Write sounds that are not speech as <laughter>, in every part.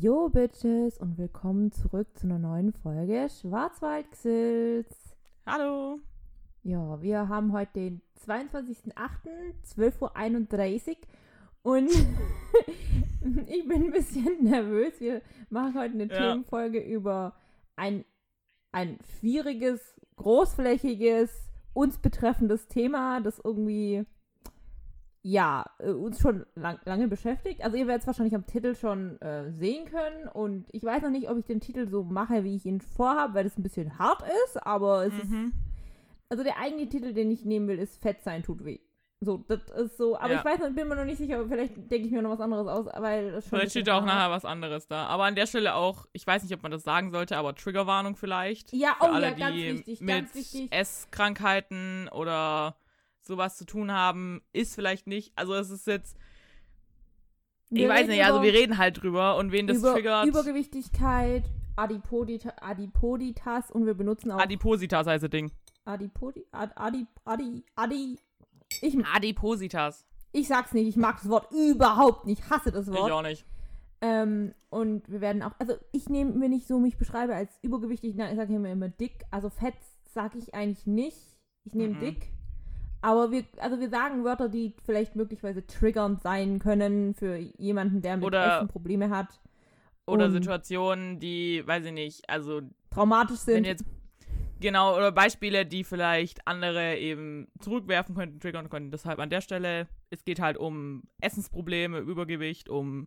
Jo, Bitches, und willkommen zurück zu einer neuen Folge Schwarzwaldgesülz. Hallo. Ja, wir haben heute den 22.08., 12.31 Uhr und <laughs> ich bin ein bisschen nervös. Wir machen heute eine Ja. Themenfolge über ein, ein schwieriges, großflächiges, uns betreffendes Thema, das irgendwie ja, äh, uns schon lang, lange beschäftigt. Also ihr werdet es wahrscheinlich am Titel schon äh, sehen können und ich weiß noch nicht, ob ich den Titel so mache, wie ich ihn vorhabe, weil das ein bisschen hart ist, aber es ist, Mhm. also der eigentliche Titel, den ich nehmen will, ist Fett sein tut weh. So, das ist so, aber Ja. ich weiß noch, bin mir noch nicht sicher, aber vielleicht denke ich mir noch was anderes aus, weil Vielleicht steht bisschen auch nachher was anderes da. Aber an der Stelle auch, ich weiß nicht, ob man das sagen sollte, aber Triggerwarnung vielleicht. Ja, oh alle, ja, ganz die wichtig, mit ganz wichtig. Esskrankheiten oder sowas zu tun haben, ist vielleicht nicht. Also es ist jetzt, ich Wir weiß reden nicht, also über- wir reden halt drüber und wen das über triggert. Übergewichtigkeit, Adipodita, Adipoditas und wir benutzen auch Adipositas heißt das Ding. Adipodi, Ad, Adi, Adi, Adi. Ich, Adipositas. ich sag's nicht, ich mag das Wort überhaupt nicht, hasse das Ich Wort. auch nicht. Ähm, und wir werden auch, also ich nehme mir nicht so, mich beschreibe als übergewichtig, nein, ich sage immer immer dick. Also fett sage ich eigentlich nicht. Ich nehme Mhm. dick. Aber wir, also wir sagen Wörter, die vielleicht möglicherweise triggernd sein können für jemanden, der mit Oder- Essen Probleme hat. Oder Situationen, die, weiß ich nicht, also Traumatisch sind. jetzt genau oder Beispiele, die vielleicht andere eben zurückwerfen könnten, triggern könnten. Deshalb an der Stelle, es geht halt um Essensprobleme, Übergewicht, um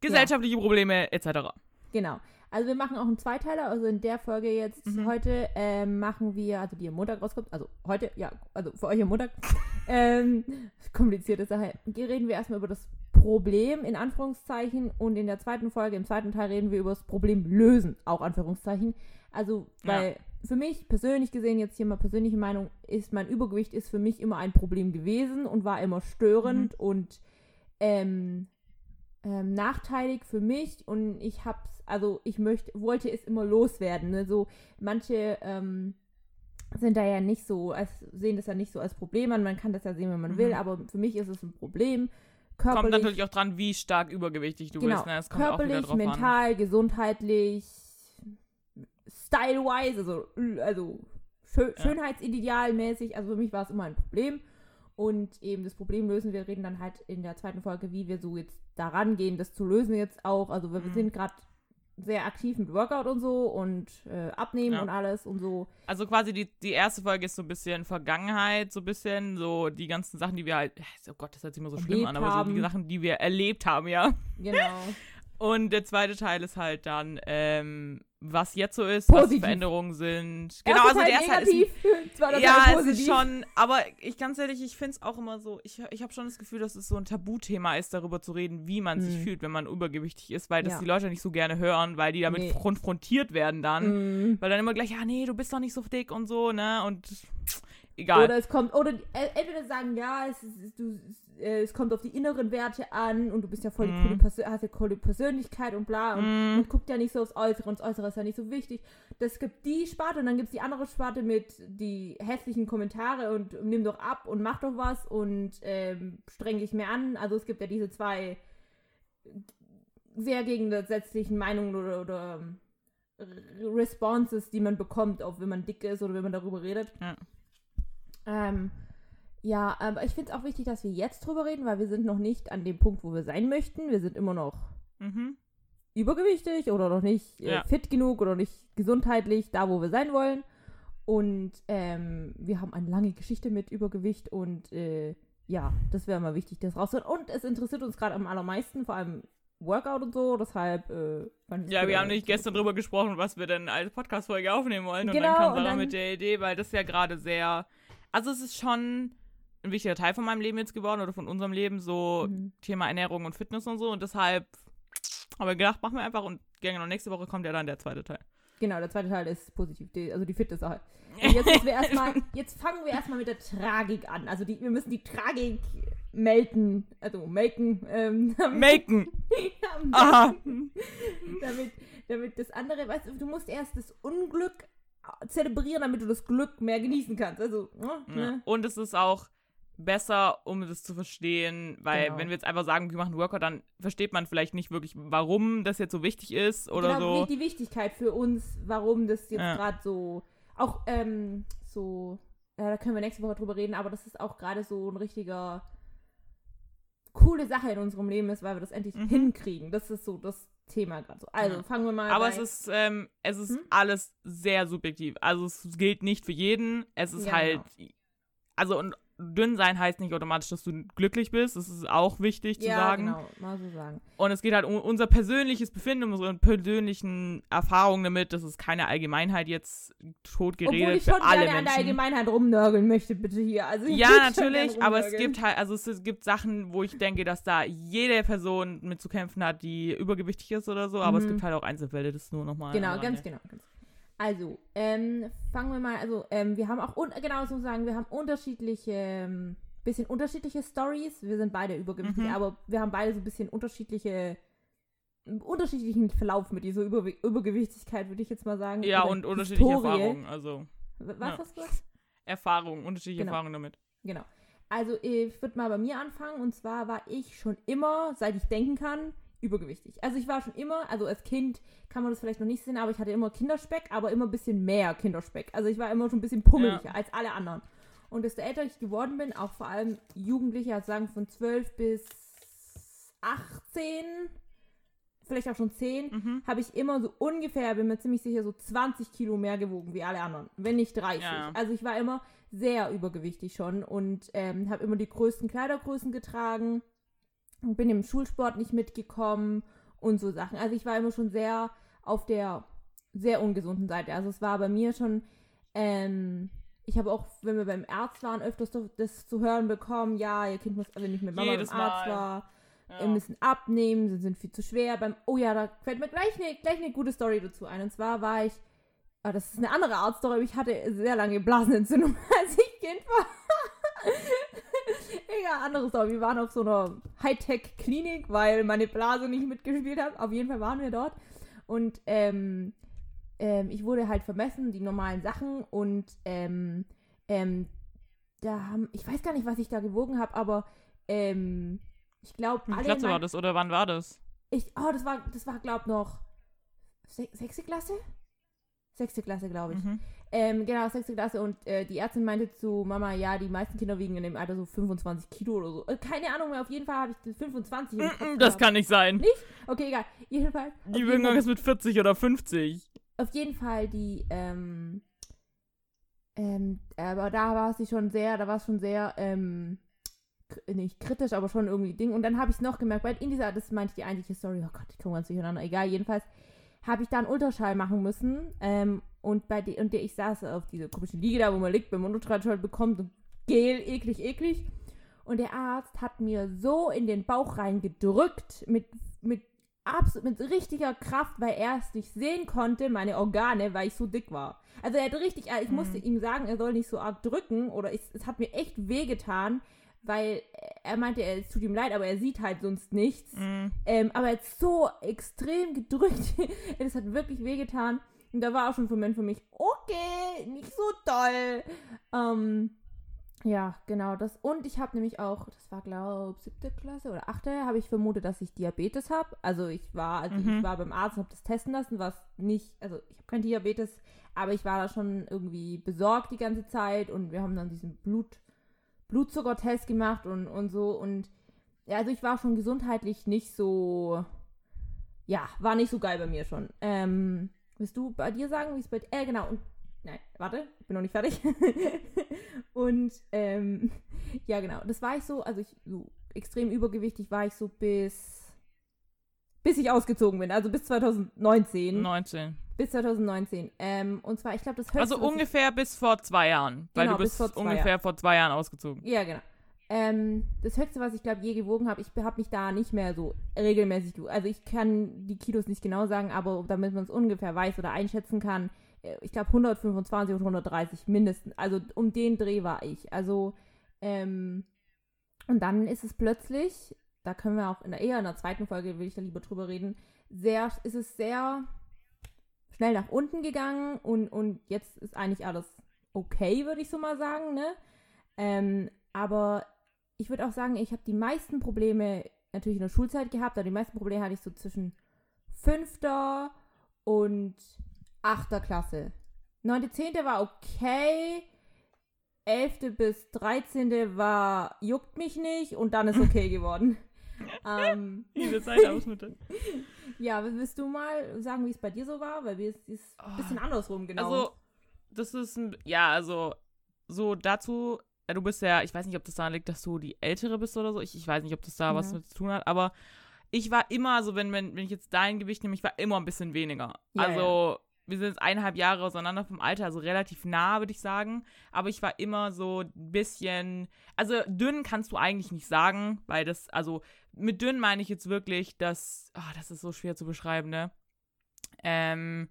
gesellschaftliche Probleme etc. Genau. Also wir machen auch einen Zweiteiler. Also in der Folge jetzt Mhm. heute ähm, machen wir, also die am Montag rauskommt, also heute, ja, also für euch am Montag, <laughs> ähm, komplizierte Sache. Hier reden wir erstmal über das Problem in Anführungszeichen und in der zweiten Folge, im zweiten Teil reden wir über das Problem lösen, auch Anführungszeichen. Also, weil für mich persönlich gesehen, jetzt hier mal persönliche Meinung, ist mein Übergewicht ist für mich immer ein Problem gewesen und war immer störend Mhm. und ähm, ähm, nachteilig für mich und ich hab's, also ich möchte, wollte es immer loswerden. Ne? So manche ähm, sind da ja nicht so, als sehen das ja nicht so als Problem an. Man kann das ja sehen, wenn man Mhm. will, aber für mich ist es ein Problem. Kommt Körperlich, natürlich auch dran, wie stark übergewichtig du genau, bist. Ne? Das kommt auch körperlich, drauf an. mental, gesundheitlich, stylewise, also, also schö Ja. schönheitsidealmäßig. Also für mich war es immer ein Problem. Und eben das Problem lösen wir, reden dann halt in der zweiten Folge, wie wir so jetzt daran gehen, das zu lösen jetzt auch. Also wir, Mhm. sind gerade sehr aktiv mit Workout und so und äh, Abnehmen Ja. und alles und so. Also quasi die, die erste Folge ist so ein bisschen Vergangenheit, so ein bisschen so die ganzen Sachen, die wir halt, oh Gott, das hört sich immer so schlimm an, aber so haben. die Sachen, die wir erlebt haben, ja. Genau. <laughs> Und der zweite Teil ist halt dann, ähm, was jetzt so ist, was die Positiv. Veränderungen sind. Genau, also der ist halt, ist ein <laughs> ja, es positiv. ist schon, aber ich ganz ehrlich, ich finde es auch immer so, ich, ich habe schon das Gefühl, dass es so ein Tabuthema ist, darüber zu reden, wie man sich Mhm. fühlt, wenn man übergewichtig ist, weil das Ja. die Leute nicht so gerne hören, weil die damit Nee. konfrontiert werden dann. Mm. Weil dann immer gleich, ja, nee, du bist doch nicht so dick und so, ne? Und egal. Oder es kommt, oder äh, entweder sagen, ja, es, ist, du, es, äh, es kommt auf die inneren Werte an und du bist ja voll die Mhm. coole, Persö hast ja coole Persönlichkeit und bla und Mm, man guckt ja nicht so aufs Äußere und das Äußere ist ja nicht so wichtig. Das gibt die Sparte und dann gibt es die andere Sparte mit die hässlichen Kommentare und nimm doch ab und mach doch was und ähm, streng dich mehr an. Also es gibt ja diese zwei sehr gegensätzlichen Meinungen oder, oder ähm, Responses, die man bekommt, auch wenn man dick ist oder wenn man darüber redet. Ja. Ähm, ja, aber ich finde es auch wichtig, dass wir jetzt drüber reden, weil wir sind noch nicht an dem Punkt, wo wir sein möchten. Wir sind immer noch mhm. übergewichtig oder noch nicht äh, Ja. fit genug oder nicht gesundheitlich da, wo wir sein wollen. Und ähm, wir haben eine lange Geschichte mit Übergewicht und äh, ja, das wäre mal wichtig, das rauszuholen. Und es interessiert uns gerade am allermeisten, vor allem Workout und so, deshalb äh, Ja, wir haben nicht gestern drüber gesprochen, was wir denn als Podcast-Folge aufnehmen wollen. Und Genau, dann kam und Sarah mit der Idee, weil das ja gerade sehr. Also, es ist schon ein wichtiger Teil von meinem Leben jetzt geworden oder von unserem Leben, so Mhm. Thema Ernährung und Fitness und so. Und deshalb haben wir gedacht, machen wir einfach und genau nächste Woche kommt ja dann der zweite Teil. Genau, der zweite Teil ist positiv, die, also die Fitness-Sache. <laughs> Und jetzt, erstmal, jetzt fangen wir erstmal mit der Tragik an. Also die, wir müssen die Tragik melden, also melken, ähm, <laughs> damit, Aha! damit, damit das andere, weißt du, du musst erst das Unglück zelebrieren, damit du das Glück mehr genießen kannst. Also, ne? Ja. ne? Und es ist auch besser, um das zu verstehen, weil Genau. wenn wir jetzt einfach sagen, wir machen Workout, dann versteht man vielleicht nicht wirklich, warum das jetzt so wichtig ist oder genau, so. die Wichtigkeit für uns, warum das jetzt Ja. gerade so, auch ähm, so, ja, da können wir nächste Woche drüber reden, aber das ist auch gerade so ein richtiger coole Sache in unserem Leben ist, weil wir das endlich Mhm. hinkriegen. Das ist so das Thema gerade so. Also Ja. fangen wir mal Aber bei, es ist, ähm, es ist Hm? alles sehr subjektiv. Also es gilt nicht für jeden. Es ist Ja, halt, genau. also und dünn sein heißt nicht automatisch, dass du glücklich bist. Das ist auch wichtig zu ja, sagen. genau, mal so sagen. Und es geht halt um unser persönliches Befinden, um unsere persönlichen Erfahrungen damit. Das ist keine Allgemeinheit jetzt tot geredet Obwohl ich für schon alle gerne an der Menschen. Allgemeinheit rumnörgeln möchte, bitte hier. Also Ja, natürlich, aber es gibt halt, also es gibt Sachen, wo ich denke, dass da jede Person mit zu kämpfen hat, die übergewichtig ist oder so, aber es Mhm. gibt halt auch Einzelfälle, das ist nur nochmal. Genau, ganz genau. Ganz. Also, ähm, fangen wir mal, also, ähm, wir haben auch, genau so sagen, wir haben unterschiedliche, ähm, bisschen unterschiedliche Stories. Wir sind beide übergewichtig, Mhm. aber wir haben beide so ein bisschen unterschiedliche, unterschiedlichen Verlauf mit dieser Überwe Übergewichtigkeit, würde ich jetzt mal sagen. Ja, Oder und unterschiedliche Historie. Erfahrungen, also Was Ja. hast du gesagt? <laughs> Erfahrungen, unterschiedliche Genau. Erfahrungen damit. Genau. Also ich würde mal bei mir anfangen und zwar war ich schon immer, seit ich denken kann, übergewichtig. Also ich war schon immer, also als Kind kann man das vielleicht noch nicht sehen, aber ich hatte immer Kinderspeck, aber immer ein bisschen mehr Kinderspeck. Also ich war immer schon ein bisschen pummeliger Ja. als alle anderen. Und desto älter ich geworden bin, auch vor allem Jugendliche, also sagen von 12 bis 18, vielleicht auch schon 10, Mhm. habe ich immer so ungefähr, bin mir ziemlich sicher, so 20 Kilo mehr gewogen wie alle anderen. Wenn nicht 30. Ja. Also ich war immer sehr übergewichtig schon und ähm, habe immer die größten Kleidergrößen getragen bin im Schulsport nicht mitgekommen und so Sachen. Also ich war immer schon sehr auf der sehr ungesunden Seite. Also es war bei mir schon, ähm, ich habe auch, wenn wir beim Arzt waren, öfters das zu hören bekommen, ja, ihr Kind muss, wenn ich mit Mama Jedes beim Arzt Mal. war, Ja. müssen abnehmen, sie sind viel zu schwer. Beim, oh ja, da fällt mir gleich eine, gleich eine gute Story dazu ein. Und zwar war ich, ah, das ist eine andere Arztstory, aber ich hatte sehr lange Blasenentzündung, <laughs> als ich Kind war. Egal, andere Story. Wir waren auf so einer Hightech-Klinik, weil meine Blase nicht mitgespielt hat. Auf jeden Fall waren wir dort. Und ähm, ähm, ich wurde halt vermessen, die normalen Sachen. Und ähm, ähm, da haben, ich weiß gar nicht, was ich da gewogen habe, aber ähm, ich glaube, Wie alle. Klasse in war mein- das oder wann war das? ich, oh, das war, das war, glaub noch se sechste Klasse? Sechste Klasse, glaube ich. Mhm. Ähm, genau, sechste Klasse und äh, die Ärztin meinte zu Mama, ja, die meisten Kinder wiegen in dem Alter so 25 Kilo oder so. Äh, keine Ahnung mehr, auf jeden Fall habe ich 25 im Kopf Mm, Das kann nicht sein. Okay, egal. Jedenfalls. Die Fall- irgendwas mit 40 oder 50. auf jeden Fall die, ähm, ähm, aber da war sie schon sehr, da war es schon sehr, ähm, nicht kritisch, aber schon irgendwie Ding. Und dann habe ich es noch gemerkt, weil in dieser, das meinte ich die eigentliche Story, oh Gott, ich komme ganz durcheinander, egal, jedenfalls habe ich da einen Ultraschall machen müssen, ähm, und bei die, und der, ich saß auf dieser komischen Liege da, wo man liegt, beim Ultraschall bekommt, und gel, eklig, eklig. Und der Arzt hat mir so in den Bauch reingedrückt, mit, mit absolut mit richtiger Kraft, weil er es nicht sehen konnte, meine Organe, weil ich so dick war. Also er hat richtig, ich Mhm. musste ihm sagen, er soll nicht so arg drücken oder ich, es hat mir echt wehgetan, weil er meinte, es tut ihm leid, aber er sieht halt sonst nichts. Mm. Ähm, aber er hat so extrem gedrückt, <laughs> das hat wirklich wehgetan. Und da war auch schon für Moment für mich, okay, nicht so toll. Ähm, ja, genau das. Und ich habe nämlich auch, das war glaube ich siebte Klasse oder achte, habe ich vermutet, dass ich Diabetes habe. Also ich war, also Mhm. ich war beim Arzt und habe das testen lassen, was nicht, also ich habe kein Diabetes, aber ich war da schon irgendwie besorgt die ganze Zeit und wir haben dann diesen Blut, Blutzuckertest gemacht und, und so und ja, also ich war schon gesundheitlich nicht so, ja, war nicht so geil bei mir schon. Ähm, willst du bei dir sagen, wie es bei dir, äh, genau, und, nein, warte, ich bin noch nicht fertig. <laughs> und, ähm, <laughs> ja, genau, das war ich so, also ich, so extrem übergewichtig war ich so bis, bis ich ausgezogen bin, also bis 2019. 19. Bis 2019. Ähm, und zwar, ich glaube, das höchste, Also ich- ungefähr bis vor zwei Jahren. Weil Genau, du bis bist vor ungefähr vor zwei Jahren ausgezogen. Ja, genau. Ähm, das höchste, was ich glaube je gewogen habe, ich habe mich da nicht mehr so regelmäßig gewogen. Also ich kann die Kilos nicht genau sagen, aber damit man es ungefähr weiß oder einschätzen kann, äh, ich glaube 125 oder 130 mindestens. Also um den Dreh war ich. Also ähm, und dann ist es plötzlich, da können wir auch in der eher in der zweiten Folge will ich da lieber drüber reden, sehr ist es sehr schnell nach unten gegangen und und jetzt ist eigentlich alles okay, würde ich so mal sagen, ne? Ähm, aber ich würde auch sagen, ich habe die meisten Probleme natürlich in der Schulzeit gehabt, aber die meisten Probleme hatte ich so zwischen fünfter und achter Klasse. Neunte, zehnte war okay. 11. bis 13. war juckt mich nicht und dann ist okay <laughs> geworden. ähm, <laughs> Diese Zeitausschnitte. <laughs> ja, willst du mal sagen, wie es bei dir so war? Weil wir es ist ein bisschen andersrum genau. Also, das ist ein, ja, also, so dazu, du bist ja, ich weiß nicht, ob das daran liegt, dass du die Ältere bist oder so. Ich, ich weiß nicht, ob das da Ja. was mit zu tun hat, aber ich war immer, so wenn, wenn, wenn ich jetzt dein Gewicht nehme, ich war immer ein bisschen weniger. Ja, also, wir sind jetzt eineinhalb Jahre auseinander vom Alter, also relativ nah, würde ich sagen. Aber ich war immer so ein bisschen, also dünn kannst du eigentlich nicht sagen, weil das, also mit dünn meine ich jetzt wirklich, dass, ah, das ist so schwer zu beschreiben, ne? Ähm,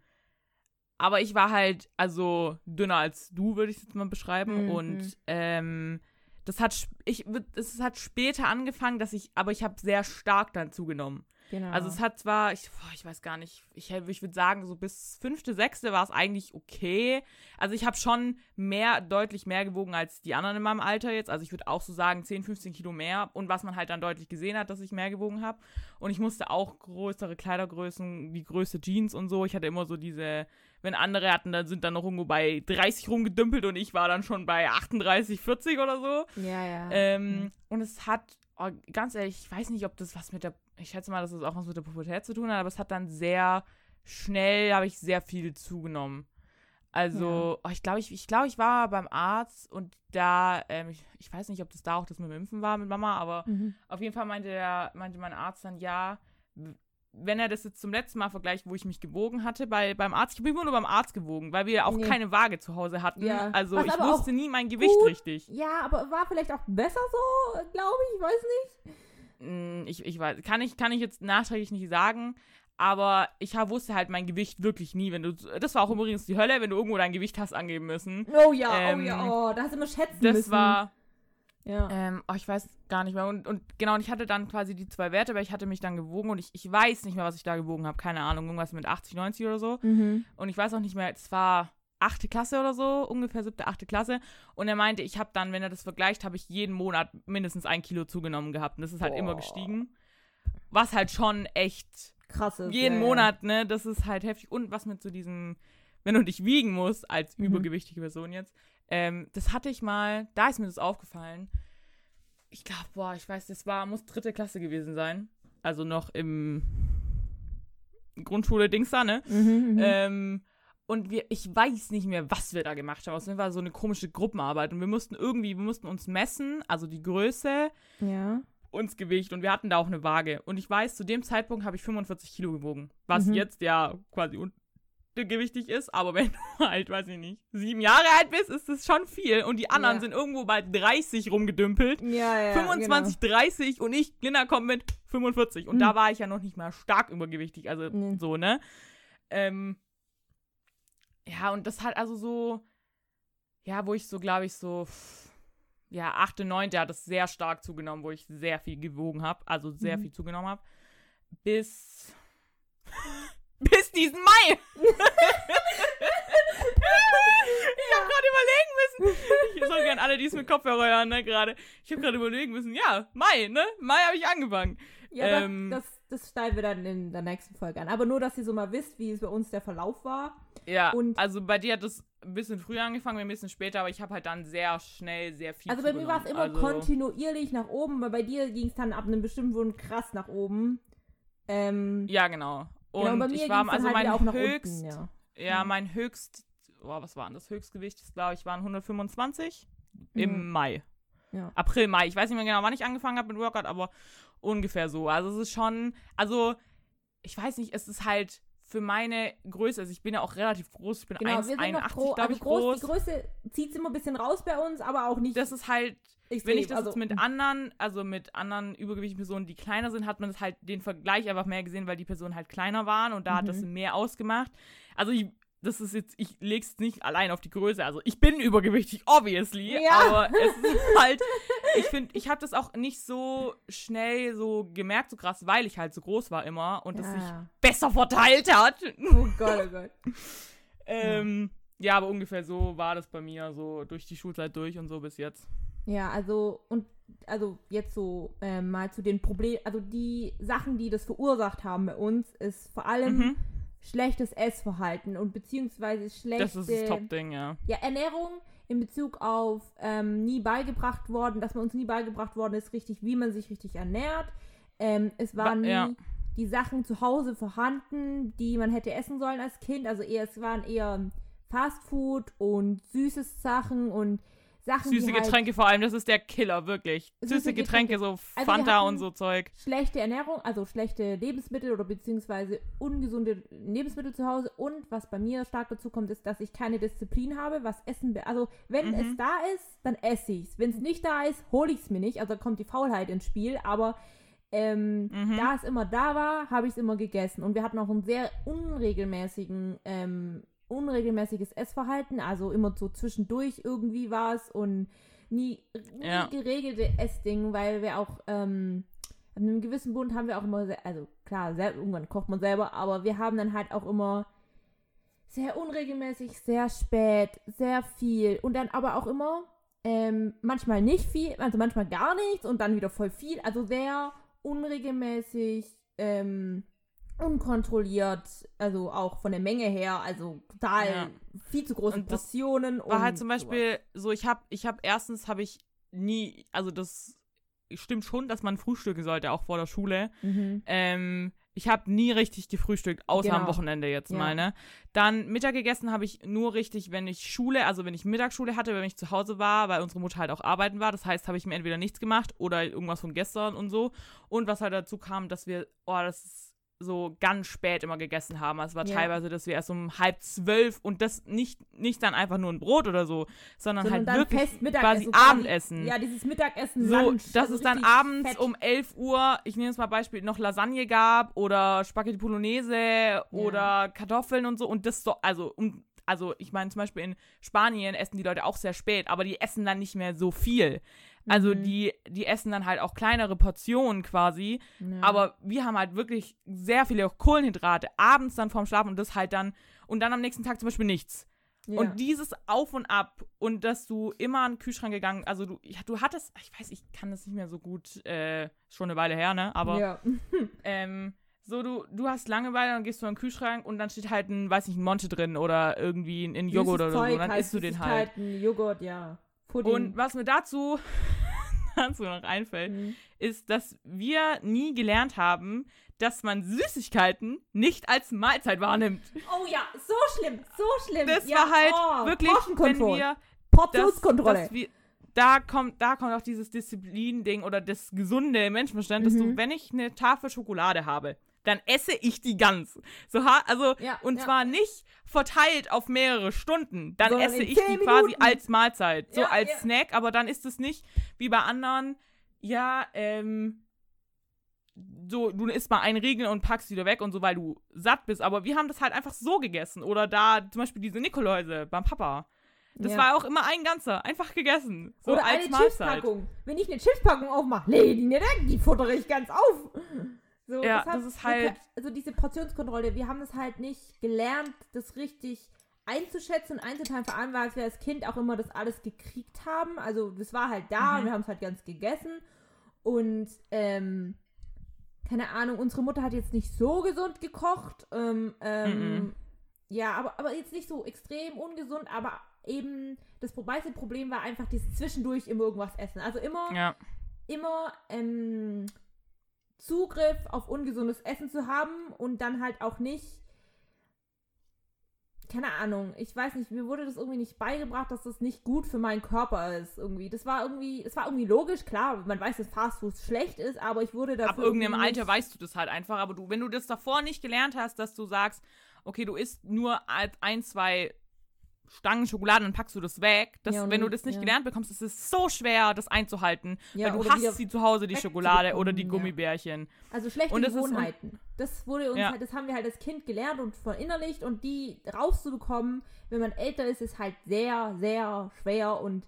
aber ich war halt, also dünner als du, würde ich es jetzt mal beschreiben. Mhm. Und ähm, das hat, ich, es hat später angefangen, dass ich, aber ich habe sehr stark dann zugenommen. Genau. Also es hat zwar, ich, boah, ich weiß gar nicht, ich, ich würde sagen, so bis fünfte, sechste war es eigentlich okay. Also ich habe schon mehr, deutlich mehr gewogen als die anderen in meinem Alter jetzt. Also ich würde auch so sagen 10, 15 Kilo mehr. Und was man halt dann deutlich gesehen hat, dass ich mehr gewogen habe. Und ich musste auch größere Kleidergrößen, wie Größe Jeans und so. Ich hatte immer so diese, wenn andere hatten, dann sind dann noch irgendwo bei 30 rumgedümpelt und ich war dann schon bei 38, 40 oder so. ja, ja. Ähm, Und es hat, oh, ganz ehrlich, ich weiß nicht, ob das was mit der, ich schätze mal, dass es auch was mit der Pubertät zu tun hat, aber es hat dann sehr schnell, habe ich sehr viel zugenommen. Also, oh, ich glaube, ich, ich, glaub, ich war beim Arzt und da, ähm, ich, ich weiß nicht, ob das da auch das mit dem Impfen war mit Mama, aber Mhm. auf jeden Fall meinte, der, meinte mein Arzt dann, ja, wenn er das jetzt zum letzten Mal vergleicht, wo ich mich gewogen hatte, bei, beim Arzt, ich habe immer nur beim Arzt gewogen, weil wir auch Nee. keine Waage zu Hause hatten. Ja. Also Was ich wusste nie mein Gewicht gut richtig. Ja, aber war vielleicht auch besser so, glaube ich, ich weiß nicht. Mm, Ich, ich weiß, kann ich, kann ich jetzt nachträglich nicht sagen, aber ich hab, wusste halt mein Gewicht wirklich nie. Wenn du, das war auch übrigens die Hölle, wenn du irgendwo dein Gewicht hast angeben müssen. Oh ja, oh Ähm, ja, oh, da hast du immer schätzen Das müssen. war, ja. ähm, oh, ich weiß gar nicht mehr. Und, und genau, und ich hatte dann quasi die zwei Werte, weil ich hatte mich dann gewogen und ich, ich weiß nicht mehr, was ich da gewogen habe. Keine Ahnung, irgendwas mit 80, 90 oder so. Mhm. Und ich weiß auch nicht mehr, es war achte Klasse oder so, ungefähr siebte, achte Klasse. Und er meinte, ich habe dann, wenn er das vergleicht, habe ich jeden Monat mindestens ein Kilo zugenommen gehabt. Und das ist halt immer Boah. gestiegen. Was halt schon echt Krass ist. jeden ja. Monat, ne, das ist halt heftig. Und was mit so diesem, wenn du dich wiegen musst, als Mhm. übergewichtige Person jetzt, ähm, das hatte ich mal, da ist mir das aufgefallen. Ich glaube, boah, ich weiß, das war, muss dritte Klasse gewesen sein. Also noch im Grundschule-Dings da, ne? Mhm, mhm. Ähm, und wir, ich weiß nicht mehr, was wir da gemacht haben. Es war so eine komische Gruppenarbeit. Und wir mussten irgendwie, wir mussten uns messen, also die Größe, ja. uns Gewicht und wir hatten da auch eine Waage. Und ich weiß, zu dem Zeitpunkt habe ich 45 Kilo gewogen. Was Mhm. jetzt ja quasi untergewichtig ist, aber wenn du <laughs> halt, weiß ich nicht, sieben Jahre alt bist, ist das schon viel. Und die anderen Ja. sind irgendwo bei 30 rumgedümpelt. Ja, ja. 25, 30 und ich, Linda, komme mit 45. Und Mhm. da war ich ja noch nicht mal stark übergewichtig. Also Nee. so, ne? Ähm, ja, und das hat also so, ja, wo ich so, glaube ich, so, ja, 8., 9. hat es sehr stark zugenommen, wo ich sehr viel gewogen habe, also sehr Mhm. viel zugenommen habe. Bis. <laughs> bis diesen Mai! <laughs> ich habe gerade überlegen müssen. Ich soll gern alle, die es mit Kopfhörer hören, ne, gerade. Ich habe gerade überlegen müssen, ja, Mai, ne? Mai habe ich angefangen. Ja, Ähm, das, das, das schneiden wir dann in der nächsten Folge an. Aber nur, dass ihr so mal wisst, wie es bei uns der Verlauf war. Ja, Und- also bei dir hat es ein bisschen früher angefangen, ein bisschen später, aber ich habe halt dann sehr schnell sehr viel Also bei mir war es immer. Also, kontinuierlich nach oben, aber bei dir ging es dann ab einem bestimmten Punkt krass nach oben. Ähm, Ja, genau. Und genau, bei mir ich war, also halt mein auch nach höchst, unten, ja. Ja, Mhm. mein höchst, oh, was war denn das Höchstgewicht? Das glaube ich waren 125 im Mhm. Mai. Ja. April, Mai. Ich weiß nicht mehr genau, wann ich angefangen habe mit Workout, aber ungefähr so. Also es ist schon, also ich weiß nicht, es ist halt für meine Größe, also ich bin ja auch relativ groß, ich bin Genau, wir sind noch 1,81 pro, glaube also ich groß, groß. die Größe zieht immer ein bisschen raus bei uns, aber auch nicht Das ist halt extrem. Wenn ich das also, jetzt mit anderen, also mit anderen übergewichtigen Personen, die kleiner sind, hat man das halt den Vergleich einfach mehr gesehen, weil die Personen halt kleiner waren und da hat das Mhm. mehr ausgemacht. Also ich, das ist jetzt, ich leg's nicht allein auf die Größe. Also ich bin übergewichtig, obviously, Ja. aber es <laughs> ist halt, ich finde, ich habe das auch nicht so schnell so gemerkt, so krass, weil ich halt so groß war immer und das ja, sich ja. besser verteilt hat. Oh Gott, oh Gott. <laughs> ähm, ja, aber ungefähr so war das bei mir, so durch die Schulzeit durch und so bis jetzt. Ja, also und also jetzt so äh, mal zu den Problemen, also die Sachen, die das verursacht haben bei uns, ist vor allem Mhm. Schlechtes Essverhalten und beziehungsweise schlechte Das ist das Top-Ding, ja. ja, Ernährung in Bezug auf ähm, nie beigebracht worden, dass man uns nie beigebracht worden ist, richtig, wie man sich richtig ernährt. Ähm, es Wa- waren nie ja. die Sachen zu Hause vorhanden, die man hätte essen sollen als Kind. Also eher, es waren eher Fastfood und süßes Sachen und Sachen, Süße halt Getränke vor allem, das ist der Killer, wirklich. Süße Süße Getränke, so wir Fanta hatten- und so Zeug. schlechte Ernährung, also schlechte Lebensmittel oder beziehungsweise ungesunde Lebensmittel zu Hause. Und was bei mir stark dazu kommt, ist, dass ich keine Disziplin habe, was Essen be Also wenn Mhm. es da ist, dann esse ich es. Wenn es nicht da ist, hole ich es mir nicht. Also da kommt die Faulheit ins Spiel. Aber ähm, Mhm. da es immer da war, habe ich es immer gegessen. Und wir hatten auch einen sehr unregelmäßigen, ähm, unregelmäßiges Essverhalten. Also immer so zwischendurch irgendwie war es und nie, nie Ja. geregelte Essding, weil wir auch ähm, an einem gewissen Punkt haben wir auch immer, also klar, sel- irgendwann kocht man selber, aber wir haben dann halt auch immer sehr unregelmäßig, sehr spät, sehr viel und dann aber auch immer ähm, manchmal nicht viel, also manchmal gar nichts und dann wieder voll viel, also sehr unregelmäßig, ähm, unkontrolliert, also auch von der Menge her, also total Ja. viel zu große Und Portionen. War und halt zum sowas. Beispiel so, ich hab, ich hab erstens habe ich nie, also das stimmt schon, dass man frühstücken sollte, auch vor der Schule. Mhm. Ähm, ich habe nie richtig gefrühstückt, außer am Genau. Wochenende jetzt Ja. mal, ne? Dann Mittag gegessen habe ich nur richtig, wenn ich Schule, also wenn ich Mittagsschule hatte, wenn ich zu Hause war, weil unsere Mutter halt auch arbeiten war. Das heißt, habe ich mir entweder nichts gemacht oder irgendwas von gestern und so. Und was halt dazu kam, dass wir, oh, das ist so ganz spät immer gegessen haben. Also es war Ja. teilweise, dass wir erst um halb zwölf und das nicht, nicht dann einfach nur ein Brot oder so, sondern, Sondern halt wirklich quasi so Abendessen. Ja, dieses Mittagessen, So, Lunch, dass also es dann abends fett. um 11 Uhr, ich nehme jetzt mal Beispiel, noch Lasagne gab oder Spaghetti Bolognese oder Kartoffeln und so und das so, also um, also ich meine zum Beispiel in Spanien essen die Leute auch sehr spät, aber die essen dann nicht mehr so viel. Also Mhm. die, die essen dann halt auch kleinere Portionen quasi, Ja. aber wir haben halt wirklich sehr viele Kohlenhydrate abends dann vorm Schlafen und das halt dann und dann am nächsten Tag zum Beispiel nichts. ja. Und dieses Auf und Ab und dass du immer an den Kühlschrank gegangen, also du, ja, du hattest, ich weiß, ich kann das nicht mehr so gut, äh, schon eine Weile her, ne? Aber ja. <laughs> ähm, so du, du hast Langeweile, dann gehst du an den Kühlschrank und dann steht halt ein, weiß nicht, ein Monte drin oder irgendwie ein, ein Joghurt Süßes oder Zeug so, dann halt, isst du den halt. Süßigkeiten, Joghurt, ja. Und was mir dazu, <laughs> dazu noch einfällt, Mhm. ist, dass wir nie gelernt haben, dass man Süßigkeiten nicht als Mahlzeit wahrnimmt. Oh ja, so schlimm, so schlimm. Das ja, war halt oh, wirklich, wenn wir Portionskontrolle. wir, da kommt, da kommt auch dieses Disziplin-Ding oder das gesunde Menschenverstand, dass du, Mhm. wenn ich eine Tafel Schokolade habe, dann esse ich die ganz. So also, Ja, und ja. zwar nicht verteilt auf mehrere Stunden. Dann Sondern esse ich die quasi Minuten. als Mahlzeit. So Ja, als. Snack, aber dann ist es nicht wie bei anderen, ja, ähm, so, du isst mal einen Riegel und packst wieder weg und so, weil du satt bist. Aber wir haben das halt einfach so gegessen. Oder da zum Beispiel diese Nikoläuse beim Papa. Das Ja. war auch immer ein ganzer, einfach gegessen. So Oder als eine Mahlzeit. Chipspackung. Wenn ich eine Chipspackung aufmache, lege die die futtere ich ganz auf. So, Ja, hat- das ist halt- Also diese Portionskontrolle, wir haben es halt nicht gelernt, das richtig einzuschätzen und einzuteilen, vor allem, weil wir als Kind auch immer das alles gekriegt haben. Also das war halt da Mhm. und wir haben es halt ganz gegessen. Und ähm, keine Ahnung, unsere Mutter hat jetzt nicht so gesund gekocht. Ähm, ähm, Mhm. Ja, aber, aber jetzt nicht so extrem ungesund, aber eben das meiste Problem war einfach dieses zwischendurch immer irgendwas essen. Also immer, Ja. immer ähm, Zugriff auf ungesundes Essen zu haben und dann halt auch nicht, keine Ahnung, ich weiß nicht, mir wurde das irgendwie nicht beigebracht, dass das nicht gut für meinen Körper ist irgendwie. Das war irgendwie, es war irgendwie logisch, klar, man weiß, dass Fastfood schlecht ist, aber ich wurde dafür Ab irgendeinem Alter weißt du das halt einfach. Aber du, wenn du das davor nicht gelernt hast, dass du sagst, okay, du isst nur als ein, zwei Stangen Schokolade, dann packst du das weg. Das, Ja, wenn du das nicht ja. gelernt bekommst, ist es so schwer, das einzuhalten. Ja, weil du hast sie zu Hause, die Schokolade oder die. Gummibärchen. Also schlechte Und das ist- Gewohnheiten. das wurde uns Ja. halt, das haben wir halt als Kind gelernt und verinnerlicht und die rauszubekommen, wenn man älter ist, ist halt sehr, sehr schwer und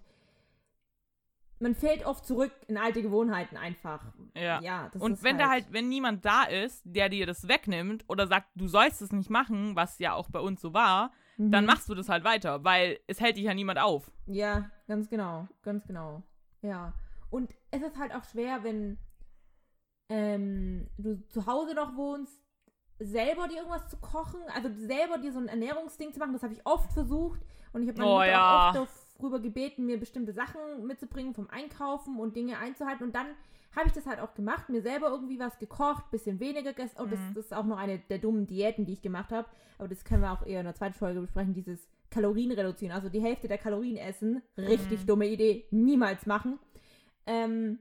man fällt oft zurück in alte Gewohnheiten einfach. Ja. Ja, Und wenn da halt, wenn niemand da ist, der dir das wegnimmt oder sagt, du sollst es nicht machen, was ja auch bei uns so war, dann Mhm. machst du das halt weiter, weil es hält dich ja niemand auf. Ja, ganz genau, ganz genau. Ja. Und es ist halt auch schwer, wenn ähm, du zu Hause noch wohnst, selber dir irgendwas zu kochen, also selber dir so ein Ernährungsding zu machen. Das habe ich oft versucht und ich habe meine Oh, Mutter ja. auch oft darüber gebeten, mir bestimmte Sachen mitzubringen vom Einkaufen und Dinge einzuhalten. Und dann habe ich das halt auch gemacht, mir selber irgendwie was gekocht, bisschen weniger gegessen. Und das, Mhm. das ist auch noch eine der dummen Diäten, die ich gemacht habe. Aber das können wir auch eher in der zweiten Folge besprechen, dieses Kalorien reduzieren. Also die Hälfte der Kalorien essen. Richtig Mhm. dumme Idee. Niemals machen. Ähm,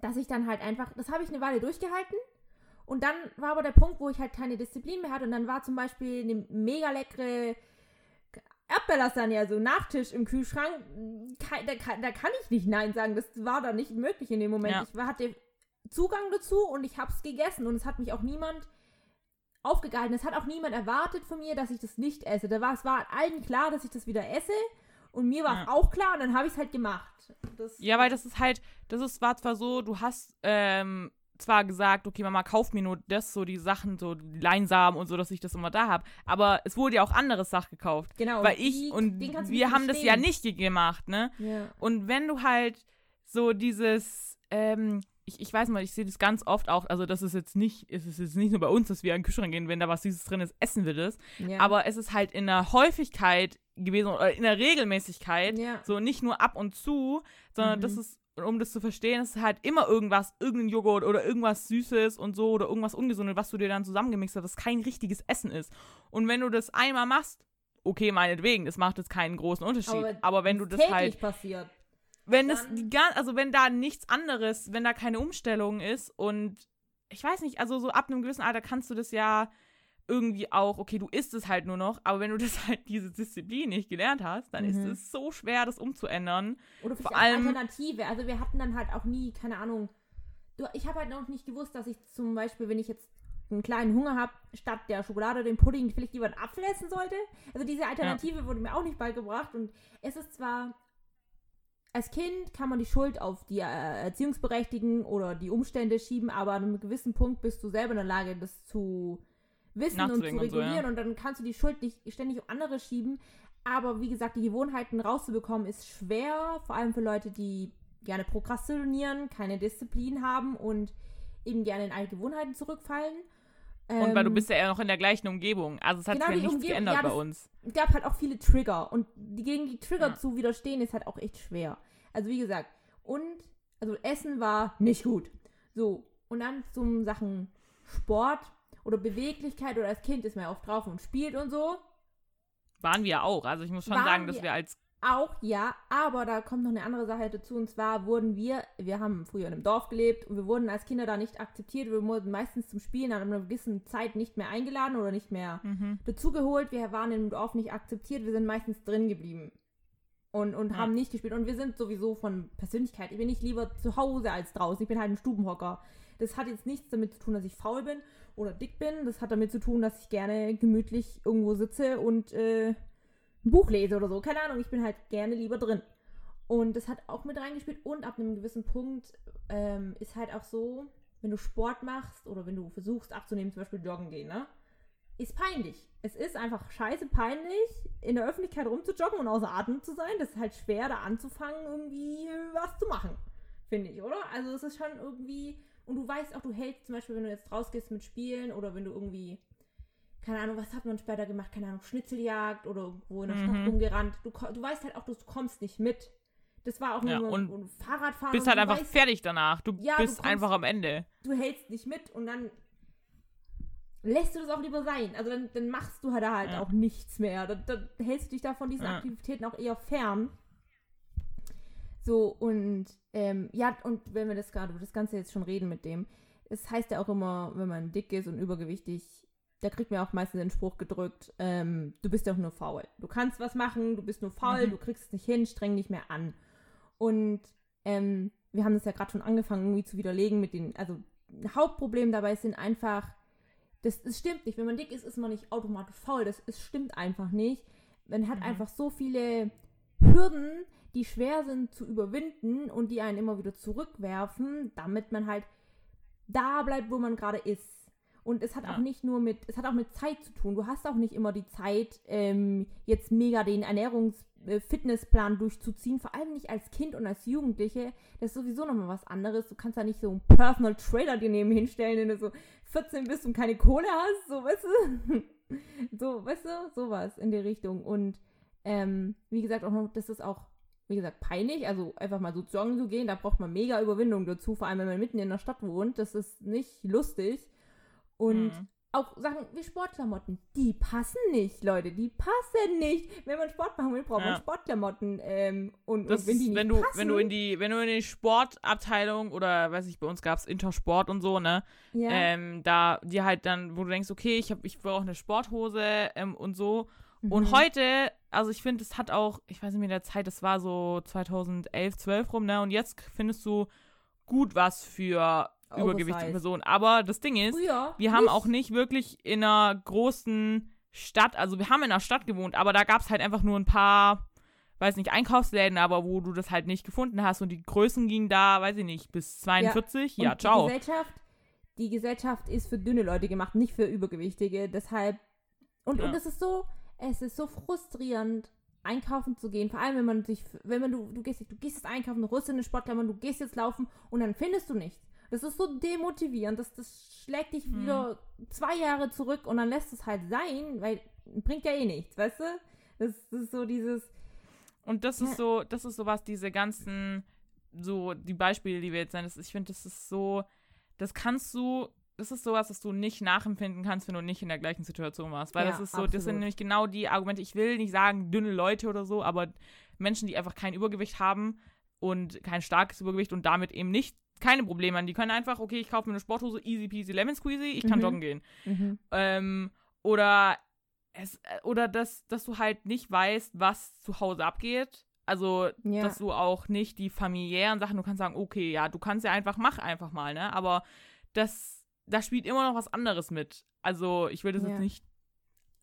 dass ich dann halt einfach, das habe ich eine Weile durchgehalten. Und dann war aber der Punkt, wo ich halt keine Disziplin mehr hatte. Und dann war zum Beispiel eine mega leckere Erdbeerlasagne, also Nachtisch im Kühlschrank. Ke- Da kann, da kann ich nicht Nein sagen. Das war da nicht möglich in dem Moment. Ja. Ich hatte Zugang dazu und ich habe es gegessen. Und es hat mich auch niemand aufgehalten. Es hat auch niemand erwartet von mir, dass ich das nicht esse. Da war, es war allen klar, dass ich das wieder esse. Und mir war es Ja. auch klar und dann habe ich es halt gemacht. Das, Ja, weil das ist halt, das ist, war zwar so, du hast ähm, zwar gesagt, okay, Mama, kauf mir nur das, so die Sachen, so die Leinsamen und so, dass ich das immer da habe, aber es wurde ja auch anderes Sach gekauft. Genau. weil ich die- und wir haben das ja nicht ge- gemacht, ne? Ja. Und wenn du halt so dieses, ähm, ich, ich weiß mal, ich sehe das ganz oft auch, also das ist jetzt nicht, es ist jetzt nicht nur bei uns, dass wir an den Kühlschrank gehen, wenn da was Süßes drin ist, essen wir das. Ja. Aber es ist halt in der Häufigkeit gewesen oder in der Regelmäßigkeit, Ja. so nicht nur ab und zu, sondern Mhm. das ist, um das zu verstehen, ist halt immer irgendwas, irgendein Joghurt oder irgendwas Süßes und so oder irgendwas Ungesundes, was du dir dann zusammengemixt hast, das kein richtiges Essen ist. Und wenn du das einmal machst, okay, meinetwegen, das macht jetzt keinen großen Unterschied. Aber, wenn du das halt passiert. wenn es Dann- die gan also wenn da nichts anderes, wenn da keine Umstellung ist und ich weiß nicht, also so ab einem gewissen Alter kannst du das ja irgendwie auch, okay, du isst es halt nur noch, aber wenn du <laughs> das halt diese Disziplin nicht gelernt hast, dann ist Mhm. es so schwer, das umzuändern. Oder Vor allem- Alternative. Also wir hatten dann halt auch nie, keine Ahnung. Ich habe halt noch nicht gewusst, dass ich zum Beispiel, wenn ich jetzt einen kleinen Hunger habe, statt der Schokolade oder dem Pudding vielleicht lieber einen Apfel essen sollte. Also diese Alternative wurde mir auch nicht beigebracht. Und es ist zwar, als Kind kann man die Schuld auf die äh, Erziehungsberechtigten oder die Umstände schieben, aber an einem gewissen Punkt bist du selber in der Lage, das zu wissen und zu Nachzudenken und so, regulieren. ja. und dann kannst du die Schuld nicht ständig auf andere schieben. Aber wie gesagt, die Gewohnheiten rauszubekommen ist schwer, vor allem für Leute, die gerne prokrastinieren, keine Disziplin haben und eben gerne in alte Gewohnheiten zurückfallen. Und weil du Ähm, bist ja eher noch in der gleichen Umgebung. Also es hat Genau, sich ja nichts Umgebung- geändert ja, bei uns. es gab halt auch viele Trigger und gegen die Trigger Ja. zu widerstehen ist halt auch echt schwer. Also wie gesagt, und also Essen war nicht gut. So, und dann zum Sachen Sport oder Beweglichkeit oder als Kind ist man ja oft drauf und spielt und so. Waren wir auch. Also ich muss schon Waren sagen, dass wir- wir als Auch ja, aber da kommt noch eine andere Sache dazu und zwar wurden wir, wir haben früher in einem Dorf gelebt und wir wurden als Kinder da nicht akzeptiert. Wir wurden meistens zum Spielen an einer gewissen Zeit nicht mehr eingeladen oder nicht mehr mhm. dazugeholt. Wir waren im Dorf nicht akzeptiert. Wir sind meistens drin geblieben. Und, und Ja. haben nicht gespielt. Und wir sind sowieso von Persönlichkeit. Ich bin nicht lieber zu Hause als draußen. Ich bin halt ein Stubenhocker. Das hat jetzt nichts damit zu tun, dass ich faul bin oder dick bin. Das hat damit zu tun, dass ich gerne gemütlich irgendwo sitze und äh, ein Buch lese oder so. Keine Ahnung, ich bin halt gerne lieber drin. Und das hat auch mit reingespielt. Und ab einem gewissen Punkt ähm, ist halt auch so, wenn du Sport machst oder wenn du versuchst abzunehmen, zum Beispiel joggen gehen, ne? Ist peinlich. Es ist einfach scheiße peinlich, in der Öffentlichkeit rumzujoggen und außer Atem zu sein. Das ist halt schwer, da anzufangen, irgendwie was zu machen. Finde ich, oder? Also es ist schon irgendwie. Und du weißt auch, du hältst zum Beispiel, wenn du jetzt rausgehst mit Spielen oder wenn du irgendwie. Keine Ahnung, was hat man später gemacht? Keine Ahnung, Schnitzeljagd oder irgendwo in der Stadt Mhm. rumgerannt. Du, du weißt halt auch, du kommst nicht mit. Das war auch nur Ja, und und Fahrradfahren. bist und halt du einfach weißt, fertig danach. Du Ja, du bist kommst- einfach am Ende. du hältst nicht mit und dann lässt du das auch lieber sein. Also dann, dann machst du halt halt Ja. auch nichts mehr. Dann, dann hältst du dich da von diesen. Aktivitäten auch eher fern. So, und ähm, ja, und wenn wir das gerade über das Ganze jetzt schon reden mit dem, es heißt ja auch immer, wenn man dick ist und übergewichtig, da kriegt man auch meistens den Spruch gedrückt, ähm, du bist doch nur faul. Du kannst was machen, du bist nur faul, Mhm. du kriegst es nicht hin, streng dich mehr an. Und ähm, wir haben das ja gerade schon angefangen, irgendwie zu widerlegen mit den, also Hauptproblem dabei sind einfach, das, das stimmt nicht. Wenn man dick ist, ist man nicht automatisch faul. Das, das stimmt einfach nicht. Man hat Mhm. einfach so viele Hürden, die schwer sind zu überwinden und die einen immer wieder zurückwerfen, damit man halt da bleibt, wo man gerade ist. Und es hat Ja. auch nicht nur mit, es hat auch mit Zeit zu tun. Du hast auch nicht immer die Zeit, ähm, jetzt mega den Ernährungs- äh, durchzuziehen, vor allem nicht als Kind und als Jugendliche. Das ist sowieso nochmal was anderes. Du kannst da nicht so einen Personal Trainer dir neben hinstellen, wenn du so 14 bist und keine Kohle hast, so, weißt du? <laughs> so, weißt du, sowas in die Richtung. Und ähm, wie gesagt, auch noch, das ist auch, wie gesagt, peinlich. Also einfach mal so joggen zu gehen, da braucht man mega Überwindung dazu, vor allem wenn man mitten in der Stadt wohnt. Das ist nicht lustig. Und Mhm. auch Sachen wie Sportklamotten, die passen nicht, Leute, die passen nicht. Wenn man Sport machen will, braucht man Ja. Sportklamotten. Ähm, und, Das und wenn die nicht wenn du, passen, wenn du in die, wenn du in die Sportabteilung oder weiß ich, bei uns gab es Intersport und so, ne? ja, Ähm, da die halt dann, wo du denkst, okay, ich hab, ich brauche eine Sporthose ähm, und so. Und mhm. heute, also ich finde, es hat auch, ich weiß nicht mehr in der Zeit, das war so 2011, 12 rum, ne? Und jetzt findest du gut was für übergewichtige Oversize. Personen. Aber das Ding ist, Früher wir haben auch nicht wirklich in einer großen Stadt, also wir haben in einer Stadt gewohnt, aber da gab es halt einfach nur ein paar, weiß nicht, Einkaufsläden, aber wo du das halt nicht gefunden hast und die Größen gingen da, weiß ich nicht, bis 42. Ja, Und ciao. Die Gesellschaft, die Gesellschaft ist für dünne Leute gemacht, nicht für Übergewichtige. Deshalb. Und, Ja. und es ist so, es ist so frustrierend, einkaufen zu gehen. Vor allem, wenn man sich, wenn man du, du gehst, du gehst jetzt einkaufen, du holst dir eine Sportklamotten, du gehst jetzt laufen und dann findest du nichts. Das ist so demotivierend, das, das schlägt dich Hm. wieder zwei Jahre zurück und dann lässt es halt sein, weil bringt ja eh nichts, weißt du? Das, das ist so dieses, Und das Ja. ist so, das ist so was, diese ganzen, so die Beispiele, die wir jetzt nennen, das, ich finde, das ist so, das kannst du, das ist sowas, das du nicht nachempfinden kannst, wenn du nicht in der gleichen Situation warst. Weil Ja, das ist so, das sind absolut. nämlich genau die Argumente, ich will nicht sagen dünne Leute oder so, aber Menschen, die einfach kein Übergewicht haben und kein starkes Übergewicht und damit eben nicht keine Probleme haben. Die können einfach, okay, ich kaufe mir eine Sporthose, easy peasy, lemon squeezy, ich kann Mhm. joggen gehen. mhm. Ähm, oder es, äh, oder dass, dass du halt nicht weißt, was zu Hause abgeht. Also, Ja. dass du auch nicht die familiären Sachen, du kannst sagen, okay, ja, du kannst ja einfach, mach einfach mal, ne? Aber das, da spielt immer noch was anderes mit. Also, ich will das Ja. jetzt nicht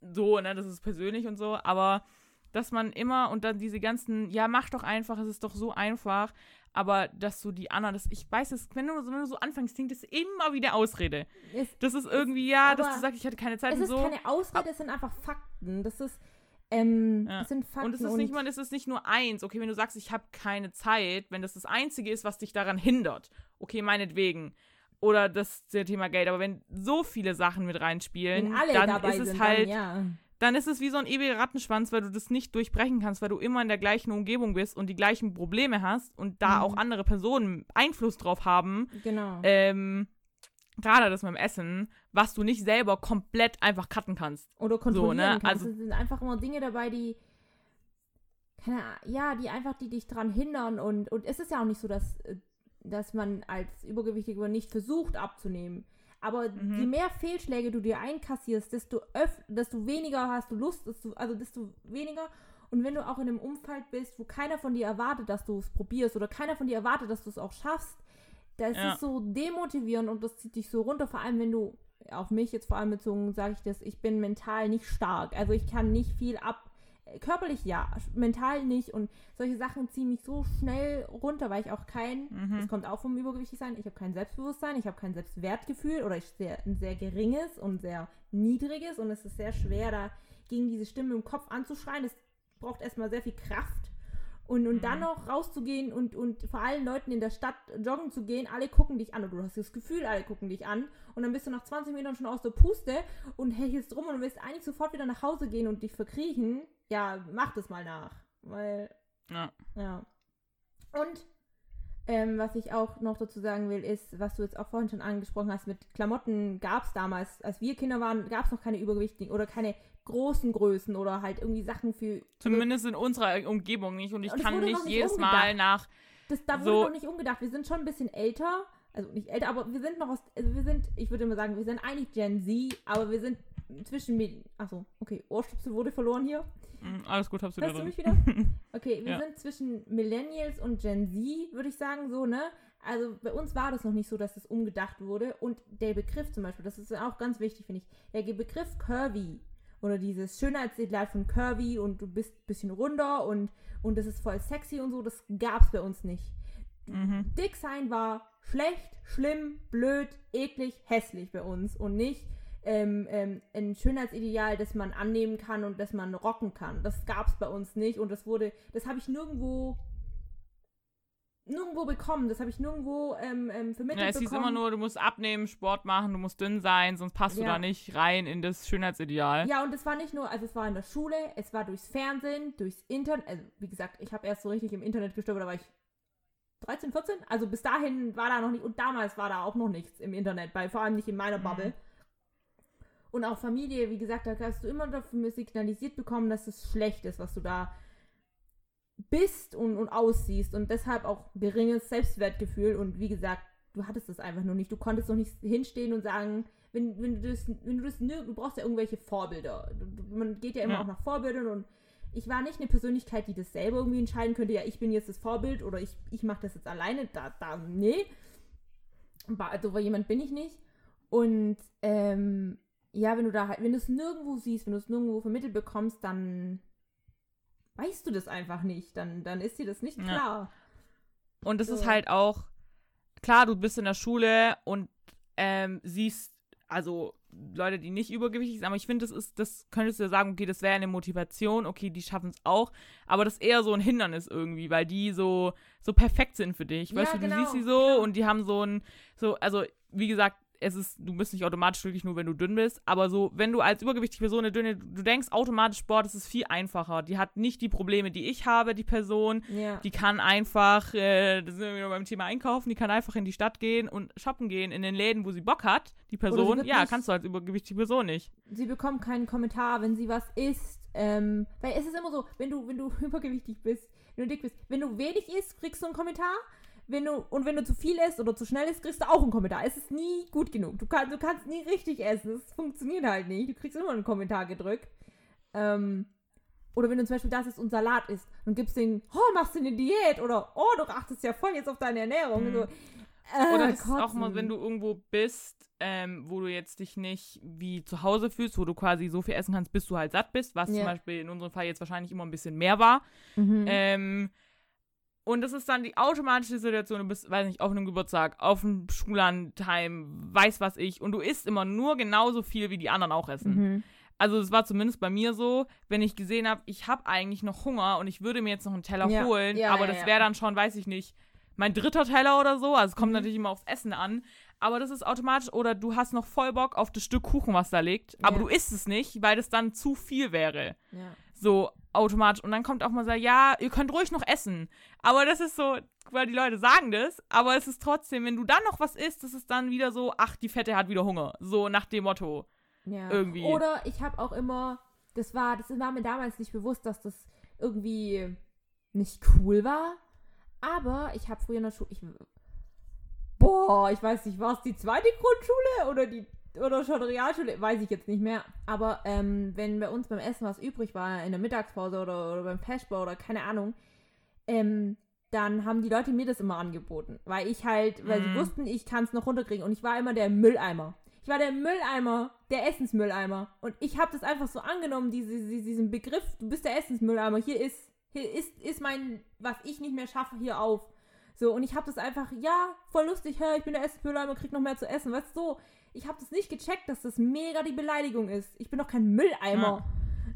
so, ne, das ist persönlich und so, aber dass man immer und dann diese ganzen, ja, mach doch einfach, es ist doch so einfach, aber dass du die anderen, das, ich weiß es, wenn du, wenn du so anfängst, klingt das immer wieder Ausrede. Es, Das ist irgendwie, ja, dass du sagst, ich hatte keine Zeit es und ist so. keine Ausrede, es sind einfach Fakten. Das ist, ähm, Ja. es sind Fakten. Und es ist nicht mal, es ist nicht nur eins. Okay, wenn du sagst, ich habe keine Zeit, wenn das das Einzige ist, was dich daran hindert, okay, meinetwegen. Oder das Thema Geld. Aber wenn so viele Sachen mit reinspielen, dann ist es halt, dann, ja. dann ist es wie so ein ewiger Rattenschwanz, weil du das nicht durchbrechen kannst, weil du immer in der gleichen Umgebung bist und die gleichen Probleme hast und da Mhm. auch andere Personen Einfluss drauf haben. Genau. Ähm, gerade das mit dem Essen, was du nicht selber komplett einfach cutten kannst. Oder kontrollieren ne? kannst. Also- es sind einfach immer Dinge dabei, die, keine Ahnung, ja, die einfach, die dich dran hindern. Und, und es ist ja auch nicht so, dass, äh, dass man als Übergewichtiger nicht versucht abzunehmen. Aber Mhm. je mehr Fehlschläge du dir einkassierst, desto, öf desto weniger hast du Lust, desto, also desto weniger. Und wenn du auch in einem Umfeld bist, wo keiner von dir erwartet, dass du es probierst oder keiner von dir erwartet, dass du es auch schaffst, da ist Ja. es so demotivierend und das zieht dich so runter, vor allem wenn du, auf mich jetzt vor allem bezogen, sage ich das, ich bin mental nicht stark. Also ich kann nicht viel ab. Körperlich ja, mental nicht. Und solche Sachen ziehen mich so schnell runter, weil ich auch kein, Mhm. das kommt auch vom Übergewichtigsein, ich habe kein Selbstbewusstsein, ich habe kein Selbstwertgefühl oder ich sehr, ein sehr geringes und sehr niedriges und es ist sehr schwer, da gegen diese Stimme im Kopf anzuschreien. Es braucht erstmal sehr viel Kraft. Und, und dann Mhm. noch rauszugehen und, und vor allen Leuten in der Stadt joggen zu gehen, alle gucken dich an und du hast das Gefühl, alle gucken dich an und dann bist du nach 20 Metern schon aus der Puste und hechelst rum und willst eigentlich sofort wieder nach Hause gehen und dich verkriechen. Ja, mach das mal nach. Weil, Ja. ja. Und ähm, was ich auch noch dazu sagen will, ist, was du jetzt auch vorhin schon angesprochen hast, mit Klamotten gab es damals, als wir Kinder waren, gab es noch keine Übergewichtigen oder keine großen Größen oder halt irgendwie Sachen für. Zumindest in unserer Umgebung nicht. Und ich Und es kann nicht nicht jedes umgedacht. Mal nach. Das, da wurde So- noch nicht umgedacht. Wir sind schon ein bisschen älter. Also nicht älter, aber wir sind noch aus. Also wir sind, ich würde immer sagen, wir sind eigentlich Gen Z, aber wir sind zwischen. Mil- Achso, okay. Ohrstöpsel wurde verloren hier. Hm, alles gut, habst du wieder Hörst du mich wieder? <laughs> Okay, wir Ja. sind zwischen Millennials und Gen Z, würde ich sagen, so, ne? Also bei uns war das noch nicht so, dass das umgedacht wurde. Und der Begriff zum Beispiel, das ist auch ganz wichtig, finde ich. Der Begriff Curvy oder dieses Schönheitsideal von Curvy und du bist ein bisschen runder und, und das ist voll sexy und so, das gab es bei uns nicht. Mhm. Dick sein war schlecht, schlimm, blöd, eklig, hässlich bei uns und nicht ähm, ähm, ein Schönheitsideal, das man annehmen kann und das man rocken kann. Das gab es bei uns nicht und das wurde, das habe ich nirgendwo nirgendwo bekommen. Das habe ich nirgendwo ähm, ähm, vermittelt Ja, es hieß immer nur, du musst abnehmen, Sport machen, du musst dünn sein, sonst passt du Ja. da nicht rein in das Schönheitsideal. Ja, und es war nicht nur, also es war in der Schule, es war durchs Fernsehen, durchs Internet. Also, wie gesagt, ich habe erst so richtig im Internet gestöbert, da war ich 13, 14. Also bis dahin war da noch nicht, und damals war da auch noch nichts im Internet, bei, vor allem nicht in meiner Mhm. Und auch Familie, wie gesagt, da hast du immer dafür signalisiert bekommen, dass es schlecht ist, was du da bist und, und aussiehst. Und deshalb auch geringes Selbstwertgefühl. Und wie gesagt, du hattest das einfach nur nicht. Du konntest noch nicht hinstehen und sagen, wenn, wenn du das, wenn du das, du brauchst ja irgendwelche Vorbilder. Man geht ja immer Ja. auch nach Vorbildern und ich war nicht eine Persönlichkeit, die das selber irgendwie entscheiden könnte, ja, ich bin jetzt das Vorbild oder ich, ich mache das jetzt alleine. Da, da, nee. Ba- So war jemand bin ich nicht. Und ähm, ja, wenn du da halt, wenn du es nirgendwo siehst, wenn du es nirgendwo vermittelt bekommst, dann weißt du das einfach nicht. Dann, dann ist dir das nicht Ja. klar. Und es ist So. halt auch, klar, du bist in der Schule und ähm, siehst, also Leute, die nicht übergewichtig sind, aber ich finde, das ist, das könntest du ja sagen, okay, das wäre eine Motivation, okay, die schaffen es auch, aber das ist eher so ein Hindernis irgendwie, weil die so, so perfekt sind für dich. Ja, weißt du, du genau, siehst sie so genau. und die haben so ein, so, also wie gesagt, es ist, du bist nicht automatisch glücklich, nur wenn du dünn bist, aber so, wenn du als übergewichtige Person eine dünne, du denkst automatisch, Sport, das ist viel einfacher. Die hat nicht die Probleme, die ich habe, die Person. Ja. Die kann einfach, äh, das sind wir wieder beim Thema Einkaufen, die kann einfach in die Stadt gehen und shoppen gehen, in den Läden, wo sie Bock hat. Die Person, ja, nicht- kannst du als übergewichtige Person nicht. sie bekommt keinen Kommentar, wenn sie was isst. Ähm, weil es ist immer so, wenn du, wenn du <laughs> übergewichtig bist, wenn du dick bist, wenn du wenig isst, kriegst du einen Kommentar. Wenn du, und wenn du zu viel isst oder zu schnell isst, kriegst du auch einen Kommentar. Es ist nie gut genug. Du, kann, du kannst nie richtig essen. Es funktioniert halt nicht. Du kriegst immer einen Kommentar gedrückt. Ähm, oder wenn du zum Beispiel das ist und Salat isst und gibst den, oh, machst du eine Diät? Oder, oh, du achtest ja voll jetzt auf deine Ernährung. Mhm. So, Oder äh, das ist auch mal, wenn du irgendwo bist, ähm, wo du jetzt dich nicht wie zu Hause fühlst, wo du quasi so viel essen kannst, bis du halt satt bist, was Ja. zum Beispiel in unserem Fall jetzt wahrscheinlich immer ein bisschen mehr war. Mhm. Ähm, und das ist dann die automatische Situation, du bist, weiß nicht, auf einem Geburtstag, auf einem Schullandheim, weiß was ich, und du isst immer nur genauso viel, wie die anderen auch essen. Mhm. Also es war zumindest bei mir so, wenn ich gesehen habe, ich habe eigentlich noch Hunger und ich würde mir jetzt noch einen Teller Ja, holen, ja, aber ja, das wäre dann schon, weiß ich nicht, mein dritter Teller oder so. Also es kommt Mhm. natürlich immer aufs Essen an. Aber das ist automatisch, oder du hast noch voll Bock auf das Stück Kuchen, was da liegt, aber du isst es nicht, weil das dann zu viel wäre. Ja. So automatisch. Und dann kommt auch mal so, ja, ihr könnt ruhig noch essen. Aber das ist so, weil die Leute sagen das, aber es ist trotzdem, wenn du dann noch was isst, das ist dann wieder so, ach, die Fette hat wieder Hunger. So nach dem Motto. Ja. Irgendwie. Oder ich habe auch immer, das war, das war mir damals nicht bewusst, dass das irgendwie nicht cool war. Aber ich habe früher in der Schule, ich, boah, ich weiß nicht, war es die zweite Grundschule oder die oder schon Realschule, weiß ich jetzt nicht mehr. Aber ähm, wenn bei uns beim Essen was übrig war, in der Mittagspause oder, oder beim Feschbar oder keine Ahnung, ähm, dann haben die Leute mir das immer angeboten. Weil ich halt, weil sie Mhm. wussten, ich kann es noch runterkriegen. Und ich war immer der Mülleimer. Ich war der Mülleimer, der Essensmülleimer. Und ich habe das einfach so angenommen, diese, diese, diesen Begriff, du bist der Essensmülleimer. Hier ist, hier ist, ist mein, was ich nicht mehr schaffe, hier auf. So, und ich habe das einfach, ja, voll lustig, hä, ich bin der Essensmülleimer, krieg noch mehr zu essen. Weißt du, so, ich habe das nicht gecheckt, dass das mega die Beleidigung ist. Ich bin doch kein Mülleimer.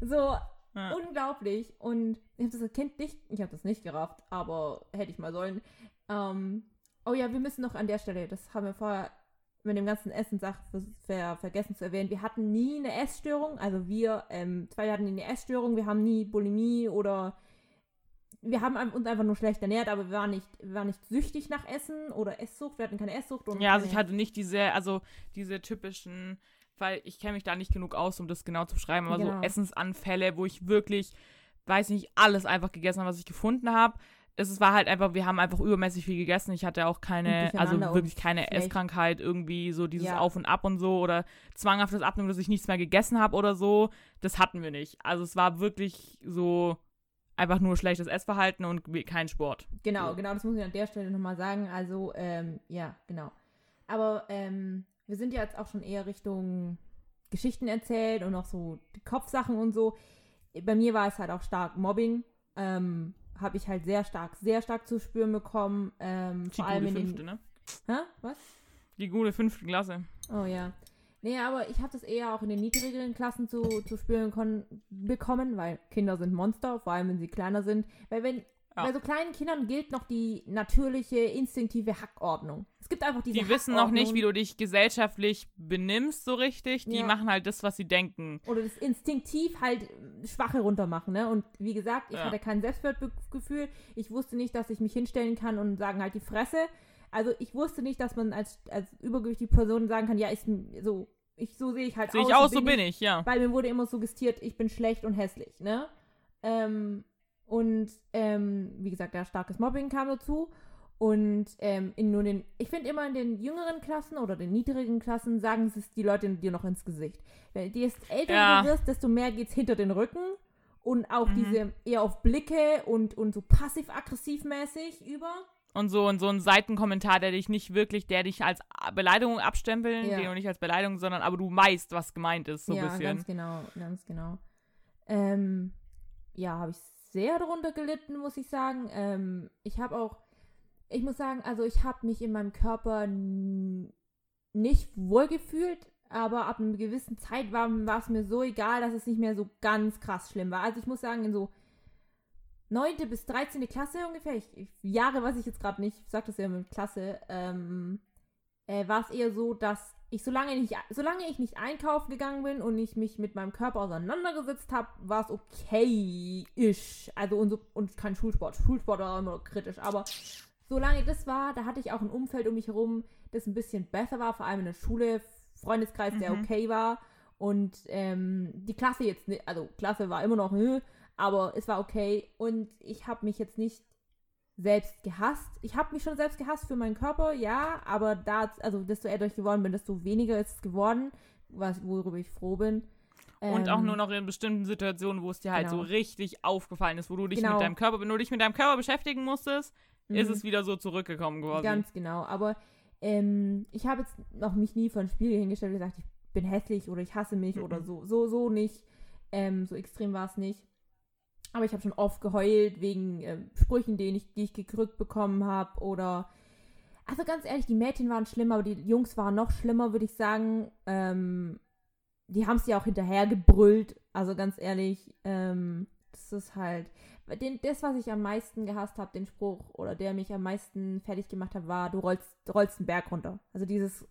So, Ja. unglaublich. Und ich habe das Kind nicht, ich habe das nicht gerafft, aber hätte ich mal sollen. Ähm, oh ja, wir müssen noch an der Stelle, das haben wir vorher mit dem ganzen Essenssach ver vergessen zu erwähnen. Wir hatten nie eine Essstörung, also wir, ähm, zwei hatten nie eine Essstörung, wir haben nie Bulimie oder wir haben uns einfach nur schlecht ernährt, aber wir waren nicht, wir waren nicht süchtig nach Essen oder Esssucht, wir hatten keine Esssucht. Und Ja, also ich keine- hatte nicht diese, also diese typischen, weil ich kenne mich da nicht genug aus, um das genau zu beschreiben, aber Genau. so Essensanfälle, wo ich wirklich, weiß nicht, alles einfach gegessen habe, was ich gefunden habe. Es war halt einfach, wir haben einfach übermäßig viel gegessen. Ich hatte auch keine, also wirklich keine schlecht. Esskrankheit, irgendwie so dieses Ja. Auf und Ab und so oder zwanghaftes Abnehmen, dass ich nichts mehr gegessen habe oder so. Das hatten wir nicht. Also es war wirklich so einfach nur schlechtes Essverhalten und kein Sport. Genau, genau, das muss ich an der Stelle nochmal sagen. Also, ähm, ja, genau. Aber ähm, wir sind ja jetzt auch schon eher Richtung Geschichten erzählt und auch so die Kopfsachen und so. Bei mir war es halt auch stark Mobbing. Ähm, habe ich halt sehr stark, sehr stark zu spüren bekommen. Ähm, vor allem die in den, fünfte, ne? Hä? Was? Die gute fünfte Klasse. Oh ja. Nee, aber ich habe das eher auch in den niedrigeren Klassen zu, zu spüren bekommen, weil Kinder sind Monster, vor allem wenn sie kleiner sind. Weil wenn ja. Bei so kleinen Kindern gilt noch die natürliche, instinktive Hackordnung. Es gibt einfach diese Die wissen noch nicht, wie du dich gesellschaftlich benimmst so richtig. Die ja. machen halt das, was sie denken. Oder das instinktiv halt Schwache runtermachen, ne? Und wie gesagt, ich ja. hatte kein Selbstwertgefühl. Ich wusste nicht, dass ich mich hinstellen kann und sagen halt die Fresse. Also ich wusste nicht, dass man als, als übergewichtige Person sagen kann, ja, ist so, ich, so sehe ich halt seh aus. Sehe ich aus, so bin ich, ich, ja. Weil mir wurde immer suggestiert, ich bin schlecht und hässlich, ne? Ähm, und ähm, wie gesagt, da starkes Mobbing kam dazu. Und ähm, in nur den, ich finde immer in den jüngeren Klassen oder den niedrigen Klassen sagen es die Leute dir noch ins Gesicht. Wenn je älter ja. du wirst, desto mehr geht es hinter den Rücken und auch mhm. diese eher auf Blicke und, und so passiv-aggressiv mäßig über. Und so, und so ein Seitenkommentar, der dich nicht wirklich, der dich als Beleidigung abstempeln, ja. den nicht als Beleidigung, sondern aber du weißt, was gemeint ist, so ein ja, bisschen. Ja, ganz genau, ganz genau. Ähm, ja, habe ich sehr darunter gelitten, muss ich sagen. Ähm, ich habe auch, ich muss sagen, also ich habe mich in meinem Körper nicht wohl gefühlt, aber ab einer gewissen Zeit war es mir so egal, dass es nicht mehr so ganz krass schlimm war. Also ich muss sagen, in so 9. bis 13. Klasse ungefähr, ich, ich Jahre weiß ich jetzt gerade nicht, ich sag das ja mit Klasse, ähm, äh, war es eher so, dass ich, solange, nicht, solange ich nicht einkaufen gegangen bin und ich mich mit meinem Körper auseinandergesetzt habe, war es okay-ish. Also und, so, und kein Schulsport. Schulsport war immer kritisch. Aber solange das war, da hatte ich auch ein Umfeld um mich herum, das ein bisschen besser war, vor allem in der Schule, Freundeskreis, der mhm. okay war. Und ähm, die Klasse jetzt, also Klasse war immer noch, aber es war okay. Und ich habe mich jetzt nicht selbst gehasst. Ich habe mich schon selbst gehasst für meinen Körper, ja, aber da, also desto älter ich geworden bin, desto weniger ist es geworden, was, worüber ich froh bin. Und ähm, auch nur noch in bestimmten Situationen, wo es dir halt genau. so richtig aufgefallen ist, wo du dich genau. mit deinem Körper, wenn du dich mit deinem Körper beschäftigen musstest, mhm. ist es wieder so zurückgekommen quasi. Ganz genau, aber ähm, ich habe jetzt noch mich nie vor ein Spiegel hingestellt und gesagt, ich bin hässlich oder ich hasse mich mhm. oder so. So, so nicht. Ähm, so extrem war es nicht. Aber ich habe schon oft geheult wegen äh, Sprüchen, die ich, die ich gekrückt bekommen habe. Oder. Also ganz ehrlich, die Mädchen waren schlimmer, aber die Jungs waren noch schlimmer, würde ich sagen. Ähm, die haben es ja auch hinterher gebrüllt. Also ganz ehrlich, ähm, das ist halt. Den, das, was ich am meisten gehasst habe, den Spruch, oder der mich am meisten fertig gemacht hat, war, du rollst, du rollst einen Berg runter. Also dieses,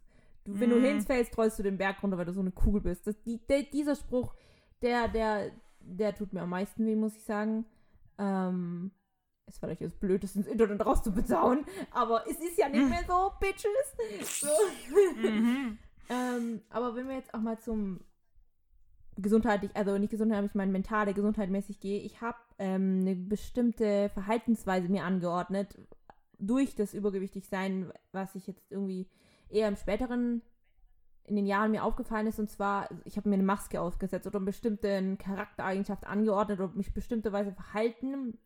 du, wenn mm. du mhm. hinfällst, rollst du den Berg runter, weil du so eine Kugel bist. Das, die, der, dieser Spruch, der, der, der tut mir am meisten weh, muss ich sagen. Ähm, ist vielleicht jetzt blöd, das ins Internet rauszubezauen, aber es ist ja nicht mehr so, Bitches. So. Mhm. <laughs> ähm, aber wenn wir jetzt auch mal zum gesundheitlich, also nicht gesundheitlich, ich meine mentale, gesundheitmäßig gehe, ich habe ähm, eine bestimmte Verhaltensweise mir angeordnet durch das Übergewichtigsein, was ich jetzt irgendwie eher im späteren in den Jahren mir aufgefallen ist, und zwar, ich habe mir eine Maske aufgesetzt oder eine bestimmte Charaktereigenschaft angeordnet oder mich bestimmte Weise verhalten,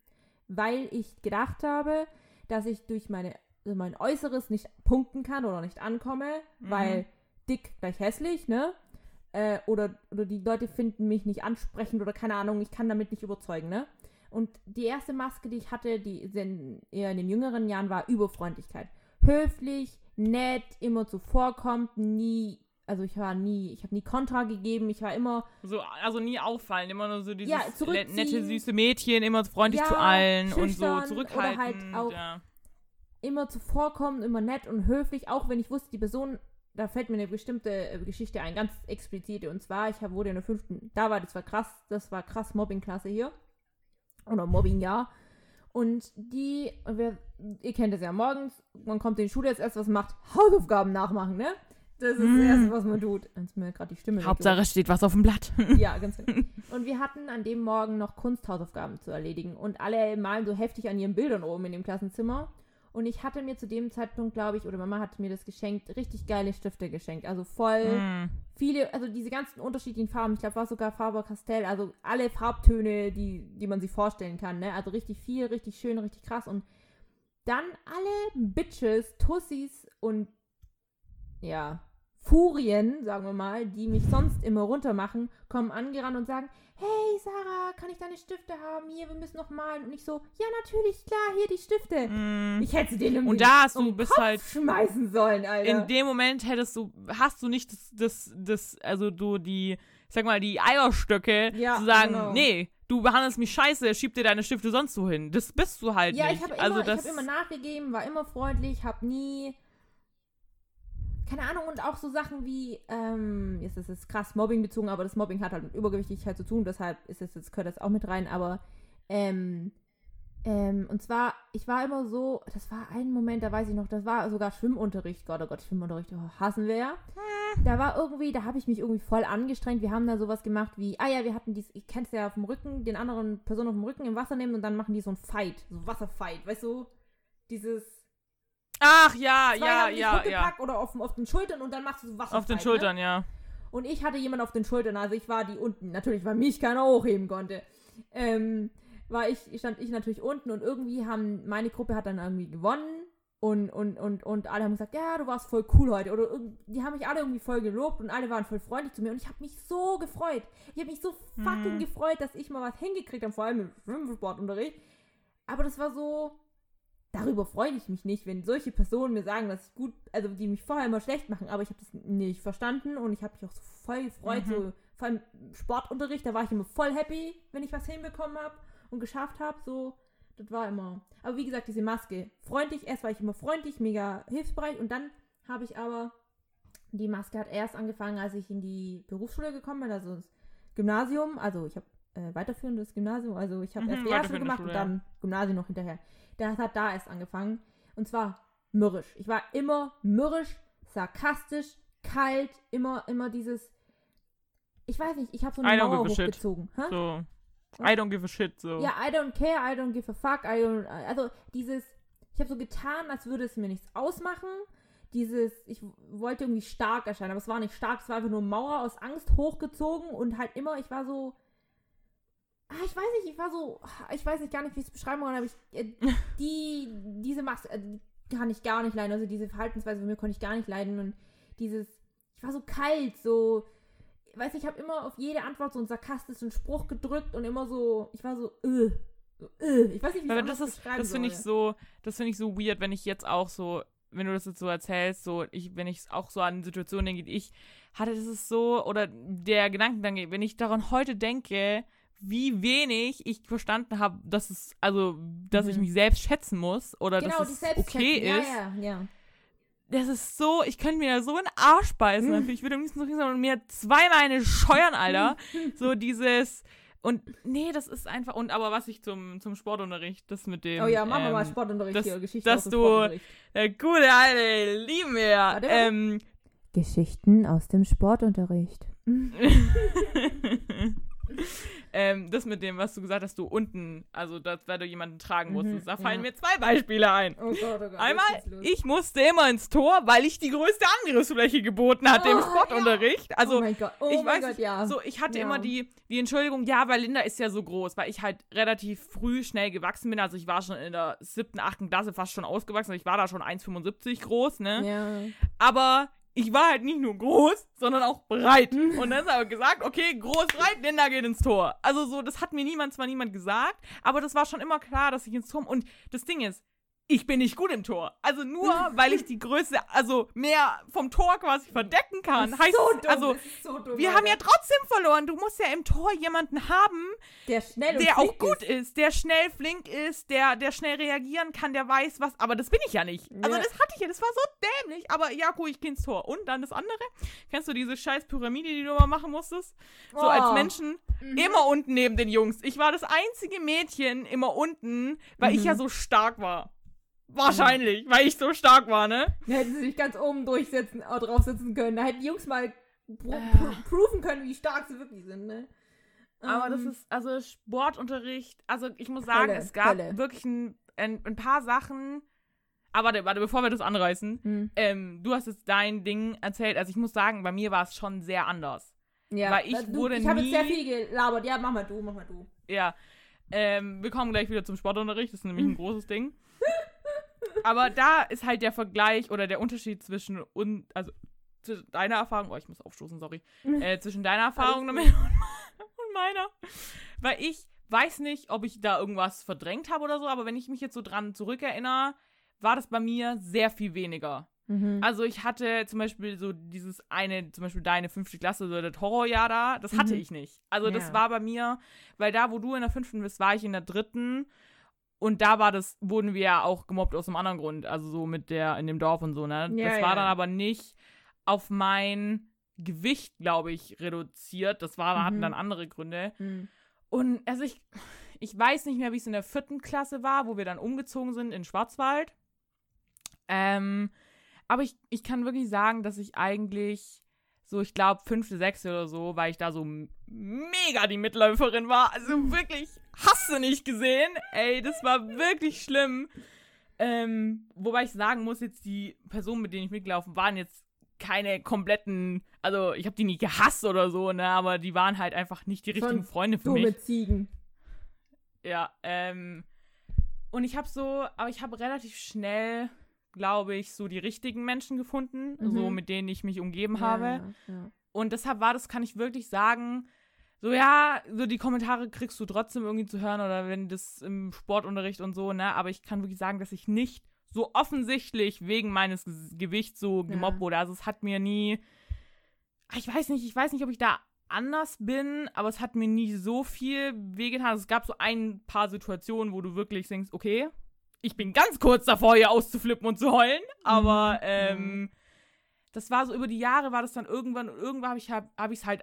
weil ich gedacht habe, dass ich durch meine, also mein Äußeres nicht punkten kann oder nicht ankomme, mhm. weil dick gleich hässlich, ne? Äh, oder, oder die Leute finden mich nicht ansprechend oder keine Ahnung, ich kann damit nicht überzeugen, ne? Und die erste Maske, die ich hatte, die eher in den jüngeren Jahren war Überfreundlichkeit. Höflich, nett, immer zuvorkommt, nie also ich war nie, ich habe nie Kontra gegeben, ich war immer. So, also nie auffallen, immer nur so dieses ja, nette, süße Mädchen, immer freundlich ja, zu allen und so zurückhaltend. Oder halt auch ja. immer zuvorkommen, immer nett und höflich, auch wenn ich wusste, die Person, da fällt mir eine bestimmte äh, Geschichte ein, ganz explizite. Und zwar, ich wurde in der fünften, da war das war krass, das war krass Mobbing-Klasse hier. Oder Mobbing-Jahr. Und die, wir, ihr kennt es ja, morgens, man kommt in die Schule, jetzt erst was macht, Hausaufgaben nachmachen, ne? Das ist das Erste, was man tut. Jetzt mir gerade die Stimme. Hauptsache es steht was auf dem Blatt. <laughs> ja, ganz genau. Und wir hatten an dem Morgen noch Kunsthausaufgaben zu erledigen. Und alle malen so heftig an ihren Bildern oben in dem Klassenzimmer. Und ich hatte mir zu dem Zeitpunkt, glaube ich, oder Mama hat mir das geschenkt, richtig geile Stifte geschenkt. Also voll mm. viele, also diese ganzen unterschiedlichen Farben. Ich glaube, war sogar Faber-Castell. Also alle Farbtöne, die, die man sich vorstellen kann. Ne? Also richtig viel, richtig schön, richtig krass. Und dann alle Bitches, Tussis und ja, Furien, sagen wir mal, die mich sonst immer runtermachen, kommen angerannt und sagen, hey Sarah, kann ich deine Stifte haben? Hier, wir müssen noch malen. Und ich so, ja, natürlich, klar, hier die Stifte. Mm. Ich hätte denen irgendwie Und da hast du den bist Kopf halt schmeißen sollen, Alter. in dem Moment hättest du, hast du nicht das, das, das also du die, ich sag mal, die Eierstöcke Ja, zu sagen, genau. nee, du behandelst mich scheiße, schieb dir deine Stifte sonst wohin. Das bist du halt ja, nicht. ich habe immer, also ich hab immer nachgegeben, war immer freundlich, habe nie keine Ahnung, und auch so Sachen wie, ähm, jetzt ist es krass Mobbing bezogen, aber das Mobbing hat halt mit Übergewichtigkeit zu tun, deshalb ist es jetzt, gehört das auch mit rein, aber, ähm, ähm, und zwar, ich war immer so, das war ein Moment, da weiß ich noch, das war sogar Schwimmunterricht, Gott, oh Gott, Schwimmunterricht, oh, hassen wir ja. Da war irgendwie, da habe ich mich irgendwie voll angestrengt, wir haben da sowas gemacht wie, ah ja, wir hatten dies, ich kenn's ja auf dem Rücken, den anderen Personen auf dem Rücken im Wasser nehmen und dann machen die so ein Fight, so Wasserfight, weißt du, dieses ach ja, zwei ja, haben ja, ja. oder auf, auf den Schultern und dann machst du so Wasser. Auf den Schultern, ja. Ne? Und ich hatte jemand auf den Schultern, also ich war die unten. Natürlich, weil mich keiner hochheben konnte. Ähm, war ich, stand ich natürlich unten und irgendwie haben, meine Gruppe hat dann irgendwie gewonnen und, und, und, und alle haben gesagt, ja, du warst voll cool heute. Oder die haben mich alle irgendwie voll gelobt und alle waren voll freundlich zu mir und ich habe mich so gefreut. Ich habe mich so fucking Mhm. gefreut, dass ich mal was hingekriegt habe, vor allem im Schwimmsportunterricht. Aber das war so, darüber freue ich mich nicht, wenn solche Personen mir sagen, dass ich gut, also die mich vorher immer schlecht machen, aber ich habe das nicht verstanden und ich habe mich auch so voll gefreut, Mhm. so vor allem Sportunterricht, da war ich immer voll happy, wenn ich was hinbekommen habe und geschafft habe, so, das war immer. Aber wie gesagt, diese Maske, freundlich, erst war ich immer freundlich, mega hilfsbereit und dann habe ich aber, die Maske hat erst angefangen, als ich in die Berufsschule gekommen bin, also ins Gymnasium, also ich habe äh, weiterführendes Gymnasium, also ich habe Mhm, erst weiterführende gemacht und Schule, ja. dann Gymnasium noch hinterher. Das hat da erst angefangen. Und zwar mürrisch. Ich war immer mürrisch, sarkastisch, kalt, immer, immer dieses. Ich weiß nicht, ich habe so eine I don't Mauer give a shit. hochgezogen. Hä? So. I don't give a shit, so. Ja, I don't care, I don't give a fuck, I don't. Also dieses. Ich habe so getan, als würde es mir nichts ausmachen. Dieses, ich wollte irgendwie stark erscheinen, aber es war nicht stark, es war einfach nur Mauer aus Angst hochgezogen und halt immer, ich war so. Ah, ich weiß nicht, ich war so. Ich weiß nicht gar nicht, wie ich es beschreiben kann, aber ich. Äh, <laughs> die, diese Maske, äh, die kann ich gar nicht leiden. Also diese Verhaltensweise von mir konnte ich gar nicht leiden. Und dieses. Ich war so kalt, so. Weiß nicht, ich habe immer auf jede Antwort so einen sarkastischen Spruch gedrückt und immer so. Ich war so. Äh, so äh. Ich weiß nicht, wie ich das ist, das finde ich so, das finde ich so weird, wenn ich jetzt auch so, wenn du das jetzt so erzählst, so, ich, wenn ich auch so an Situationen denke, ich hatte, das ist so, oder der Gedankengang, wenn ich daran heute denke, wie wenig ich verstanden habe, dass es, also, dass ich Mhm. mich selbst schätzen muss oder Genau, dass es okay ja, ist. Ja, ja. Das ist so, ich könnte mir da so in den Arsch beißen. Mhm. Ich würde am liebsten so hinsetzen und mir zweimal eine scheuern, Alter. <laughs> so dieses. Und nee, das ist einfach. Und aber was ich zum, zum Sportunterricht, das mit dem. Oh ja, machen wir mal ähm, Sportunterricht dass- hier, Geschichte dass aus dem du- Sportunterricht. Der gute alte, lieben wir. Warte, warte. Ähm, Geschichten aus dem Sportunterricht. <laughs> ähm, das mit dem, was du gesagt hast, du unten, also das, weil du jemanden tragen Mhm, musstest. Da fallen ja. mir zwei Beispiele ein. Oh Gott, oh Gott. Einmal, ich musste immer ins Tor, weil ich die größte Angriffsfläche geboten hatte im Oh, Sportunterricht. Also oh mein Gott, oh ich mein weiß Gott, ja. So, ich hatte Ja. immer die, die Entschuldigung, ja, weil Linda ist ja so groß, weil ich halt relativ früh schnell gewachsen bin. Also ich war schon in der siebten, achten Klasse fast schon ausgewachsen. Also ich war da schon 1,75 groß, ne? ja. Aber ich war halt nicht nur groß, sondern auch breit. Und dann ist aber gesagt, okay, groß, breit, Linda geht ins Tor. Also so, das hat mir niemand, zwar niemand gesagt, aber das war schon immer klar, dass ich ins Tor. Und das Ding ist, ich bin nicht gut im Tor. Also nur, <laughs> weil ich die Größe, also mehr vom Tor quasi verdecken kann. Ist heißt, so dumm, also ist so dumm, wir Alter. haben ja trotzdem verloren. Du musst ja im Tor jemanden haben, der schnell der auch gut ist. der schnell flink ist, der, der schnell reagieren kann, der weiß was. Aber das bin ich ja nicht. Also Ja. das hatte ich ja, das war so dämlich. Aber ja, gut, ich geh ins Tor. Und dann das andere. Kennst du diese scheiß Pyramide, die du immer machen musstest? So Oh. als Menschen Mhm. immer unten neben den Jungs. Ich war das einzige Mädchen immer unten, weil ich Mhm. ja so stark war. Wahrscheinlich, weil ich so stark war, ne? Da hätten sie sich ganz oben durchsetzen, äh, draufsetzen können. Da hätten die Jungs mal pro Äh. pr proven können, wie stark sie wirklich sind, ne? Aber das Ähm, ist, also Sportunterricht, also ich muss sagen, Hölle, es gab Hölle. wirklich ein, ein, ein paar Sachen. Aber warte, warte, bevor wir das anreißen, hm. ähm, du hast jetzt dein Ding erzählt. Also ich muss sagen, bei mir war es schon sehr anders. Ja, weil ich da- du, wurde Ich habe jetzt sehr viel gelabert. Ja, mach mal du, mach mal du. Ja. Ähm, wir kommen gleich wieder zum Sportunterricht, das ist nämlich ein großes Ding. Aber da ist halt der Vergleich oder der Unterschied zwischen und also zwischen deiner Erfahrung, oh, ich muss aufstoßen, sorry, äh, zwischen deiner Erfahrung <laughs> und, meiner. weil ich weiß nicht, ob ich da irgendwas verdrängt habe oder so, aber wenn ich mich jetzt so dran zurückerinnere, war das bei mir sehr viel weniger. Mhm. Also ich hatte zum Beispiel so dieses eine, zum Beispiel deine fünfte Klasse, so das Horrorjahr da, das hatte Mhm. ich nicht. Also das Ja. war bei mir, weil da, wo du in der fünften bist, war ich in der dritten und da war das, wurden wir ja auch gemobbt aus einem anderen Grund, also so mit der, in dem Dorf und so, ne? Ja, das war ja. dann aber nicht auf mein Gewicht, glaube ich, reduziert. Das war, hatten Mhm. dann andere Gründe. Mhm. Und also ich, ich weiß nicht mehr, wie es in der vierten Klasse war, wo wir dann umgezogen sind in Schwarzwald. Ähm, aber ich, ich kann wirklich sagen, dass ich eigentlich so, ich glaube, fünfte, sechste oder so, weil ich da so mega die Mitläuferin war. Also wirklich, hast du nicht gesehen? Ey, das war wirklich schlimm. Ähm, wobei ich sagen muss, jetzt die Personen, mit denen ich mitgelaufen waren, jetzt keine kompletten, also ich habe die nie gehasst oder so, ne, aber die waren halt einfach nicht die richtigen Freunde für Dumme mich. Ziegen. Ja, ähm. Und ich habe so, aber ich habe relativ schnell, glaube ich, so die richtigen Menschen gefunden, Mhm. so mit denen ich mich umgeben habe. Ja, ja. Und deshalb war das, kann ich wirklich sagen, so ja, so die Kommentare kriegst du trotzdem irgendwie zu hören oder wenn das im Sportunterricht und so, ne? Aber ich kann wirklich sagen, dass ich nicht so offensichtlich wegen meines Gewichts so gemobbt Ja. wurde. Also es hat mir nie, Ah, ich weiß nicht, ich weiß nicht, ob ich da anders bin, aber es hat mir nie so viel wehgetan. Also es gab so ein paar Situationen, wo du wirklich denkst, okay, ich bin ganz kurz davor, hier auszuflippen und zu heulen, aber Mhm, ähm, das war so über die Jahre war das dann irgendwann und irgendwann habe ich hab, hab ich es halt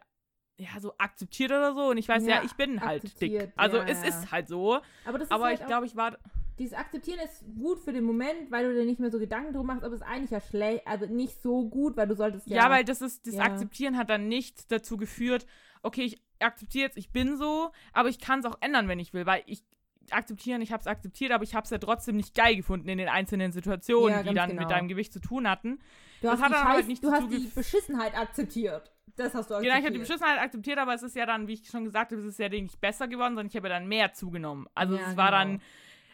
ja so akzeptiert oder so und ich weiß ja, Ja, ich bin halt dick. Also ja, es ist halt so, Aber das ist aber halt ich glaube, ich war dieses Akzeptieren ist gut für den Moment, weil du dir nicht mehr so Gedanken drum machst, aber es ist eigentlich ja schlecht, also nicht so gut, weil du solltest ja. Ja, weil das ist, das. Akzeptieren hat dann nicht dazu geführt, okay, ich akzeptiere jetzt, ich bin so, aber ich kann es auch ändern, wenn ich will, weil ich akzeptieren, ich habe es akzeptiert, aber ich habe es ja trotzdem nicht geil gefunden in den einzelnen Situationen, Ja, die dann genau. mit deinem Gewicht zu tun hatten. Du das hast, hat die, Scheiß, nicht du hast die Beschissenheit akzeptiert. Das hast du akzeptiert. Genau, ich habe die Beschissenheit akzeptiert, aber es ist ja dann, wie ich schon gesagt habe, es ist ja nicht besser geworden, sondern ich habe ja dann mehr zugenommen. Also Ja, es war genau. dann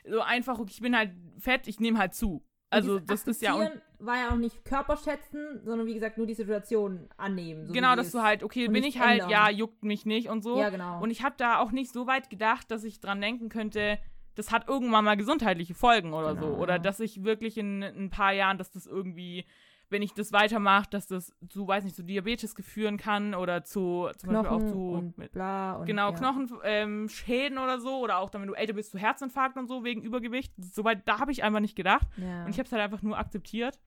so einfach, okay, ich bin halt fett, ich nehme halt zu. Also das ist ja Akzeptieren war ja auch nicht Körperschätzen, sondern wie gesagt nur die Situation annehmen. So genau, dass du halt, okay, bin ich halt, ändern. ja, juckt mich nicht und so. Ja, genau. Und ich habe da auch nicht so weit gedacht, dass ich dran denken könnte, das hat irgendwann mal gesundheitliche Folgen oder so. Genau. Oder dass ich wirklich in, ein paar Jahren, dass das irgendwie, wenn ich das weitermache, dass das zu, weiß nicht, zu Diabetes führen kann oder zu, zum Knochen Beispiel auch zu, und mit- bla und genau, ja. Knochenschäden ähm, Schäden oder so. Oder auch dann, wenn du älter bist, zu Herzinfarkt und so wegen Übergewicht. Soweit, da habe ich einfach nicht gedacht. Ja. Und ich habe es halt einfach nur akzeptiert.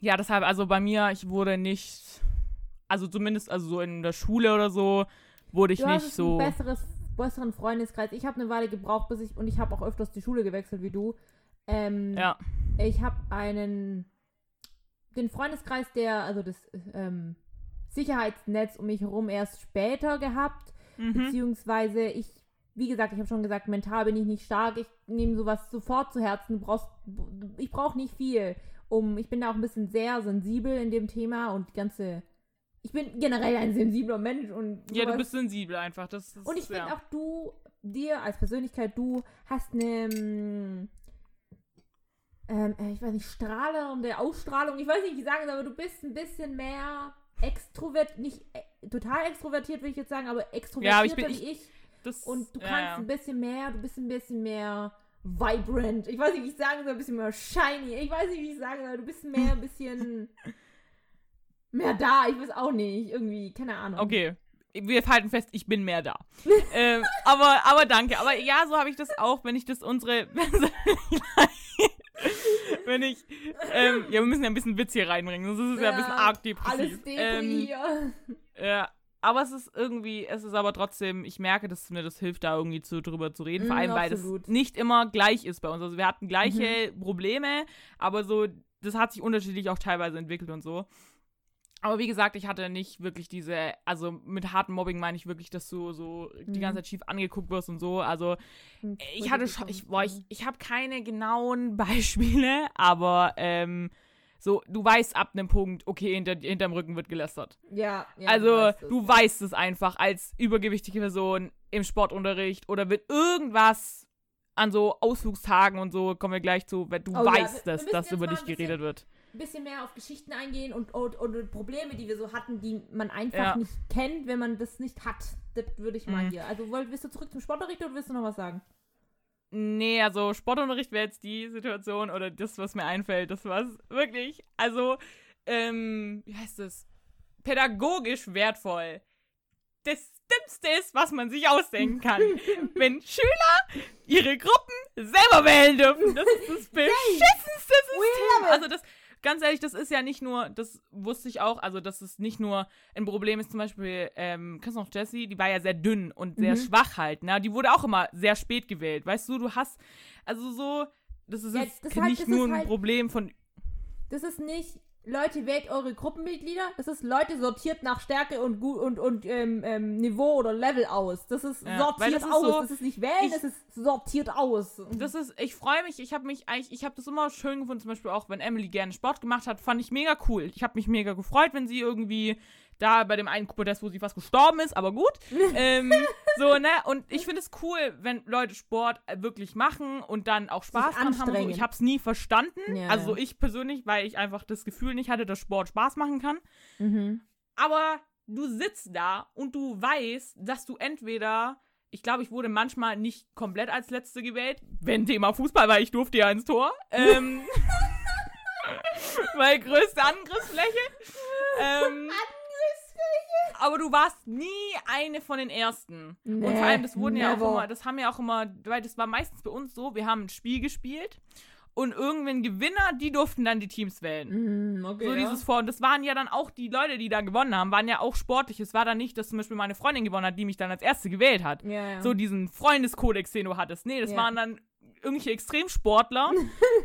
Ja, deshalb, also bei mir, ich wurde nicht, also zumindest, also so in der Schule oder so, wurde ich du nicht so. einen besseres, besseren Freundeskreis. Ich habe eine Weile gebraucht, bis ich und ich habe auch öfters die Schule gewechselt wie du. Ähm, Ja. Ich habe einen den Freundeskreis, der also das ähm, Sicherheitsnetz um mich herum erst später gehabt, Mhm. beziehungsweise ich, wie gesagt, ich habe schon gesagt, mental bin ich nicht stark. Ich nehme sowas sofort zu Herzen. Du brauchst, ich brauche nicht viel, um. Ich bin da auch ein bisschen sehr sensibel in dem Thema und die ganze. Ich bin generell ein sensibler Mensch und Ja, du bist sensibel einfach. Das ist, und ich finde ja. auch du, dir als Persönlichkeit, du hast eine, ähm, äh, ich weiß nicht, strahlende Ausstrahlung. Ich weiß nicht, wie ich sagen soll, aber du bist ein bisschen mehr extrovert, nicht äh, total extrovertiert, würde ich jetzt sagen, aber extrovertierter aber ich bin- wie ich. das, Und du ja, kannst ja. ein bisschen mehr, du bist ein bisschen mehr vibrant. Ich weiß nicht, wie ich sagen soll, ein bisschen mehr shiny. Ich weiß nicht, wie ich sagen soll, du bist mehr ein bisschen <laughs> mehr da. Ich weiß auch nicht, irgendwie, keine Ahnung. Okay. Wir halten fest, ich bin mehr da. <laughs> ähm, aber, aber danke. Aber ja, so habe ich das auch, wenn ich das unsere. <laughs> wenn ich. Ähm, ja, wir müssen ja ein bisschen Witz hier reinbringen, sonst ist es ja, ein bisschen arg depressiv. Alles Depri ähm. Ja, aber es ist irgendwie, es ist aber trotzdem, ich merke, dass mir das hilft, da irgendwie zu, drüber zu reden. Vor Mm, allem, weil das nicht immer gleich ist bei uns. Also wir hatten gleiche Mhm. Probleme, aber so, das hat sich unterschiedlich auch teilweise entwickelt und so. Aber wie gesagt, ich hatte nicht wirklich diese, also mit hartem Mobbing meine ich wirklich, dass du so die Mhm. ganze Zeit schief angeguckt wirst und so. Also Und ich hatte schon, ich, boah, ich, ich habe keine genauen <laughs> Beispiele, aber ähm, so, du weißt ab einem Punkt, okay, hinter, hinterm Rücken wird gelästert. Ja, ja also, weißt es, du weißt es einfach als übergewichtige Person im Sportunterricht oder wird irgendwas an so Ausflugstagen und so, kommen wir gleich zu, wenn du Oh ja, wir- weißt, dass das über dich geredet wird. Ein bisschen mehr auf Geschichten eingehen und, und, und Probleme, die wir so hatten, die man einfach Ja. nicht kennt, wenn man das nicht hat. Das würde ich mal Mhm. hier. Also willst du zurück zum Sportunterricht oder willst du noch was sagen? Nee, also Sportunterricht wäre jetzt die Situation oder das, was mir einfällt. Das war's wirklich. Also, ähm, wie heißt es? Pädagogisch wertvoll. Das Dümmste ist, was man sich ausdenken kann. <laughs> wenn Schüler ihre Gruppen selber wählen dürfen. Das ist das beschissenste System. Also das, ganz ehrlich, das ist ja nicht nur, das wusste ich auch, also dass es nicht nur ein Problem ist, zum Beispiel, ähm, kennst du noch Jessie? Die war ja sehr dünn und sehr Mhm. schwach halt, ne? Die wurde auch immer sehr spät gewählt. Weißt du, du hast, also so, das ist Ja, jetzt das halt- nicht das nur ein halt- Problem von, Das ist nicht, Leute, wählt eure Gruppenmitglieder. Das ist Leute sortiert nach Stärke und, Gu- und, und ähm, ähm, Niveau oder Level aus. Das ist Ja, sortiert das ist aus. so- das ist nicht wählen, ich- das ist sortiert aus. das ist, ich freue mich, ich habe mich eigentlich, ich habe das immer schön gefunden, zum Beispiel auch, wenn Emily gerne Sport gemacht hat, fand ich mega cool. Ich habe mich mega gefreut, wenn sie irgendwie da bei dem einen Protest, wo sie fast gestorben ist, aber gut. <laughs> ähm, so, ne? Und ich finde es cool, wenn Leute Sport äh, wirklich machen und dann auch Spaß dran haben. So. Ich habe es nie verstanden. Ja, also ich persönlich, weil ich einfach das Gefühl nicht hatte, dass Sport Spaß machen kann. Mhm. Aber du sitzt da und du weißt, dass du entweder, ich glaube, ich wurde manchmal nicht komplett als Letzte gewählt, wenn Thema Fußball, weil ich durfte ja ins Tor. Ähm, <laughs> <laughs> weil größte Angriffsfläche. Ähm, aber du warst nie eine von den ersten. und vor allem, das wurden ja auch never. immer, das haben ja auch immer, weil das war meistens bei uns so, wir haben ein Spiel gespielt und irgendwann Gewinner, die durften dann die Teams wählen. Mhm, okay, So ja. dieses Vor. Und das waren ja dann auch die Leute, die da gewonnen haben, waren ja auch sportlich. Es war dann nicht, dass zum Beispiel meine Freundin gewonnen hat, die mich dann als Erste gewählt hat. Ja, ja. So diesen Freundeskodex, den du hattest. Nee, das waren dann irgendwelche Extremsportler,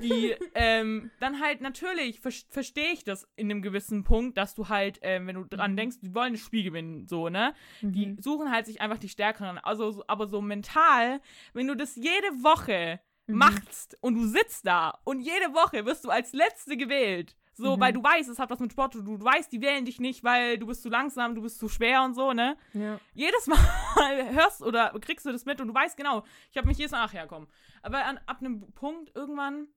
die <laughs> ähm, dann halt natürlich, ver verstehe ich das in einem gewissen Punkt, dass du halt, ähm, wenn du dran Mhm. denkst, die wollen das Spiel gewinnen, so, ne? Die Mhm. suchen halt sich einfach die Stärkeren. Also, so- aber so mental, wenn du das jede Woche Mhm. machst und du sitzt da und jede Woche wirst du als Letzte gewählt. So, Mhm. weil du weißt, es hat was mit Sport zu tun. Du weißt, die wählen dich nicht, weil du bist zu langsam, du bist zu schwer und so, ne? ja. Jedes Mal <laughs> hörst oder kriegst du das mit und du weißt genau, ich habe mich jedes Mal, komm. Aber an, ab einem Punkt irgendwann,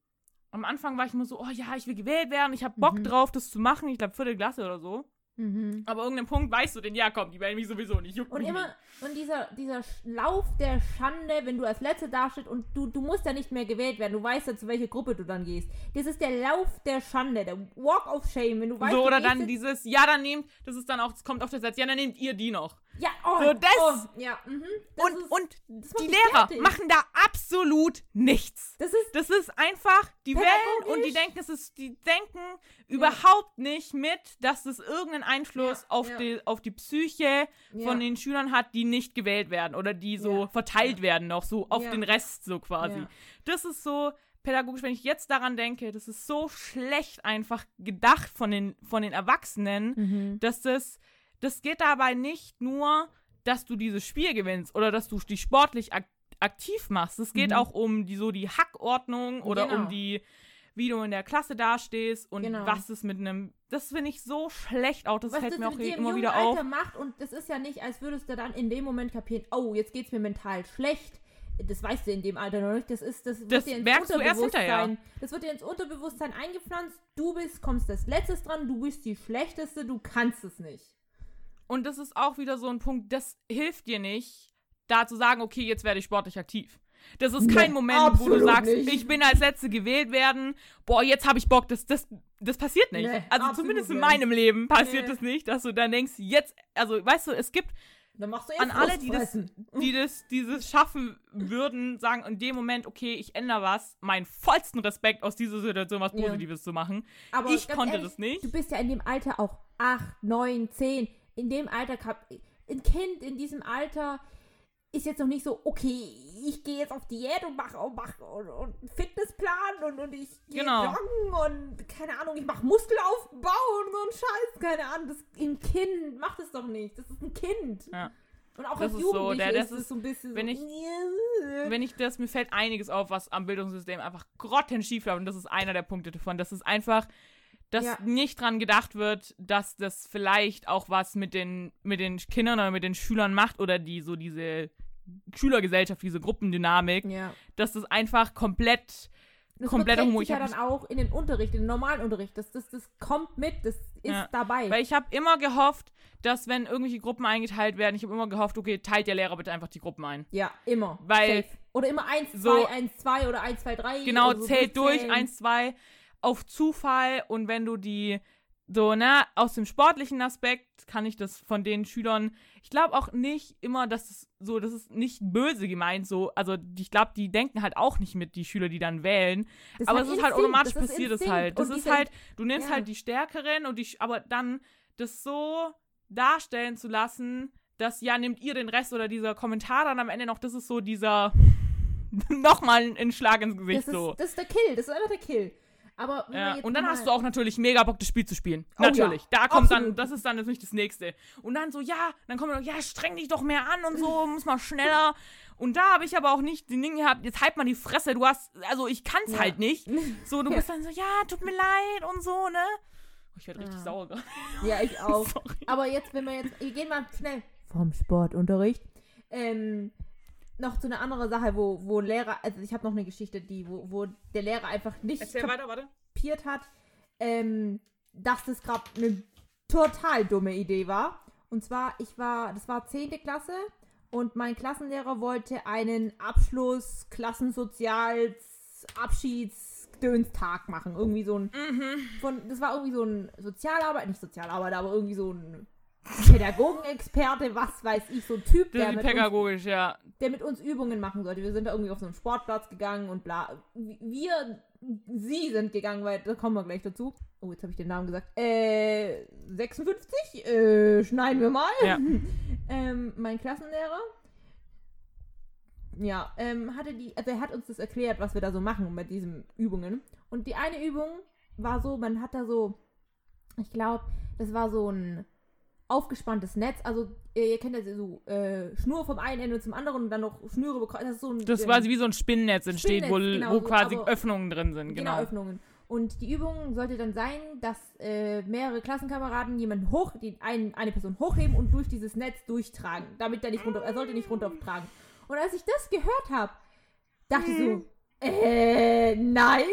am Anfang war ich immer so, oh ja, ich will gewählt werden, ich habe Bock Mhm. drauf, das zu machen. Ich glaube, vierte Klasse oder so. Mhm. Aber irgendeinem Punkt weißt du denn, ja, komm, die wählen mich sowieso nicht. Juckt Und immer, und dieser, dieser Lauf der Schande, wenn du als Letzte dastehst und du, du musst ja nicht mehr gewählt werden, du weißt ja, zu welcher Gruppe du dann gehst. Das ist der Lauf der Schande, der Walk of Shame, wenn du weißt, so, du oder dann dieses, ja, dann nehmt, das ist dann auch, das kommt auf der Satz, ja, dann nehmt ihr die noch. Ja, oh, so das- oh, ja, mhm. Das und ist, und das die Lehrer fertig. machen da absolut nichts. das ist, Das ist einfach, die wählen und die denken, es ist, die denken überhaupt nicht mit, dass es irgendeinen Einfluss auf. Die, auf die Psyche von den Schülern hat, die nicht gewählt werden oder die so verteilt werden noch, so auf den Rest so quasi. Das ist so pädagogisch, wenn ich jetzt daran denke, das ist so schlecht einfach gedacht von den, von den Erwachsenen, Mhm. dass das, das geht dabei nicht nur, dass du dieses Spiel gewinnst oder dass du dich sportlich ak aktiv machst. Es geht Mhm. auch um die so die Hackordnung oder Genau. um die, wie du in der Klasse dastehst und Genau. was es mit einem, das finde ich so schlecht auch, das was fällt das mir auch immer wieder Alter auf. macht und das ist ja nicht, als würdest du dann in dem Moment kapieren, oh, jetzt geht's mir mental schlecht. Das weißt du in dem Alter noch nicht. Das ist, das, Das wird dir ins merkst du erst hinterher. Das wird dir ins Unterbewusstsein eingepflanzt. Du bist, kommst als letztes dran, du bist die schlechteste, du kannst es nicht. Und das ist auch wieder so ein Punkt, das hilft dir nicht, da zu sagen, okay, jetzt werde ich sportlich aktiv. Das ist Nee, kein Moment, wo du sagst, nicht. ich bin als Letzte gewählt werden, boah, jetzt habe ich Bock, das, das, das passiert nicht. Nee, also zumindest in nicht. meinem Leben passiert Nee. das nicht, dass du dann denkst, jetzt, also weißt du, es gibt Dann machst du an alle, die das, die das, dieses schaffen würden, sagen in dem Moment, okay, ich ändere was, meinen vollsten Respekt aus dieser Situation was Ja. Positives zu machen. Aber ich konnte ehrlich, das nicht. Du bist ja in dem Alter auch 8, 9, 10. In dem Alter, ein Kind in diesem Alter ist jetzt noch nicht so, okay, ich gehe jetzt auf Diät und mache und mach, und, und einen Fitnessplan und, und ich gehe Genau. joggen und keine Ahnung, ich mache Muskelaufbau und so ein Scheiß, keine Ahnung. Das, ein Kind macht es doch nicht. Das ist ein Kind. Ja. Und auch Das als ist so, der- das ist es ist- so ein bisschen wenn so, ich- <laughs> wenn ich das, mir fällt einiges auf, was am Bildungssystem einfach grottenschief läuft und das ist einer der Punkte davon. Das ist einfach, dass Ja. nicht dran gedacht wird, dass das vielleicht auch was mit den, mit den Kindern oder mit den Schülern macht oder die so diese Schülergesellschaft, diese Gruppendynamik, ja. dass das einfach komplett Das kompletter sich Ich ja dann auch in den Unterricht, in den normalen Unterricht. Das, das, das kommt mit, das ist Ja, dabei. Weil ich habe immer gehofft, dass wenn irgendwelche Gruppen eingeteilt werden, ich habe immer gehofft, okay, teilt der Lehrer bitte einfach die Gruppen ein. ja, immer. Weil- Safe. Oder immer 1, 2, So- 1, 2 oder 1, 2, 3. Genau, so zählt durch, durchzählen. eins, zwei, auf Zufall und wenn du die so, ne, aus dem sportlichen Aspekt kann ich das von den Schülern, ich glaube auch nicht immer, dass es so, das ist nicht böse gemeint, so, also ich glaube, die denken halt auch nicht mit, die Schüler, die dann wählen, Das aber es hat ist halt automatisch das passiert es halt. Das ist halt, du nimmst ja. halt die Stärkeren und die, aber dann das so darstellen zu lassen, dass, ja, nehmt ihr den Rest oder dieser Kommentar dann am Ende noch, das ist so dieser, <laughs> nochmal ein Schlag ins Gesicht, Das ist, so. das ist der Kill, das ist einfach der Kill. Aber Ja, und dann hast du auch natürlich mega Bock, das Spiel zu spielen. Oh ja, natürlich. da kommt dann, absolut. das ist dann nicht das nächste. Und dann so, ja, dann kommt noch, ja, streng dich doch mehr an und so, <laughs> muss mal schneller. Und da habe ich aber auch nicht den Ding gehabt, jetzt halt mal die Fresse, du hast, also ich kann's Ja. halt nicht. <laughs> So, du Ja. bist dann so, ja, tut mir leid und so, ne? Oh, ich werde richtig Ja. sauer gerade. <laughs> Ja, ich auch. Aber jetzt, wenn wir jetzt, wir gehen mal schnell vom Sportunterricht, ähm, noch zu einer anderen Sache, wo, wo Lehrer, also ich habe noch eine Geschichte, die, wo, wo der Lehrer einfach nicht Erzähl weiter, kapiert hat, ähm, dass das gerade eine total dumme Idee war. Und zwar, ich war, das war 10. Klasse und mein Klassenlehrer wollte einen Abschluss, Klassensozials, Abschiedsdönstag machen. Irgendwie so ein Mhm. von, das war irgendwie so ein Sozialarbeiter, nicht Sozialarbeiter, aber irgendwie so ein Pädagogenexperte, was weiß ich, so ein Typ, der mit, uns, ja. der mit uns Übungen machen sollte. Wir sind da irgendwie auf so einen Sportplatz gegangen und bla. Wir, sie sind gegangen, weil da kommen wir gleich dazu. Oh, jetzt habe ich den Namen gesagt. Äh, 56? Äh, schneiden wir mal. Ja. <laughs> ähm, mein Klassenlehrer. Ja, ähm, hatte die, also er hat uns das erklärt, was wir da so machen mit diesen Übungen. Und die eine Übung war so, man hat da so, ich glaube, das war so ein aufgespanntes Netz. Also, ihr kennt ja so äh, Schnur vom einen Ende zum anderen und dann noch Schnüre bekommen. Das ist so ein. Das ähm, quasi wie so ein Spinnennetz entsteht, wo, Spinnennetz, genau wo quasi Öffnungen drin sind, Genau, genau. Öffnungen. Und die Übung sollte dann sein, dass äh, mehrere Klassenkameraden jemanden hoch, die ein, eine Person hochheben und durch dieses Netz durchtragen, damit er nicht runter, er sollte nicht runtertragen. Und als ich das gehört habe, dachte ich so, äh, nein.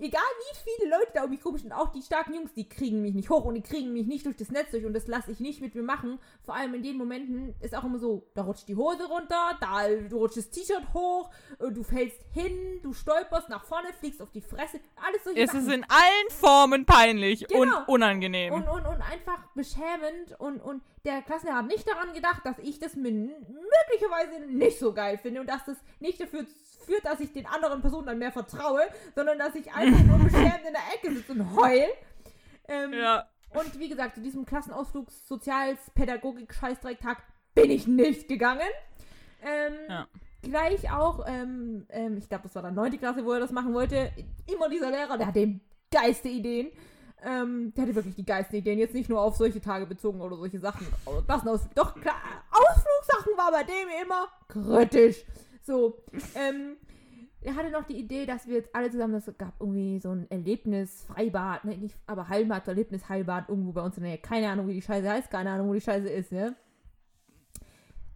Egal wie viele Leute da um mich rum sind, auch die starken Jungs, die kriegen mich nicht hoch und die kriegen mich nicht durch das Netz durch und das lasse ich nicht mit mir machen. Vor allem in den Momenten ist auch immer so, da rutscht die Hose runter, da rutscht das T-Shirt hoch, äh, du fällst hin, du stolperst nach vorne, fliegst auf die Fresse, alles solche Es Sachen. ist in allen Formen peinlich Genau. und unangenehm. und, und, und einfach beschämend und, und der Klassenlehrer hat nicht daran gedacht, dass ich das möglicherweise nicht so geil finde und dass das nicht dafür führt, dass ich den anderen Personen dann mehr vertraue, sondern dass ich einfach nur <laughs> beschämend in der Ecke sitze und heul. Ähm, ja. Und wie gesagt, zu diesem Klassenausflug Sozials Pädagogik Scheißdrecktag bin ich nicht gegangen. Ähm, Ja. Gleich auch, ähm, ähm, ich glaube, das war dann 9. Klasse, wo er das machen wollte. Immer dieser Lehrer, der hatte geiste Ideen. Ähm, der hatte wirklich die geilsten Ideen. Jetzt nicht nur auf solche Tage bezogen oder solche Sachen. Oder Klassenausflug. Doch, klar, Ausflugsachen war bei dem immer kritisch. So, ähm, er hatte noch die Idee, dass wir jetzt alle zusammen, es gab irgendwie so ein Erlebnis-Freibad, ne, nicht, aber Heilbad, Erlebnis-Heilbad irgendwo bei uns in der Nähe. Keine Ahnung, wie die Scheiße heißt, keine Ahnung, wo die Scheiße ist, ne?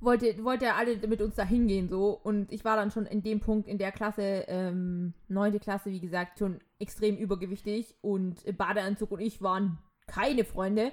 Wollte, wollte er alle mit uns da hingehen, so. Und ich war dann schon in dem Punkt in der Klasse, ähm, neunte Klasse, wie gesagt, schon extrem übergewichtig und Badeanzug und ich waren keine Freunde.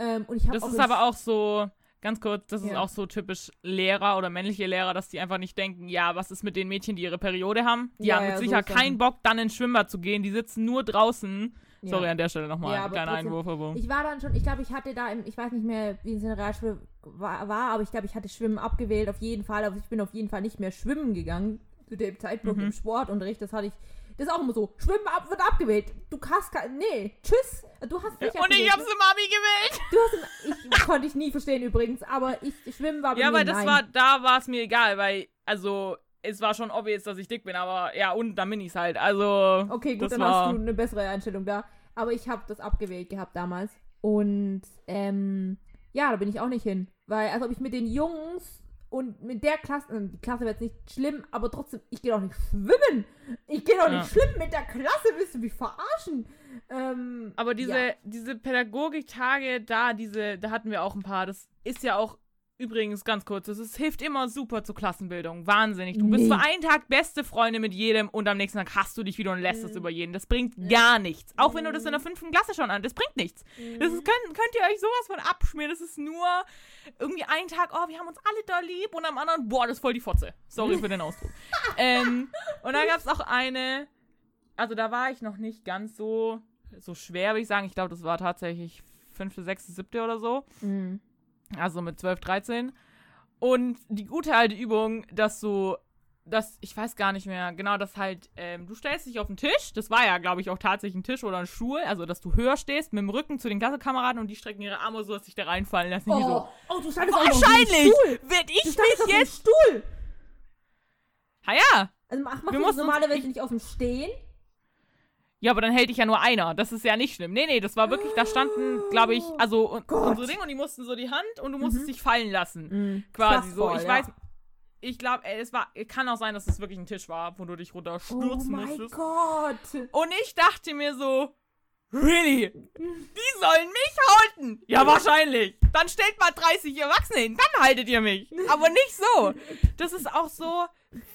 Ähm, und ich Das ist aber auch so, ganz kurz, das ist Ja. auch so typisch Lehrer oder männliche Lehrer, dass die einfach nicht denken, ja, was ist mit den Mädchen, die ihre Periode haben? Die Ja, haben mit ja, so Sicherheit Sachen. keinen Bock, dann ins Schwimmbad zu gehen. Die sitzen nur draußen. Sorry an der Stelle nochmal, Ja, aber kleiner trotzdem- Einwurf, aber. Ich war dann schon, ich glaube, ich hatte da, im, ich weiß nicht mehr, wie es in der Realschule war, war, aber ich glaube, ich hatte Schwimmen abgewählt, auf jeden Fall. Aber ich bin auf jeden Fall nicht mehr schwimmen gegangen zu dem Zeitpunkt Mhm. im Sportunterricht. Das hatte ich, das ist auch immer so, Schwimmen ab, wird abgewählt. Du hast nee, tschüss. Du hast nicht Und ich hab's im Abi gewählt. Du hast, im- ich <laughs> konnte ich nie verstehen übrigens, aber ich, Schwimmen war bei Ja, mir weil das nein. war, da war es mir egal, weil, also, es war schon obvious, dass ich dick bin, aber ja, und dann bin ich's halt. Also, Okay, gut, dann war, hast du eine bessere Einstellung da. Aber ich habe das abgewählt gehabt damals. Und ähm, ja, da bin ich auch nicht hin. Weil, als ob ich mit den Jungs und mit der Klasse, äh, die Klasse wäre jetzt nicht schlimm, aber trotzdem, ich gehe doch nicht schwimmen. Ich gehe doch Ja. nicht schwimmen mit der Klasse, willst du mich verarschen? Ähm, Aber diese, ja. diese Pädagogik-Tage da, diese, da hatten wir auch ein paar. Das ist ja auch Übrigens, ganz kurz, es hilft immer super zur Klassenbildung. Wahnsinnig. Du bist Nee. für einen Tag beste Freunde mit jedem und am nächsten Tag hast du dich wieder und lässt es Mhm. über jeden. Das bringt gar nichts. Auch wenn du das in der Mhm. fünften Klasse schon an. Das bringt nichts. Das ist, könnt, könnt ihr euch sowas von abschmieren. Das ist nur irgendwie ein Tag, oh, wir haben uns alle da lieb und am anderen, boah, das ist voll die Fotze. Sorry für den <laughs> Ausdruck. ähm, und dann gab es auch eine, also da war ich noch nicht ganz so, so schwer, würde ich sagen. Ich glaube, das war tatsächlich fünfte, sechste, siebte oder so. Mhm. Also mit 12, 13. Und die gute alte Übung, dass du, dass, ich weiß gar nicht mehr, genau, dass halt, ähm, du stellst dich auf den Tisch, das war ja, glaube ich, auch tatsächlich ein Tisch oder ein Stuhl, also dass du höher stehst, mit dem Rücken zu den Klassenkameraden und die strecken ihre Arme so, dass sich da reinfallen lassen. Oh, so, oh, du standest auf wahrscheinlich Stuhl. werd Du ich mich auf dem jetzt. Stuhl. Ha ja. Also mach, mach Wir das normalerweise ich- nicht aus dem Stehen. Ja, aber dann hält dich ja nur einer. Das ist ja nicht schlimm. Nee, nee, das war wirklich, da standen, glaube ich, also un Gott. unsere Dinge und die mussten so die Hand und du musstest Mhm. dich fallen lassen. Mhm. Quasi so. Ich ja. weiß, ich glaube, es war, kann auch sein, dass es wirklich ein Tisch war, wo du dich Oh runterstürzen mein musstest. Gott. Und ich dachte mir so, really? Die sollen mich halten? Ja, wahrscheinlich. Dann stellt mal 30 Erwachsene hin, dann haltet ihr mich. Aber nicht so. Das ist auch so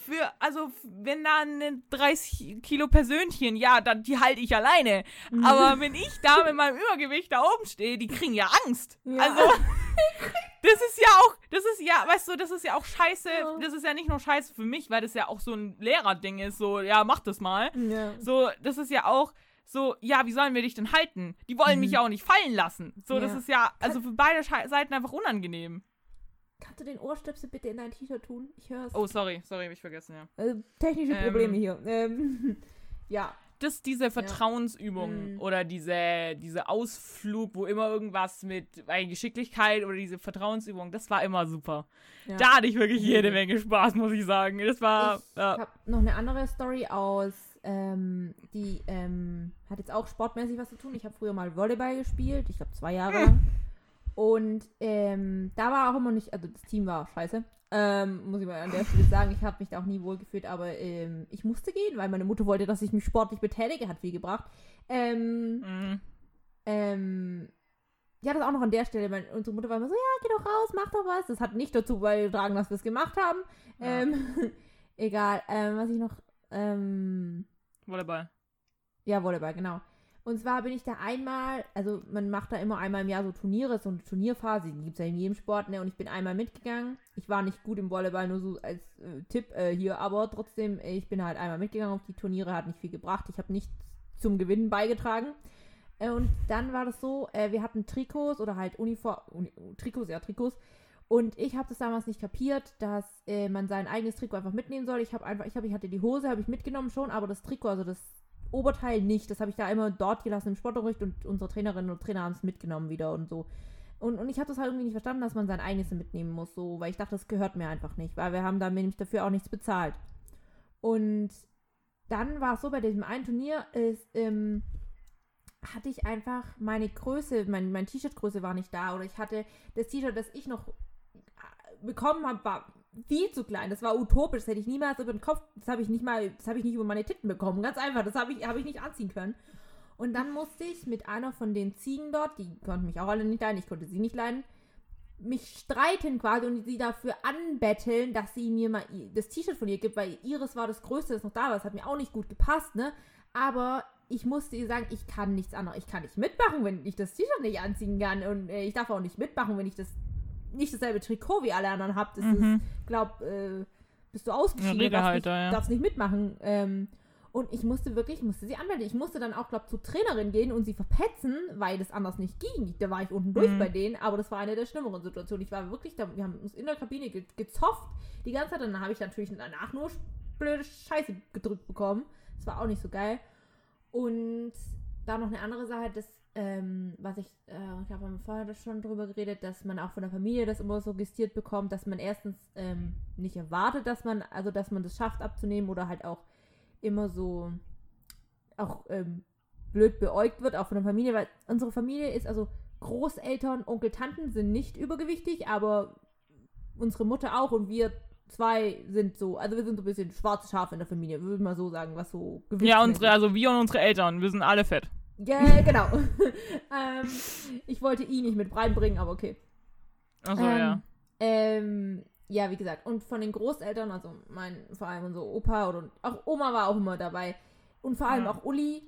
für, also, wenn da ein 30 Kilo Persönchen, ja, dann, die halte ich alleine. Aber wenn ich da mit meinem Übergewicht da oben stehe, die kriegen ja Angst. Ja. Also, <laughs> das ist ja auch, das ist ja, weißt du, das ist ja auch scheiße. Ja. Das ist ja nicht nur scheiße für mich, weil das ja auch so ein Lehrerding ist, so, ja, mach das mal. Ja. So, das ist ja auch so, ja, wie sollen wir dich denn halten? Die wollen mich Mhm. ja auch nicht fallen lassen. So, das ist ja, also für beide Seiten einfach unangenehm. Kannst du den Ohrstöpsel bitte in dein T-Shirt tun? Ich höre es. Oh, sorry, sorry, hab ich vergessen, ja. Äh, technische Ähm. Probleme hier. Ähm, <laughs> ja. Das, diese Vertrauensübung Mhm. oder diese, diese Ausflug, wo immer irgendwas mit äh, Geschicklichkeit oder diese Vertrauensübung, das war immer super. ja. Da hatte ich wirklich jede Mhm. Menge Spaß, muss ich sagen. Das war, Ich ja. habe noch eine andere Story aus, ähm, die ähm, hat jetzt auch sportmäßig was zu tun. Ich habe früher mal Volleyball gespielt, ich glaube zwei Jahre lang. Und ähm, da war auch immer nicht, also das Team war scheiße. Ähm, muss ich mal an der Stelle sagen, ich habe mich da auch nie wohl gefühlt, aber ähm, ich musste gehen, weil meine Mutter wollte, dass ich mich sportlich betätige, hat viel gebracht. Ähm, ähm, ja, das auch noch an der Stelle. Meine, unsere Mutter war immer so, ja, geh doch raus, mach doch was. Das hat nicht dazu beigetragen, dass wir es gemacht haben. Ja. Ähm, <laughs> egal. Ähm, was ich noch, ähm, Volleyball. ja, Volleyball, genau. Und zwar bin ich da einmal, also man macht da immer einmal im Jahr so Turniere, so eine Turnierphase, die gibt es ja in jedem Sport, ne? Und ich bin einmal mitgegangen. Ich war nicht gut im Volleyball, nur so als äh, Tipp äh, hier, aber trotzdem, ich bin halt einmal mitgegangen auf die Turniere, hat nicht viel gebracht. Ich habe nichts zum Gewinnen beigetragen. Äh, und dann war das so, äh, wir hatten Trikots oder halt Uniform, Uni Trikots, ja, Trikots. Und ich habe das damals nicht kapiert, dass äh, man sein eigenes Trikot einfach mitnehmen soll. Ich habe einfach, ich habe, ich hatte die Hose, habe ich mitgenommen schon, aber das Trikot, also das Oberteil nicht. Das habe ich da immer dort gelassen im Sportunterricht und unsere Trainerinnen und Trainer haben es mitgenommen wieder und so. Und, und ich habe das halt irgendwie nicht verstanden, dass man sein eigenes mitnehmen muss, so, weil ich dachte, das gehört mir einfach nicht, weil wir haben da nämlich dafür auch nichts bezahlt. Und dann war es so, bei diesem einen Turnier ist, ähm, hatte ich einfach meine Größe, mein, mein T-Shirt-Größe war nicht da oder ich hatte das T-Shirt, das ich noch äh, bekommen habe, war viel zu klein. Das war utopisch. Das hätte ich niemals über den Kopf, das habe ich nicht mal, das habe ich nicht über meine Titten bekommen. Ganz einfach. Das habe ich, habe ich nicht anziehen können. Und dann musste ich mit einer von den Ziegen dort, die konnten mich auch alle nicht leiden, ich konnte sie nicht leiden, mich streiten quasi und sie dafür anbetteln, dass sie mir mal das T-Shirt von ihr gibt, weil ihres war das größte, das noch da war. Das hat mir auch nicht gut gepasst, ne? Aber ich musste ihr sagen, ich kann nichts anderes. Ich kann nicht mitmachen, wenn ich das T-Shirt nicht anziehen kann. Und äh, ich darf auch nicht mitmachen, wenn ich das nicht dasselbe Trikot wie alle anderen habe. Das Mhm. glaub, äh, bist du ausgeschieden, Ja, du darfst, nicht, ja. darfst nicht mitmachen. Ähm, und ich musste wirklich, ich musste sie anmelden. Ich musste dann auch, glaub, zur Trainerin gehen und sie verpetzen, weil das anders nicht ging. Da war ich unten durch Mhm. bei denen, aber das war eine der schlimmeren Situationen. Ich war wirklich da, wir haben uns in der Kabine ge gezofft die ganze Zeit. Und dann habe ich natürlich danach nur blöde Scheiße gedrückt bekommen. Das war auch nicht so geil. Und da noch eine andere Sache, das, ähm, was ich, äh, ich glaube, haben vorher schon drüber geredet, dass man auch von der Familie das immer suggestiert bekommt, dass man erstens ähm, nicht erwartet, dass man, also dass man das schafft abzunehmen oder halt auch immer so auch ähm, blöd beäugt wird, auch von der Familie, weil unsere Familie ist, also Großeltern, Onkel, Tanten sind nicht übergewichtig, aber unsere Mutter auch und wir zwei sind so, also wir sind so ein bisschen schwarze Schafe in der Familie, würde ich mal so sagen, was so Gewicht Ja, unsere, also wir und unsere Eltern, wir sind alle fett. Ja, genau. <laughs> ähm, ich wollte ihn nicht mit reinbringen, aber okay. Achso, Ähm, ja. Ähm, ja, wie gesagt, und von den Großeltern, also mein, vor allem unser Opa oder auch Oma war auch immer dabei. Und vor allem Ja. auch Uli,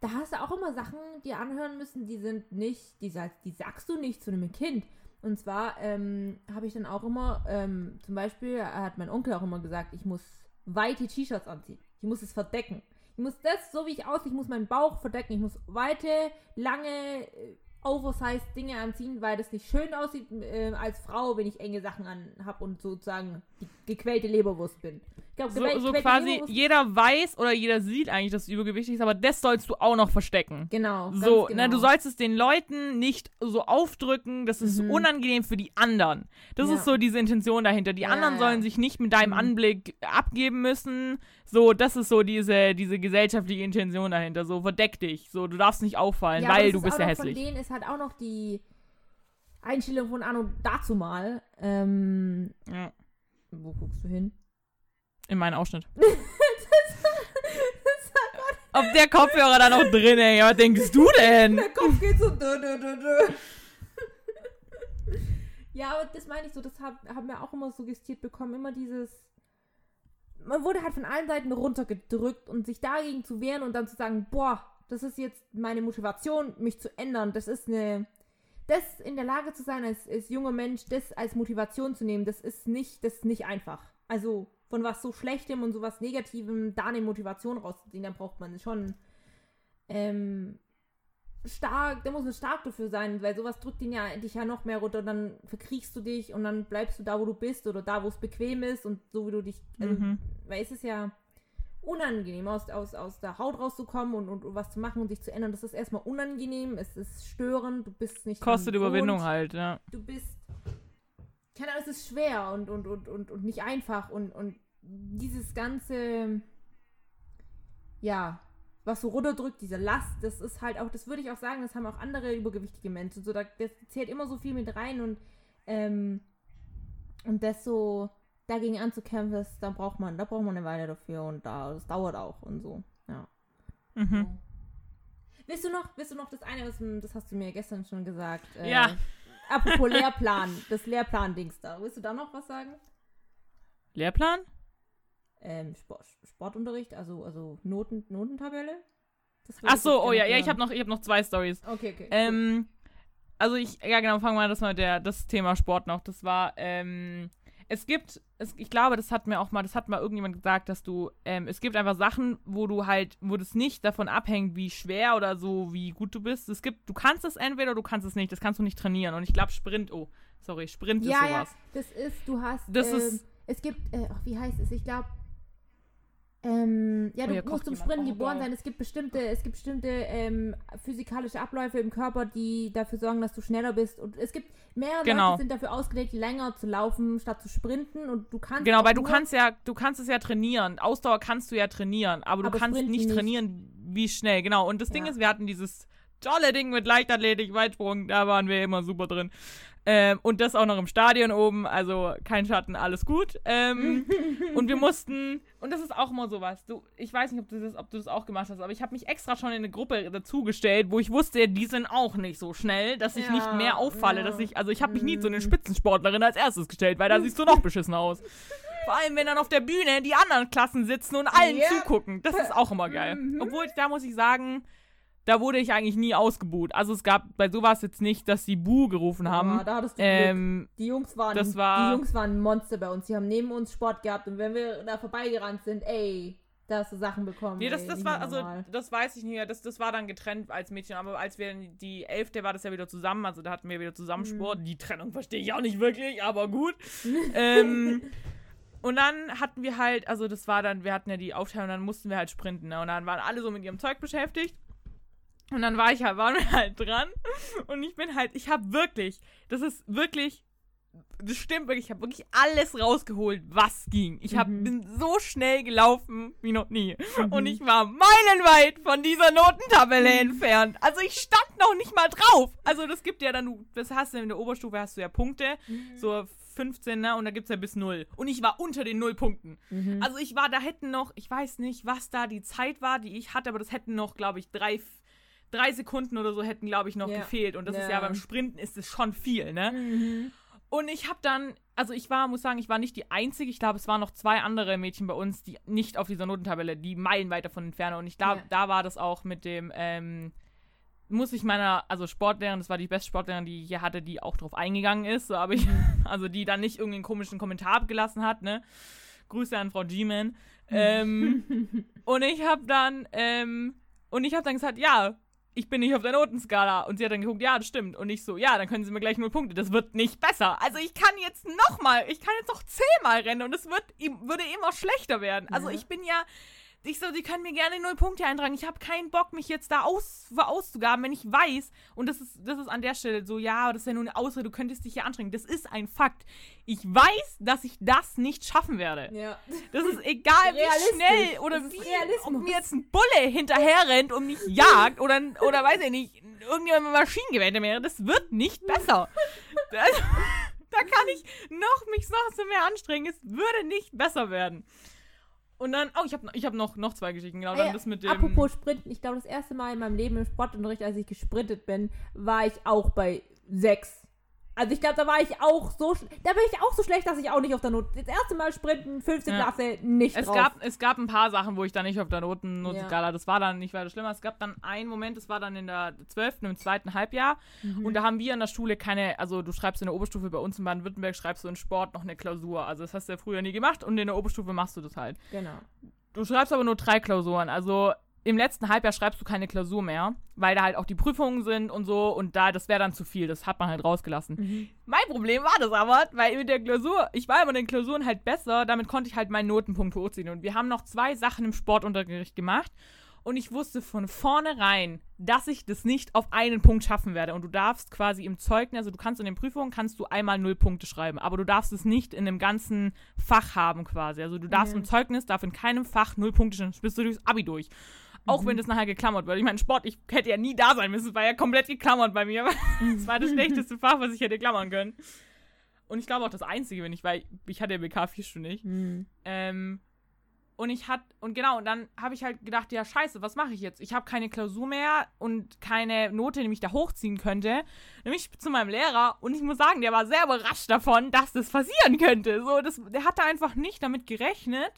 da hast du auch immer Sachen, die anhören müssen, die sind nicht, die, die sagst du nicht zu einem Kind. Und zwar ähm, habe ich dann auch immer, ähm, zum Beispiel hat mein Onkel auch immer gesagt, ich muss weite T-Shirts anziehen. Ich muss es verdecken. Ich muss das, so wie ich aussehe, ich muss meinen Bauch verdecken. Ich muss weite, lange, äh, oversized Dinge anziehen, weil das nicht schön aussieht äh, als Frau, wenn ich enge Sachen an habe und sozusagen die gequälte Leberwurst bin. Ich glaube, So, so quasi, jeder weiß oder jeder sieht eigentlich, dass du übergewichtig bist, aber das sollst du auch noch verstecken. Genau. So, genau. ne, du sollst es den Leuten nicht so aufdrücken, das ist Mhm. unangenehm für die anderen. Das Ja. ist so diese Intention dahinter. Die Ja, anderen ja. sollen sich nicht mit deinem Mhm. Anblick abgeben müssen. So, das ist so diese, diese gesellschaftliche Intention dahinter. So, verdeck dich. So, du darfst nicht auffallen, weil du ist bist ja hässlich. Von denen ist halt auch noch die Einstellung von Anno dazu mal. Ähm, Ja, wo guckst du hin? In meinen Ausschnitt. <laughs> Ob der Kopfhörer da noch drin, ey, was denkst du denn? Der Kopf geht so. Dö, dö, dö, dö. ja, aber das meine ich so, das hab- haben wir auch immer suggestiert bekommen. Immer dieses. Man wurde halt von allen Seiten runtergedrückt und sich dagegen zu wehren und dann zu sagen, boah, das ist jetzt meine Motivation, mich zu ändern. Das ist eine. Das in der Lage zu sein, als, als junger Mensch, das als Motivation zu nehmen, das ist nicht, das ist nicht einfach. Also von was so Schlechtem und sowas Negativem da eine Motivation rauszuziehen, dann braucht man schon ähm, stark, da muss man stark dafür sein, weil sowas drückt ihn ja, dich ja noch mehr runter und dann verkriechst du dich und dann bleibst du da, wo du bist oder da, wo es bequem ist und so wie du dich, also, Mhm. weil es ist ja unangenehm, aus, aus, aus der Haut rauszukommen und, und, was zu machen und sich zu ändern. Das ist erstmal unangenehm, es ist störend, du bist nicht Kostet Überwindung halt, ja. du bist. Keine Ahnung, es ist schwer und, und, und, und, und nicht einfach und, und dieses ganze, ja, was so runterdrückt, diese Last, das ist halt auch, das würde ich auch sagen, das haben auch andere übergewichtige Menschen. So, da, das zählt immer so viel mit rein und, ähm, und das so dagegen anzukämpfen, das, da braucht man, da braucht man eine Weile dafür und da, das dauert auch und so, ja. Mhm. Willst du noch, willst du noch das eine, was, das hast du mir gestern schon gesagt? äh, Ja. Apropos Lehrplan, das Lehrplan-Dings da. Willst du da noch was sagen? Lehrplan? Ähm, Sport, Sportunterricht, also, also Noten, Notentabelle? Ach so, oh ja, ja, ich habe noch, ich hab noch zwei Stories. Okay, okay. Ähm, also ich, ja genau, fangen wir an, das mal der, das Thema Sport noch. Das war, ähm, es gibt, es, ich glaube, das hat mir auch mal, das hat mal irgendjemand gesagt, dass du, ähm, es gibt einfach Sachen, wo du halt, wo das nicht davon abhängt, wie schwer oder so, wie gut du bist. Es gibt, du kannst es entweder, oder du kannst es nicht. Das kannst du nicht trainieren. Und ich glaube, Sprint, oh, sorry, Sprint ja, ist ja, sowas. das ist, du hast, Das ähm, ist- es gibt, äh, wie heißt es? Ich glaube, ähm, ja, Oh, du musst zum. Sprinten Oh, geboren wow. sein. Es gibt bestimmte, es gibt bestimmte ähm, physikalische Abläufe im Körper, die dafür sorgen, dass du schneller bist. Und es gibt mehrere Genau. Leute, die sind dafür ausgelegt, länger zu laufen, statt zu sprinten. Und du kannst Genau, weil du kannst ja, du kannst es ja trainieren. Ausdauer kannst du ja trainieren, aber du Aber kannst Sprinten nicht nicht. trainieren, wie schnell. Genau. Und das Ding Ja. ist, wir hatten dieses tolle Ding mit Leichtathletik, Weitsprung, da waren wir immer super drin. Ähm, und das auch noch im Stadion oben, also kein Schatten, alles gut. Ähm, <laughs> und wir mussten, und das ist auch immer sowas, du, ich weiß nicht, ob du das, ob du das auch gemacht hast, aber ich habe mich extra schon in eine Gruppe dazugestellt, wo ich wusste, die sind auch nicht so schnell, dass ich Ja, nicht mehr auffalle, ja. dass ich, also ich habe mich nie zu einer Mhm. Spitzensportlerin als erstes gestellt, weil da siehst du noch beschissen aus. Vor allem, wenn dann auf der Bühne die anderen Klassen sitzen und allen Ja. zugucken. Das ist auch immer geil. Mhm. Obwohl, da muss ich sagen, da wurde ich eigentlich nie ausgebuht. Also es gab bei sowas jetzt nicht, dass die Bu gerufen haben. Ja, da hattest du Glück. ähm, Die Jungs waren, war- die Jungs waren Monster bei uns. Die haben neben uns Sport gehabt und wenn wir da vorbeigerannt sind, ey, da hast du Sachen bekommen. Nee, das, ey, das war, also, das weiß ich nicht mehr. Das, das war dann getrennt als Mädchen. Aber als wir die Elfte war das ja wieder zusammen. Also da hatten wir wieder zusammen Mhm. Sport. Die Trennung verstehe ich auch nicht wirklich, aber gut. <laughs> ähm, und dann hatten wir halt, also das war dann, wir hatten ja die Aufteilung, dann mussten wir halt sprinten. Ne? Und dann waren alle so mit ihrem Zeug beschäftigt. Und dann war ich halt, waren wir halt dran. Und ich bin halt, ich habe wirklich, das ist wirklich, das stimmt wirklich, ich habe wirklich alles rausgeholt, was ging. Ich hab, Mhm. bin so schnell gelaufen wie noch nie. Mhm. Und ich war meilenweit von dieser Notentabelle entfernt. Also ich stand noch nicht mal drauf. Also das gibt ja dann, das hast du in der Oberstufe, hast du ja Punkte, so 15, ne? Und da gibt's ja bis 0. Und ich war unter den 0 Punkten. Mhm. Also ich war, da hätten noch, ich weiß nicht, was da die Zeit war, die ich hatte, aber das hätten noch, glaube ich, drei, drei Sekunden oder so hätten, glaube ich, noch Ja. gefehlt. Und das ist ja Ja. beim Sprinten ist es schon viel, ne? Mhm. Und ich habe dann, also ich war, muss sagen, ich war nicht die Einzige. Ich glaube, es waren noch zwei andere Mädchen bei uns, die nicht auf dieser Notentabelle, die meilenweit davon entfernen. Und ich glaube, Ja. da war das auch mit dem, ähm, muss ich meiner, also Sportlehrerin, das war die beste Sportlehrerin, die ich hier hatte, die auch drauf eingegangen ist. So, aber ich, <laughs> also die dann nicht irgendeinen komischen Kommentar abgelassen hat, ne? Grüße an Frau G-Man. Ähm, <laughs> und ich habe dann, ähm, und ich habe dann gesagt, ja, ich bin nicht auf der Notenskala. Und sie hat dann geguckt, ja, das stimmt. Und ich so, ja, dann können Sie mir gleich null Punkte. Das wird nicht besser. Also ich kann jetzt noch mal, ich kann jetzt noch zehnmal rennen und es wird, würde immer schlechter werden. Also ich bin ja, ich so, Sie können mir gerne null Punkte eintragen. Ich habe keinen Bock, mich jetzt da aus, auszugaben, wenn ich weiß, und das ist, das ist an der Stelle so, ja, das ist ja nur eine Ausrede, du könntest dich hier anstrengen. Das ist ein Fakt. Ich weiß, dass ich das nicht schaffen werde. Ja. Das ist egal, wie schnell oder Das wie, ob mir jetzt ein Bulle hinterher rennt und mich jagt oder, oder weiß ich nicht, irgendjemand mit Maschinengewehr mir, das wird nicht besser. da, <laughs> da kann ich noch mich noch so mehr anstrengen, es würde nicht besser werden. Und dann, oh, ich habe ich hab noch, noch zwei Geschichten, genau, dann Ey, das mit dem... Apropos Sprinten, ich glaube, das erste Mal in meinem Leben im Sportunterricht, als ich gesprintet bin, war ich auch bei sechs. Also ich glaube, da war ich auch so, da bin ich auch so schlecht, dass ich auch nicht auf der Not. Das erste Mal sprinten, fünfte Ja. Klasse, nicht Es drauf. gab, es gab ein paar Sachen, wo ich dann nicht auf der Noten, Ja. Notenskala, das war dann nicht weiter schlimmer. Es gab dann einen Moment, das war dann in der 12., im zweiten Halbjahr. Mhm. Und da haben wir in der Schule keine, also du schreibst in der Oberstufe bei uns in Baden-Württemberg, schreibst du in Sport noch eine Klausur. Also das hast du ja früher nie gemacht und in der Oberstufe machst du das halt. Genau. Du schreibst aber nur drei Klausuren. Also im letzten Halbjahr schreibst du keine Klausur mehr, weil da halt auch die Prüfungen sind und so und da, das wäre dann zu viel. Das hat man halt rausgelassen. Mhm. Mein Problem war das aber, weil mit der Klausur, ich war immer in den Klausuren halt besser, damit konnte ich halt meinen Notenpunkt hochziehen. Und wir haben noch zwei Sachen im Sportunterricht gemacht. Und ich wusste von vornherein, dass ich das nicht auf einen Punkt schaffen werde. Und du darfst quasi im Zeugnis, also du kannst in den Prüfungen, kannst du einmal null Punkte schreiben. Aber du darfst es nicht in einem ganzen Fach haben quasi. Also du darfst Ja. im Zeugnis, darf in keinem Fach null Punkte stehen, bist du durchs Abi durch. Auch Mhm. wenn das nachher geklammert wird. Ich meine, Sport, ich hätte ja nie da sein müssen. Es war ja komplett geklammert bei mir. <laughs> Es war das schlechteste Fach, was ich hätte klammern können. Und ich glaube auch das einzige, wenn ich, weil ich hatte ja BK vierstündig. Mhm. Ähm, und ich hatte, und genau, und dann habe ich halt gedacht, ja, scheiße, was mache ich jetzt? Ich habe keine Klausur mehr und keine Note, die mich da hochziehen könnte. Nämlich zu meinem Lehrer und ich muss sagen, der war sehr überrascht davon, dass das passieren könnte. So, das, der hatte einfach nicht damit gerechnet,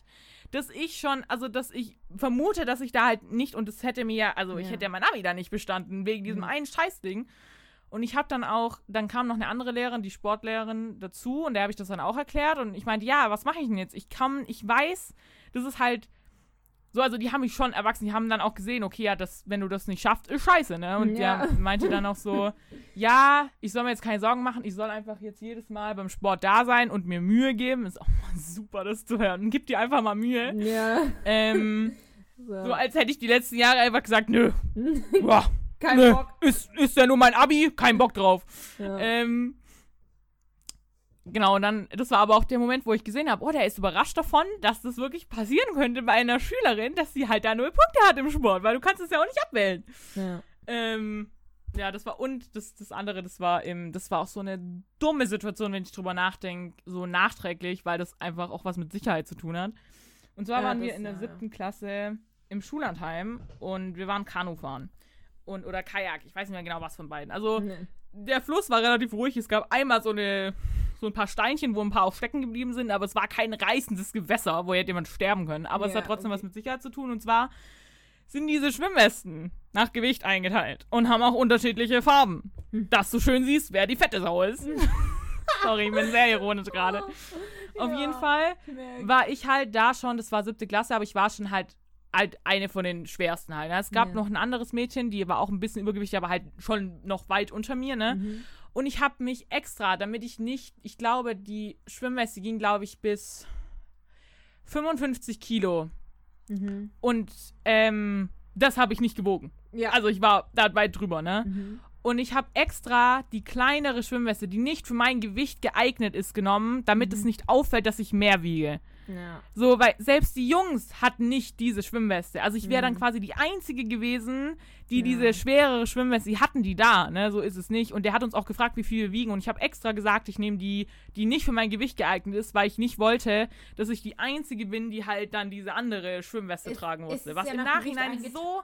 dass ich schon, also dass ich vermute, dass ich da halt nicht, und das hätte mir ja, also ich Ja. hätte ja mein Abi da nicht bestanden, wegen diesem Mhm. einen Scheißding. Und ich habe dann auch, dann kam noch eine andere Lehrerin, die Sportlehrerin, dazu und der habe ich das dann auch erklärt und ich meinte, ja, was mache ich denn jetzt? Ich kann, ich weiß, das ist halt so, also die haben mich schon erwachsen, die haben dann auch gesehen, okay, ja, das, wenn du das nicht schaffst, ist scheiße, ne? Und Ja. der meinte dann auch so, <laughs> ja, ich soll mir jetzt keine Sorgen machen, ich soll einfach jetzt jedes Mal beim Sport da sein und mir Mühe geben. Ist auch mal super, das zu hören. Gib dir einfach mal Mühe. Ja. Ähm, <laughs> So. so als hätte ich die letzten Jahre einfach gesagt, nö, <laughs> boah, Kein nö, Bock. Ist, ist ja nur mein Abi, kein Bock drauf. Ja. Ähm, genau, und dann, das war aber auch der Moment, wo ich gesehen habe, oh, der ist überrascht davon, dass das wirklich passieren könnte bei einer Schülerin, dass sie halt da null Punkte hat im Sport, weil du kannst es ja auch nicht abwählen. ja. Ähm, ja, das war, und das, das andere, das war im, das war auch so eine dumme Situation, wenn ich drüber nachdenke, so nachträglich, weil das einfach auch was mit Sicherheit zu tun hat. Und zwar Ja, waren wir in der ja. siebten Klasse im Schullandheim und wir waren Kanufahren. Und, oder Kajak, ich weiß nicht mehr genau, was von beiden. Also, Nee. der Fluss war relativ ruhig. Es gab einmal so eine so ein paar Steinchen, wo ein paar auch stecken geblieben sind, aber es war kein reißendes Gewässer, wo hätte jemand sterben können. Aber es Ja, hat trotzdem okay. was mit Sicherheit zu tun. Und zwar sind diese Schwimmwesten nach Gewicht eingeteilt und haben auch unterschiedliche Farben. Hm. Dass du schön siehst, wer die fette Sau ist. <laughs> Sorry, ich bin sehr ironisch gerade. <laughs> Auf Ja. jeden Fall war ich halt da schon, das war siebte Klasse, aber ich war schon halt halt eine von den schwersten halt. ne? Es gab Ja. noch ein anderes Mädchen, die war auch ein bisschen übergewichtig, aber halt schon noch weit unter mir, ne? Mhm. Und ich habe mich extra, damit ich nicht, ich glaube, die Schwimmweste ging, glaube ich, bis 55 Kilo. Mhm. Und ähm, das habe ich nicht gewogen. Ja. Also ich war da weit drüber, ne? Mhm. Und ich habe extra die kleinere Schwimmweste, die nicht für mein Gewicht geeignet ist, genommen, damit es Mhm. nicht auffällt, dass ich mehr wiege. Ja. So, weil selbst die Jungs hatten nicht diese Schwimmweste. Also ich wäre dann Mhm. quasi die Einzige gewesen, die Ja. diese schwerere Schwimmweste, die hatten die da, ne? So ist es nicht. Und der hat uns auch gefragt, wie viel wir wiegen. Und ich habe extra gesagt, ich nehme die, die nicht für mein Gewicht geeignet ist, weil ich nicht wollte, dass ich die Einzige bin, die halt dann diese andere Schwimmweste Es- tragen musste. ist Was ja im Nachhinein so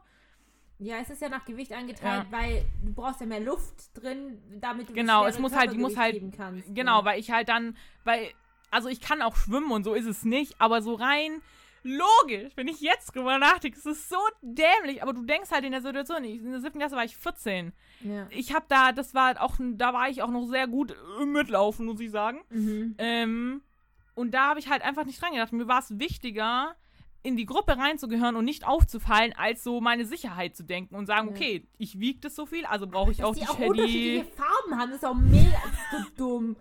Ja, es ist ja nach Gewicht eingeteilt, ja. weil du brauchst ja mehr Luft drin, damit du genau, es muss halt, die muss halt, kannst, genau, ja. weil ich halt dann, weil, also ich kann auch schwimmen und so ist es nicht, aber so rein logisch, wenn ich jetzt drüber nachdenke, es ist so dämlich, aber du denkst halt in der Situation, in der siebten Klasse war ich 14. Ja. Ich habe da, das war auch, da war ich auch noch sehr gut mitlaufen, muss ich sagen. Mhm. Ähm, und da habe ich halt einfach nicht dran gedacht. Mir war es wichtiger, in die Gruppe reinzugehören und nicht aufzufallen, als so meine Sicherheit zu denken und sagen, ja. okay, ich wiege das so viel, also brauche ich Dass auch die, die auch unterschiedliche Farben haben, ist auch mega so dumm.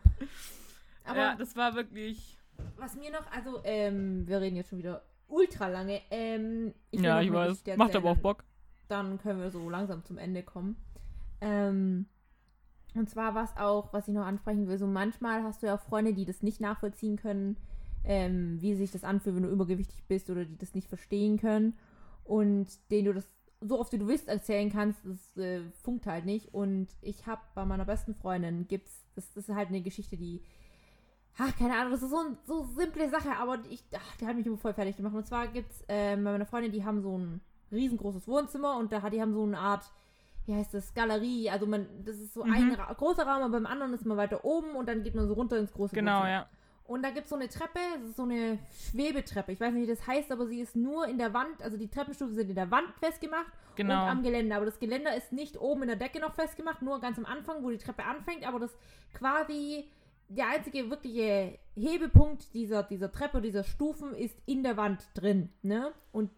Aber ja, das war wirklich. Was mir noch, also, ähm, wir reden jetzt schon wieder ultra lange. Ähm, ich ja, ich weiß. Macht aber auch Bock. Dann können wir so langsam zum Ende kommen. Ähm, und zwar was auch, was ich noch ansprechen will, so manchmal hast du ja auch Freunde, die das nicht nachvollziehen können, ähm, wie sich das anfühlt, wenn du übergewichtig bist oder die das nicht verstehen können und denen du das so oft wie du willst erzählen kannst, das äh, funkt halt nicht. Und ich habe bei meiner besten Freundin gibt's, das, das ist halt eine Geschichte, die ach, keine Ahnung, das ist so eine so simple Sache, aber ich, ach, die hat mich immer voll fertig gemacht. Und zwar gibt es äh, bei meiner Freundin, die haben so ein riesengroßes Wohnzimmer und da die haben so eine Art, wie heißt das, Galerie. Also man, das ist so mhm. ein Ra großer Raum, aber beim anderen ist man weiter oben und dann geht man so runter ins große Genau, Wohnzimmer. ja. Und da gibt es so eine Treppe, das ist so eine Schwebetreppe. Ich weiß nicht, wie das heißt, aber sie ist nur in der Wand, also die Treppenstufen sind in der Wand festgemacht genau. und am Geländer. Aber das Geländer ist nicht oben in der Decke noch festgemacht, nur ganz am Anfang, wo die Treppe anfängt, aber das quasi der einzige wirkliche Hebepunkt dieser, dieser Treppe, dieser Stufen ist in der Wand drin. Ne? Und,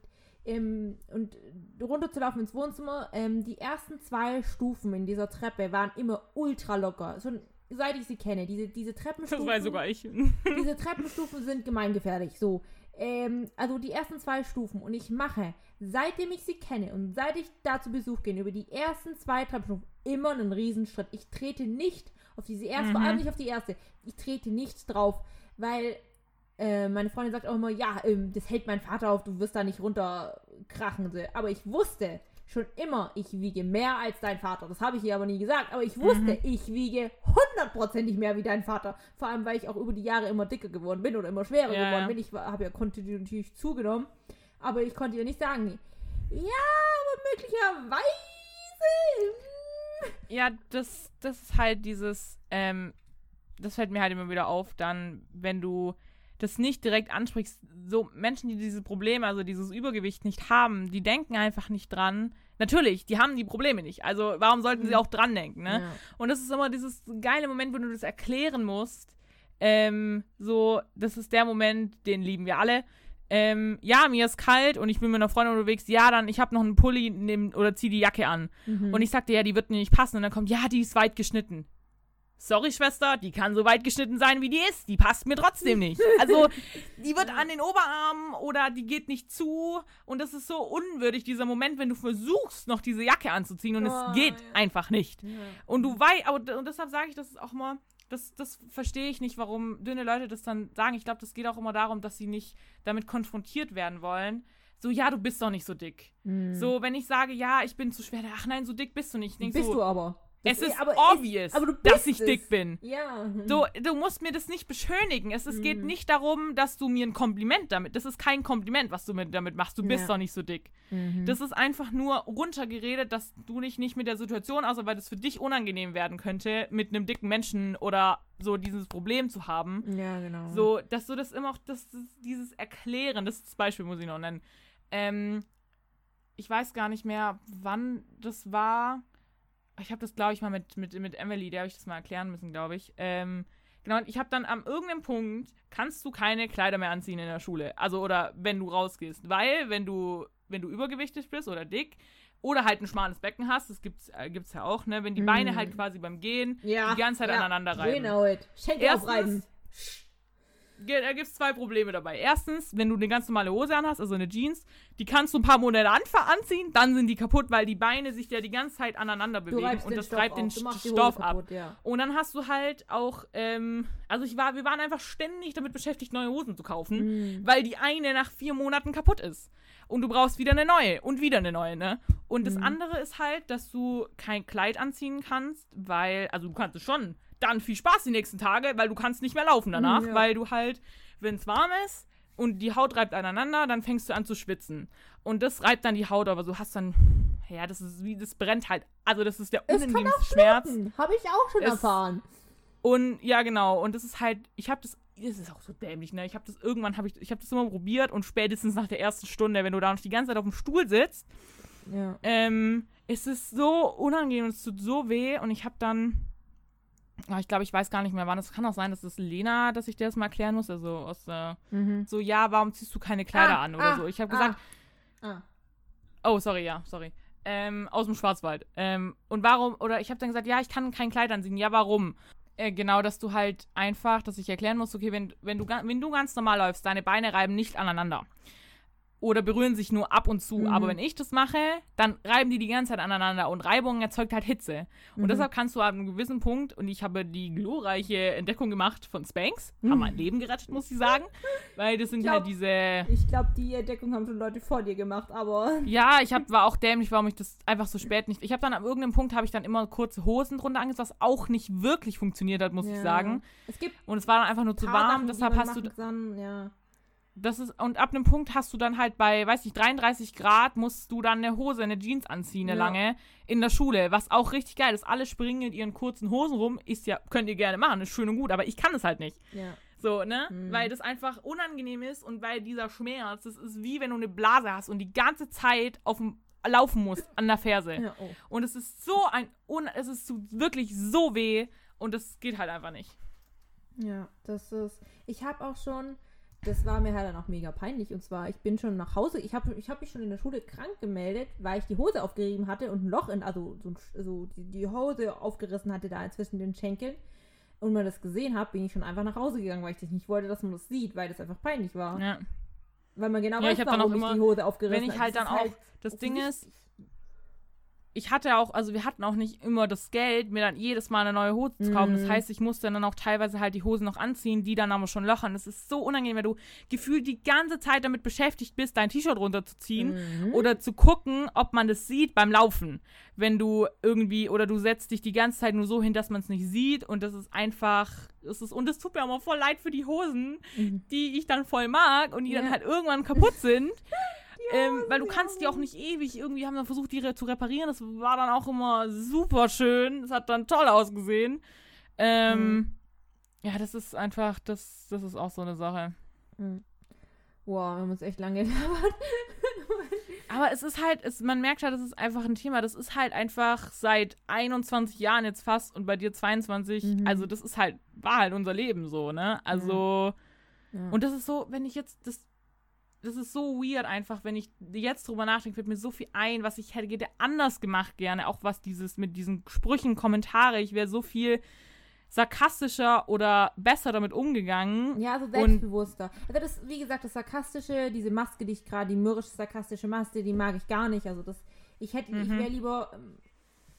ähm, und runterzulaufen ins Wohnzimmer, ähm, die ersten zwei Stufen in dieser Treppe waren immer ultra locker. Schon seit ich sie kenne. Diese, diese Treppenstufen. Das weiß sogar ich. <laughs> diese Treppenstufen sind gemeingefährlich. So. Ähm, also die ersten zwei Stufen. Und ich mache, seitdem ich sie kenne und seit ich da zu Besuch gehe, über die ersten zwei Treppenstufen immer einen Riesenschritt. Ich trete nicht auf diese erste, mhm. vor allem nicht auf die erste. Ich trete nichts drauf, weil äh, meine Freundin sagt auch immer, ja, ähm, das hält mein Vater auf, du wirst da nicht runterkrachen. Aber ich wusste schon immer, ich wiege mehr als dein Vater. Das habe ich ihr aber nie gesagt, aber ich wusste, mhm. ich wiege hundertprozentig mehr wie dein Vater. Vor allem, weil ich auch über die Jahre immer dicker geworden bin oder immer schwerer ja, geworden bin. Ich habe ja kontinuierlich zugenommen, aber ich konnte ihr nicht sagen, ja, aber möglicherweise ja, das, das ist halt dieses, ähm, das fällt mir halt immer wieder auf, dann, wenn du das nicht direkt ansprichst, so Menschen, die diese Probleme, also dieses Übergewicht nicht haben, die denken einfach nicht dran. Natürlich, die haben die Probleme nicht. Also warum sollten sie mhm. auch dran denken, ne? Ja. Und das ist immer dieses geile Moment, wo du das erklären musst. Ähm, so, das ist der Moment, den lieben wir alle ähm, ja, mir ist kalt und ich bin mit einer Freundin unterwegs, ja, dann, ich habe noch einen Pulli nehm, oder zieh die Jacke an. Mhm. Und ich sagte, ja, die wird mir nicht passen. Und dann kommt, ja, die ist weit geschnitten. Sorry, Schwester, die kann so weit geschnitten sein, wie die ist. Die passt mir trotzdem nicht. <laughs> Also, die wird an den Oberarmen oder die geht nicht zu. Und das ist so unwürdig, dieser Moment, wenn du versuchst, noch diese Jacke anzuziehen und oh, es geht ja. einfach nicht. Ja. Und du weißt, und deshalb sage ich das ist auch mal, das, das verstehe ich nicht, warum dünne Leute das dann sagen. Ich glaube, das geht auch immer darum, dass sie nicht damit konfrontiert werden wollen. So, ja, du bist doch nicht so dick. Mm. So, wenn ich sage, ja, ich bin zu schwer, ach nein, so dick bist du nicht. bist so, du aber. Das es ist aber obvious, es, dass ich es. dick bin. Ja. So, du musst mir das nicht beschönigen. Es, es mm. geht nicht darum, dass du mir ein Kompliment damit. Das ist kein Kompliment, was du mit, damit machst. Du bist ja. doch nicht so dick. Mhm. Das ist einfach nur runtergeredet, dass du dich nicht mit der Situation, außer weil das für dich unangenehm werden könnte, mit einem dicken Menschen oder so dieses Problem zu haben. Ja, genau. So, dass du das immer auch, das, das dieses Erklären, das, das Beispiel muss ich noch nennen. Ähm, ich weiß gar nicht mehr, wann das war ich habe das, glaube ich, mal mit, mit, mit Emily, der habe ich das mal erklären müssen, glaube ich. Ähm, genau, ich habe dann am irgendeinem Punkt, kannst du keine Kleider mehr anziehen in der Schule. Also, oder wenn du rausgehst. Weil, wenn du, wenn du übergewichtig bist oder dick, oder halt ein schmales Becken hast, das gibt's, äh, gibt's ja auch, ne? Wenn die Beine hm. halt quasi beim Gehen ja, die ganze Zeit ja. aneinander reiben. Genau, Schenkel aufreiben da gibt es zwei Probleme dabei. Erstens, wenn du eine ganz normale Hose anhast, also eine Jeans, die kannst du ein paar Monate anziehen, dann sind die kaputt, weil die Beine sich ja die ganze Zeit aneinander bewegen und das treibt den Stoff ab. ja. Und dann hast du halt auch, ähm, also ich war, wir waren einfach ständig damit beschäftigt, neue Hosen zu kaufen, mhm. weil die eine nach vier Monaten kaputt ist. Und du brauchst wieder eine neue und wieder eine neue, ne? Und das mhm. andere ist halt, dass du kein Kleid anziehen kannst, weil, also du kannst es schon, dann viel Spaß die nächsten Tage, weil du kannst nicht mehr laufen danach, ja. weil du halt, wenn es warm ist und die Haut reibt aneinander, dann fängst du an zu schwitzen. Und das reibt dann die Haut, aber du hast dann, ja, das ist wie, das brennt halt. Also das ist der unangenehmste Schmerz. Habe ich auch schon Es- erfahren. Und ja, genau. Und das ist halt, ich habe das, das ist auch so dämlich, ne? Ich habe das irgendwann, habe ich, ich habe das immer probiert und spätestens nach der ersten Stunde, wenn du da noch die ganze Zeit auf dem Stuhl sitzt, Ja. ähm, ist es so unangenehm und es tut so weh. Und ich habe dann, ich glaube, ich weiß gar nicht mehr wann. Es kann auch sein, dass das Lena, dass ich dir das mal erklären muss. Also aus der, Mhm. so, ja, warum ziehst du keine Kleider Ah, an oder ah, so. Ich habe ah, gesagt, Ah. Oh, sorry, ja, sorry. Ähm, aus dem Schwarzwald. Ähm, und warum, oder ich habe dann gesagt, ja, ich kann kein Kleid anziehen. Ja, warum? Äh, genau, dass du halt einfach, dass ich erklären muss, okay, wenn, wenn, du, wenn du ganz normal läufst, deine Beine reiben nicht aneinander. Oder berühren sich nur ab und zu. Mhm. Aber wenn ich das mache, dann reiben die die ganze Zeit aneinander und Reibung erzeugt halt Hitze. Und Mhm. deshalb kannst du ab einem gewissen Punkt, und ich habe die glorreiche Entdeckung gemacht von Spanx, Mhm. haben mein Leben gerettet, muss ich sagen. Weil das sind glaub- halt diese. Ich glaube, die Entdeckung haben schon Leute vor dir gemacht, aber. <laughs> Ja, ich hab, war auch dämlich, warum ich das einfach so spät nicht. Ich habe dann an irgendeinem Punkt habe ich dann immer kurze Hosen drunter angezogen, was auch nicht wirklich funktioniert hat, muss ich Ja. sagen. Es gibt Und es war dann einfach nur zu warm. Sachen, deshalb hast du kann, ja. Das ist und ab einem Punkt hast du dann halt bei, weiß nicht, 33 Grad musst du dann eine Hose, eine Jeans anziehen, eine Ja. lange in der Schule, was auch richtig geil ist. Alle springen in ihren kurzen Hosen rum, ist ja könnt ihr gerne machen, ist schön und gut, aber ich kann es halt nicht. Ja. So, ne? Mhm. Weil das einfach unangenehm ist und weil dieser Schmerz, das ist wie wenn du eine Blase hast und die ganze Zeit auf dem laufen musst an der Ferse. ja oh. Und es ist so ein, un es ist wirklich so weh und es geht halt einfach nicht. Ja, das ist. Ich habe auch schon. Das war mir halt dann auch mega peinlich. Und zwar, ich bin schon nach Hause. Ich habe ich hab mich schon in der Schule krank gemeldet, weil ich die Hose aufgerieben hatte und ein Loch in, also so, so die, die Hose aufgerissen hatte da zwischen den Schenkeln. Und man das gesehen hat, bin ich schon einfach nach Hause gegangen, weil ich das nicht wollte, dass man das sieht, weil das einfach peinlich war. Ja. Weil man genau Ja, weiß, ich warum auch ich immer- die Hose aufgerissen Wenn ich habe. halt Das dann ist auch, halt das Ding ist. Ich hatte auch, also wir hatten auch nicht immer das Geld, mir dann jedes Mal eine neue Hose zu kaufen. Mhm. Das heißt, ich musste dann auch teilweise halt die Hosen noch anziehen, die dann aber schon lochern. Das ist so unangenehm, wenn du gefühlt die ganze Zeit damit beschäftigt bist, dein T-Shirt runterzuziehen Mhm. oder zu gucken, ob man das sieht beim Laufen. Wenn du irgendwie, oder du setzt dich die ganze Zeit nur so hin, dass man es nicht sieht und das ist einfach, es ist, und es tut mir auch mal voll leid für die Hosen, Mhm. die ich dann voll mag und die dann Ja. halt irgendwann kaputt sind. <laughs> ähm, weil du kannst die auch nicht ewig, irgendwie haben dann versucht, die re zu reparieren. Das war dann auch immer super schön. Es hat dann toll ausgesehen. Ähm, Mhm. Ja, das ist einfach, das, das ist auch so eine Sache. Mhm. Wow, wir haben uns echt lange <laughs> gelabert. Aber es ist halt, es, man merkt halt, das ist einfach ein Thema. Das ist halt einfach seit 21 Jahren jetzt fast und bei dir 22. Mhm. Also das ist halt, war halt unser Leben so, ne? Also, Ja. und das ist so, wenn ich jetzt, das, das ist so weird einfach, wenn ich jetzt drüber nachdenke, fällt mir so viel ein, was ich hätte, hätte anders gemacht gerne. Auch was dieses mit diesen Sprüchen, Kommentare. Ich wäre so viel sarkastischer oder besser damit umgegangen. Ja, also selbstbewusster. Also das, wie gesagt, das Sarkastische, diese Maske, die ich gerade, die mürrisch-sarkastische Maske, die mag ich gar nicht. Also das, ich hätte, ich Mhm. wäre lieber, ähm,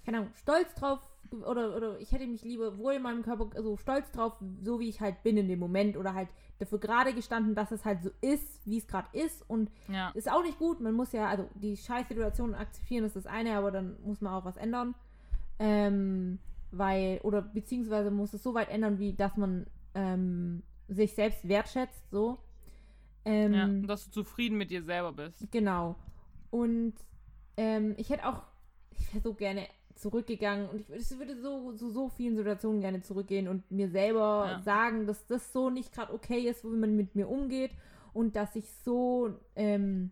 keine Ahnung, stolz drauf oder, oder ich hätte mich lieber wohl in meinem Körper, also stolz drauf, so wie ich halt bin in dem Moment oder halt dafür gerade gestanden, dass es halt so ist, wie es gerade ist und Ja. ist auch nicht gut. Man muss ja, also die Scheißsituation akzeptieren ist das eine, aber dann muss man auch was ändern. Ähm, weil, oder beziehungsweise muss es so weit ändern, wie dass man ähm, sich selbst wertschätzt, so. Ähm, ja. Und dass du zufrieden mit dir selber bist. Genau. Und ähm, ich hätte auch, ich wäre so gerne zurückgegangen und ich würde, ich würde so, so, so vielen Situationen gerne zurückgehen und mir selber Ja. sagen, dass das so nicht gerade okay ist, wie man mit mir umgeht und dass ich so ähm,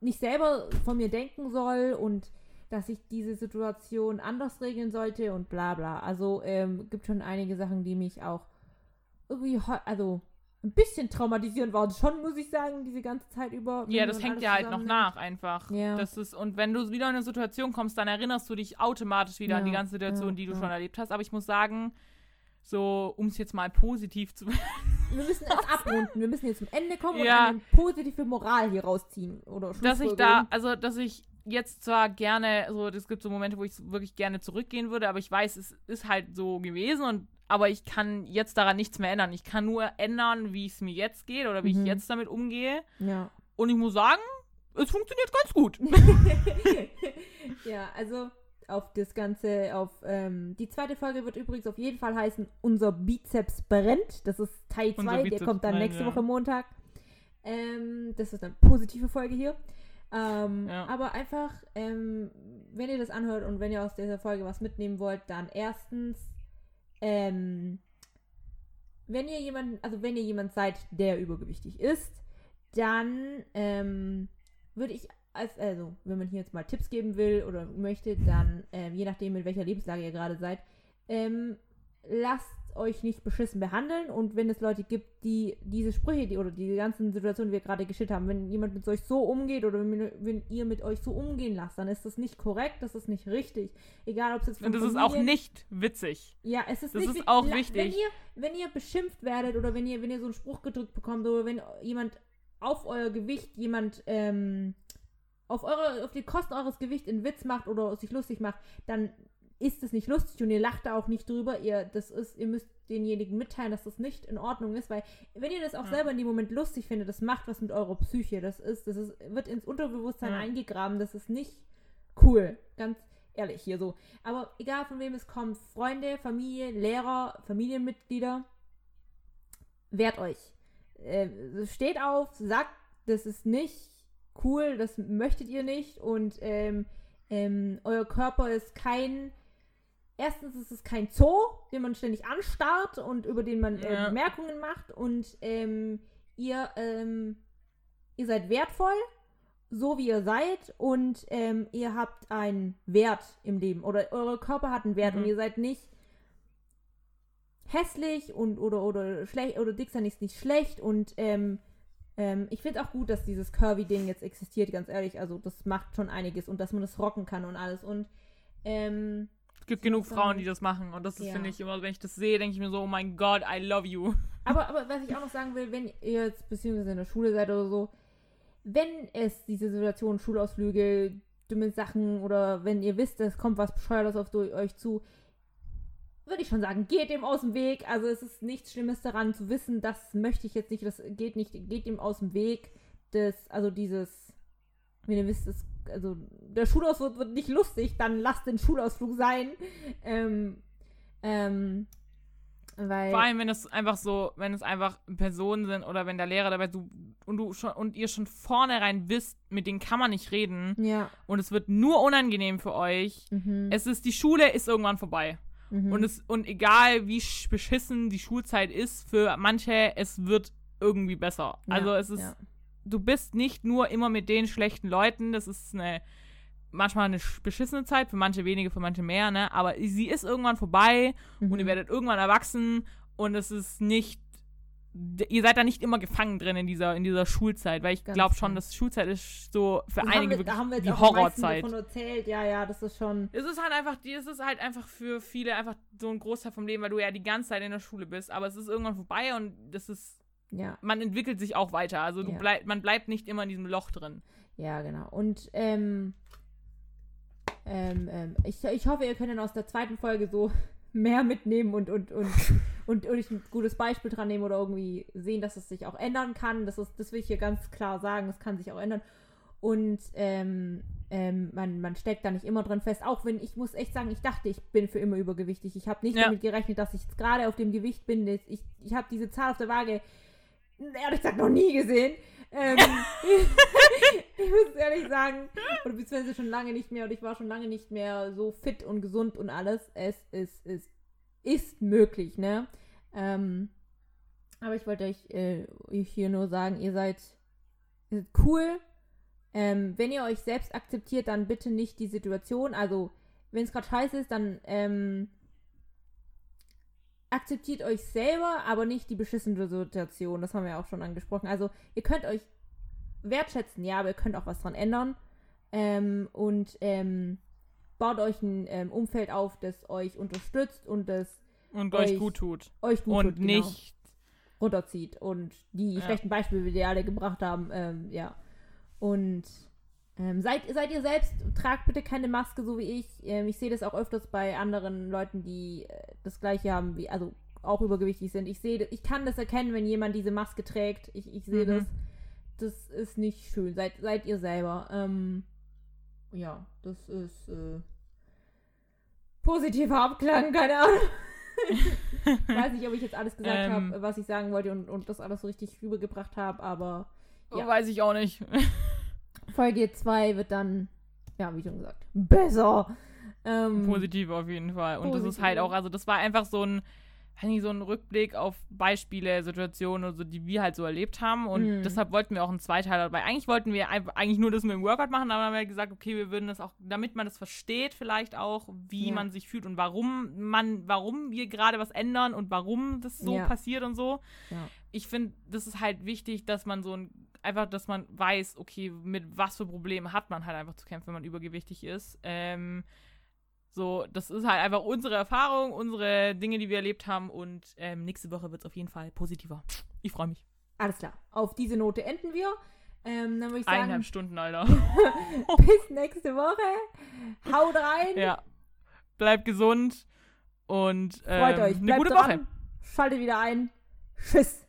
nicht selber von mir denken soll und dass ich diese Situation anders regeln sollte und bla bla. Also ähm, gibt schon einige Sachen, die mich auch irgendwie, also ein bisschen traumatisierend waren schon, muss ich sagen, diese ganze Zeit über. Ja, das hängt dir halt noch nach einfach. Ja. Das ist, und wenn du wieder in eine Situation kommst, dann erinnerst du dich automatisch wieder an die Ja, ganze Situation, ja, die du ja. schon erlebt hast. Aber ich muss sagen, so, um es jetzt mal positiv zu <laughs> Wir müssen es abrunden. Wir müssen jetzt zum Ende kommen Ja. und eine positive Moral hier rausziehen. Oder dass ich da, also dass ich jetzt zwar gerne, so es gibt so Momente, wo ich wirklich gerne zurückgehen würde, aber ich weiß, es ist halt so gewesen und aber ich kann jetzt daran nichts mehr ändern. Ich kann nur ändern, wie es mir jetzt geht oder wie Mhm. ich jetzt damit umgehe. Ja. Und ich muss sagen, es funktioniert ganz gut. <laughs> ja, also auf das Ganze, auf ähm, die zweite Folge wird übrigens auf jeden Fall heißen, unser Bizeps brennt. Das ist Teil Unser 2, der kommt dann nächste ja. Woche Montag. Ähm, das ist eine positive Folge hier. Ähm, Ja. Aber einfach, ähm, wenn ihr das anhört und wenn ihr aus dieser Folge was mitnehmen wollt, dann erstens, ähm, wenn ihr jemanden, also wenn ihr jemand seid, der übergewichtig ist, dann ähm, würde ich als, also wenn man hier jetzt mal Tipps geben will oder möchte, dann ähm, je nachdem in welcher Lebenslage ihr gerade seid, ähm, lasst euch nicht beschissen behandeln und wenn es Leute gibt, die diese Sprüche die, oder die ganzen Situationen, die wir gerade geschildert haben, wenn jemand mit euch so umgeht oder wenn, wenn ihr mit euch so umgehen lasst, dann ist das nicht korrekt, das ist nicht richtig. Egal, ob es jetzt von Und das ist auch nicht witzig. ja, es ist Das nicht ist auch wichtig. Wenn ihr, wenn ihr beschimpft werdet oder wenn ihr, wenn ihr so einen Spruch gedrückt bekommt oder wenn jemand auf euer Gewicht jemand ähm, auf eure, auf die Kosten eures Gewichts einen Witz macht oder sich lustig macht, dann ist es nicht lustig und ihr lacht da auch nicht drüber. Ihr, das ist, ihr müsst denjenigen mitteilen, dass das nicht in Ordnung ist, weil wenn ihr das auch Ja. selber in dem Moment lustig findet, das macht was mit eurer Psyche. Das ist, das ist, wird ins Unterbewusstsein Ja. eingegraben. Das ist nicht cool. Ganz ehrlich hier so. Aber egal von wem es kommt, Freunde, Familie, Lehrer, Familienmitglieder, wehrt euch. Äh, steht auf, sagt, das ist nicht cool, das möchtet ihr nicht und ähm, ähm, euer Körper ist kein. Erstens ist es kein Zoo, den man ständig anstarrt und über den man äh, Ja. Bemerkungen macht und ähm, ihr, ähm, ihr seid wertvoll, so wie ihr seid und ähm, ihr habt einen Wert im Leben oder eure Körper hat einen Wert Mhm. und ihr seid nicht hässlich und oder oder schlecht oder dick sein ist nicht schlecht und ähm, ähm, ich finde auch gut, dass dieses Curvy-Ding jetzt existiert, ganz ehrlich. Also das macht schon einiges und dass man das rocken kann und alles. Und ähm, Es gibt genug Frauen, die das machen. Und das ist, Ja. finde ich, immer, wenn ich das sehe, denke ich mir so, oh mein Gott, I love you. <laughs> aber, aber was ich auch noch sagen will, wenn ihr jetzt beziehungsweise in der Schule seid oder so, wenn es diese Situation, Schulausflüge, dumme Sachen oder wenn ihr wisst, es kommt was Bescheuertes auf euch zu, würde ich schon sagen, geht dem aus dem Weg. Also es ist nichts Schlimmes daran zu wissen, das möchte ich jetzt nicht, das geht nicht, geht dem aus dem Weg. Das, also dieses, wenn ihr wisst, es, also der Schulausflug wird nicht lustig, dann lasst den Schulausflug sein. Ähm, ähm, weil, Vor allem, wenn es einfach so, wenn es einfach Personen sind oder wenn der Lehrer dabei du und du schon und ihr schon vornherein wisst, mit denen kann man nicht reden ja. und es wird nur unangenehm für euch. Mhm. Es ist die Schule ist irgendwann vorbei mhm. und es und egal wie sch- beschissen die Schulzeit ist für manche, es wird irgendwie besser. Ja, also es ist ja. Du bist nicht nur immer mit den schlechten Leuten, das ist eine manchmal eine sch- beschissene Zeit, für manche wenige, für manche mehr, ne? Aber sie ist irgendwann vorbei und ihr Mhm. werdet irgendwann erwachsen und es ist nicht ihr seid da nicht immer gefangen drin in dieser in dieser Schulzeit, weil ich glaube schon, dass Schulzeit ist so für Das einige wir, wirklich da haben wir jetzt die Horrorzeit. davon erzählt. Ja, ja, das ist schon. Es ist halt einfach, die- es ist halt einfach für viele einfach so ein Großteil vom Leben, weil du ja die ganze Zeit in der Schule bist, aber es ist irgendwann vorbei und das ist Ja, man entwickelt sich auch weiter, also du Ja. bleib, man bleibt nicht immer in diesem Loch drin. ja, genau. Und ähm, ähm, ähm, ich, ich hoffe, ihr könnt dann aus der zweiten Folge so <laughs> mehr mitnehmen und, und, und, <laughs> und, und ein gutes Beispiel dran nehmen oder irgendwie sehen, dass es sich auch ändern kann. Das, ist, das will ich hier ganz klar sagen, das kann sich auch ändern. Und ähm, ähm, man, man steckt da nicht immer drin fest. Auch wenn ich muss echt sagen, ich dachte, ich bin für immer übergewichtig. Ich habe nicht Ja. damit gerechnet, dass ich jetzt gerade auf dem Gewicht bin. Ich, ich habe diese Zahl auf der Waage ehrlich gesagt noch nie gesehen. Ähm, <laughs> <laughs> ich muss ehrlich sagen, oder beziehungsweise schon lange nicht mehr und ich war schon lange nicht mehr so fit und gesund und alles. Es ist, ist, ist möglich, ne? Ähm, aber ich wollte euch äh, hier nur sagen, ihr seid, ihr seid cool. Ähm, wenn ihr euch selbst akzeptiert, dann bitte nicht die Situation. Also, wenn es gerade scheiße ist, dann ähm, akzeptiert euch selber, aber nicht die beschissene Situation. Das haben wir auch schon angesprochen. Also, ihr könnt euch wertschätzen, ja, aber ihr könnt auch was dran ändern. Ähm, und ähm, baut euch ein ähm, Umfeld auf, das euch unterstützt und das Und euch Euch gut tut. euch gut und tut, genau, nicht runterzieht. Und die Ja. schlechten Beispiele, die wir alle gebracht haben, ähm, ja. Und ähm, seid, seid ihr selbst, tragt bitte keine Maske, so wie ich. Ähm, ich sehe das auch öfters bei anderen Leuten, die äh, das gleiche haben, wie, also auch übergewichtig sind. Ich sehe, ich kann das erkennen, wenn jemand diese Maske trägt. Ich, ich sehe Mhm. das. Das ist nicht schön. Seid, seid ihr selber. Ähm, ja, das ist äh, positiver Abklang, keine Ahnung. ich weiß nicht, ob ich jetzt alles gesagt Ähm. habe, was ich sagen wollte und, und das alles so richtig rübergebracht habe, aber Ja. Weiß ich auch nicht. Folge 2 wird dann, ja, wie schon gesagt, besser. Ähm, Positiv auf jeden Fall. Und das ist halt Positiv. auch, also das war einfach so ein, so ein Rückblick auf Beispiele, Situationen oder so, die wir halt so erlebt haben. Und Mhm. deshalb wollten wir auch einen Zweiteiler dabei. Eigentlich wollten wir eigentlich nur das mit dem Workout machen, aber dann haben wir gesagt, okay, wir würden das auch, damit man das versteht, vielleicht auch, wie Ja. man sich fühlt und warum man, warum wir gerade was ändern und warum das so Ja. passiert und so. Ja. Ich finde, das ist halt wichtig, dass man so ein einfach, dass man weiß, okay, mit was für Problemen hat man halt einfach zu kämpfen, wenn man übergewichtig ist. Ähm, so, das ist halt einfach unsere Erfahrung, unsere Dinge, die wir erlebt haben und ähm, nächste Woche wird es auf jeden Fall positiver. Ich freue mich. Alles klar. Auf diese Note enden wir. Ähm, dann würde ich sagen, Eineinhalb Stunden, Alter. <laughs> bis nächste Woche. Haut rein. ja. Bleibt gesund und ähm, Freut euch. eine Bleibt gute dran. Woche. Schaltet wieder ein. Tschüss.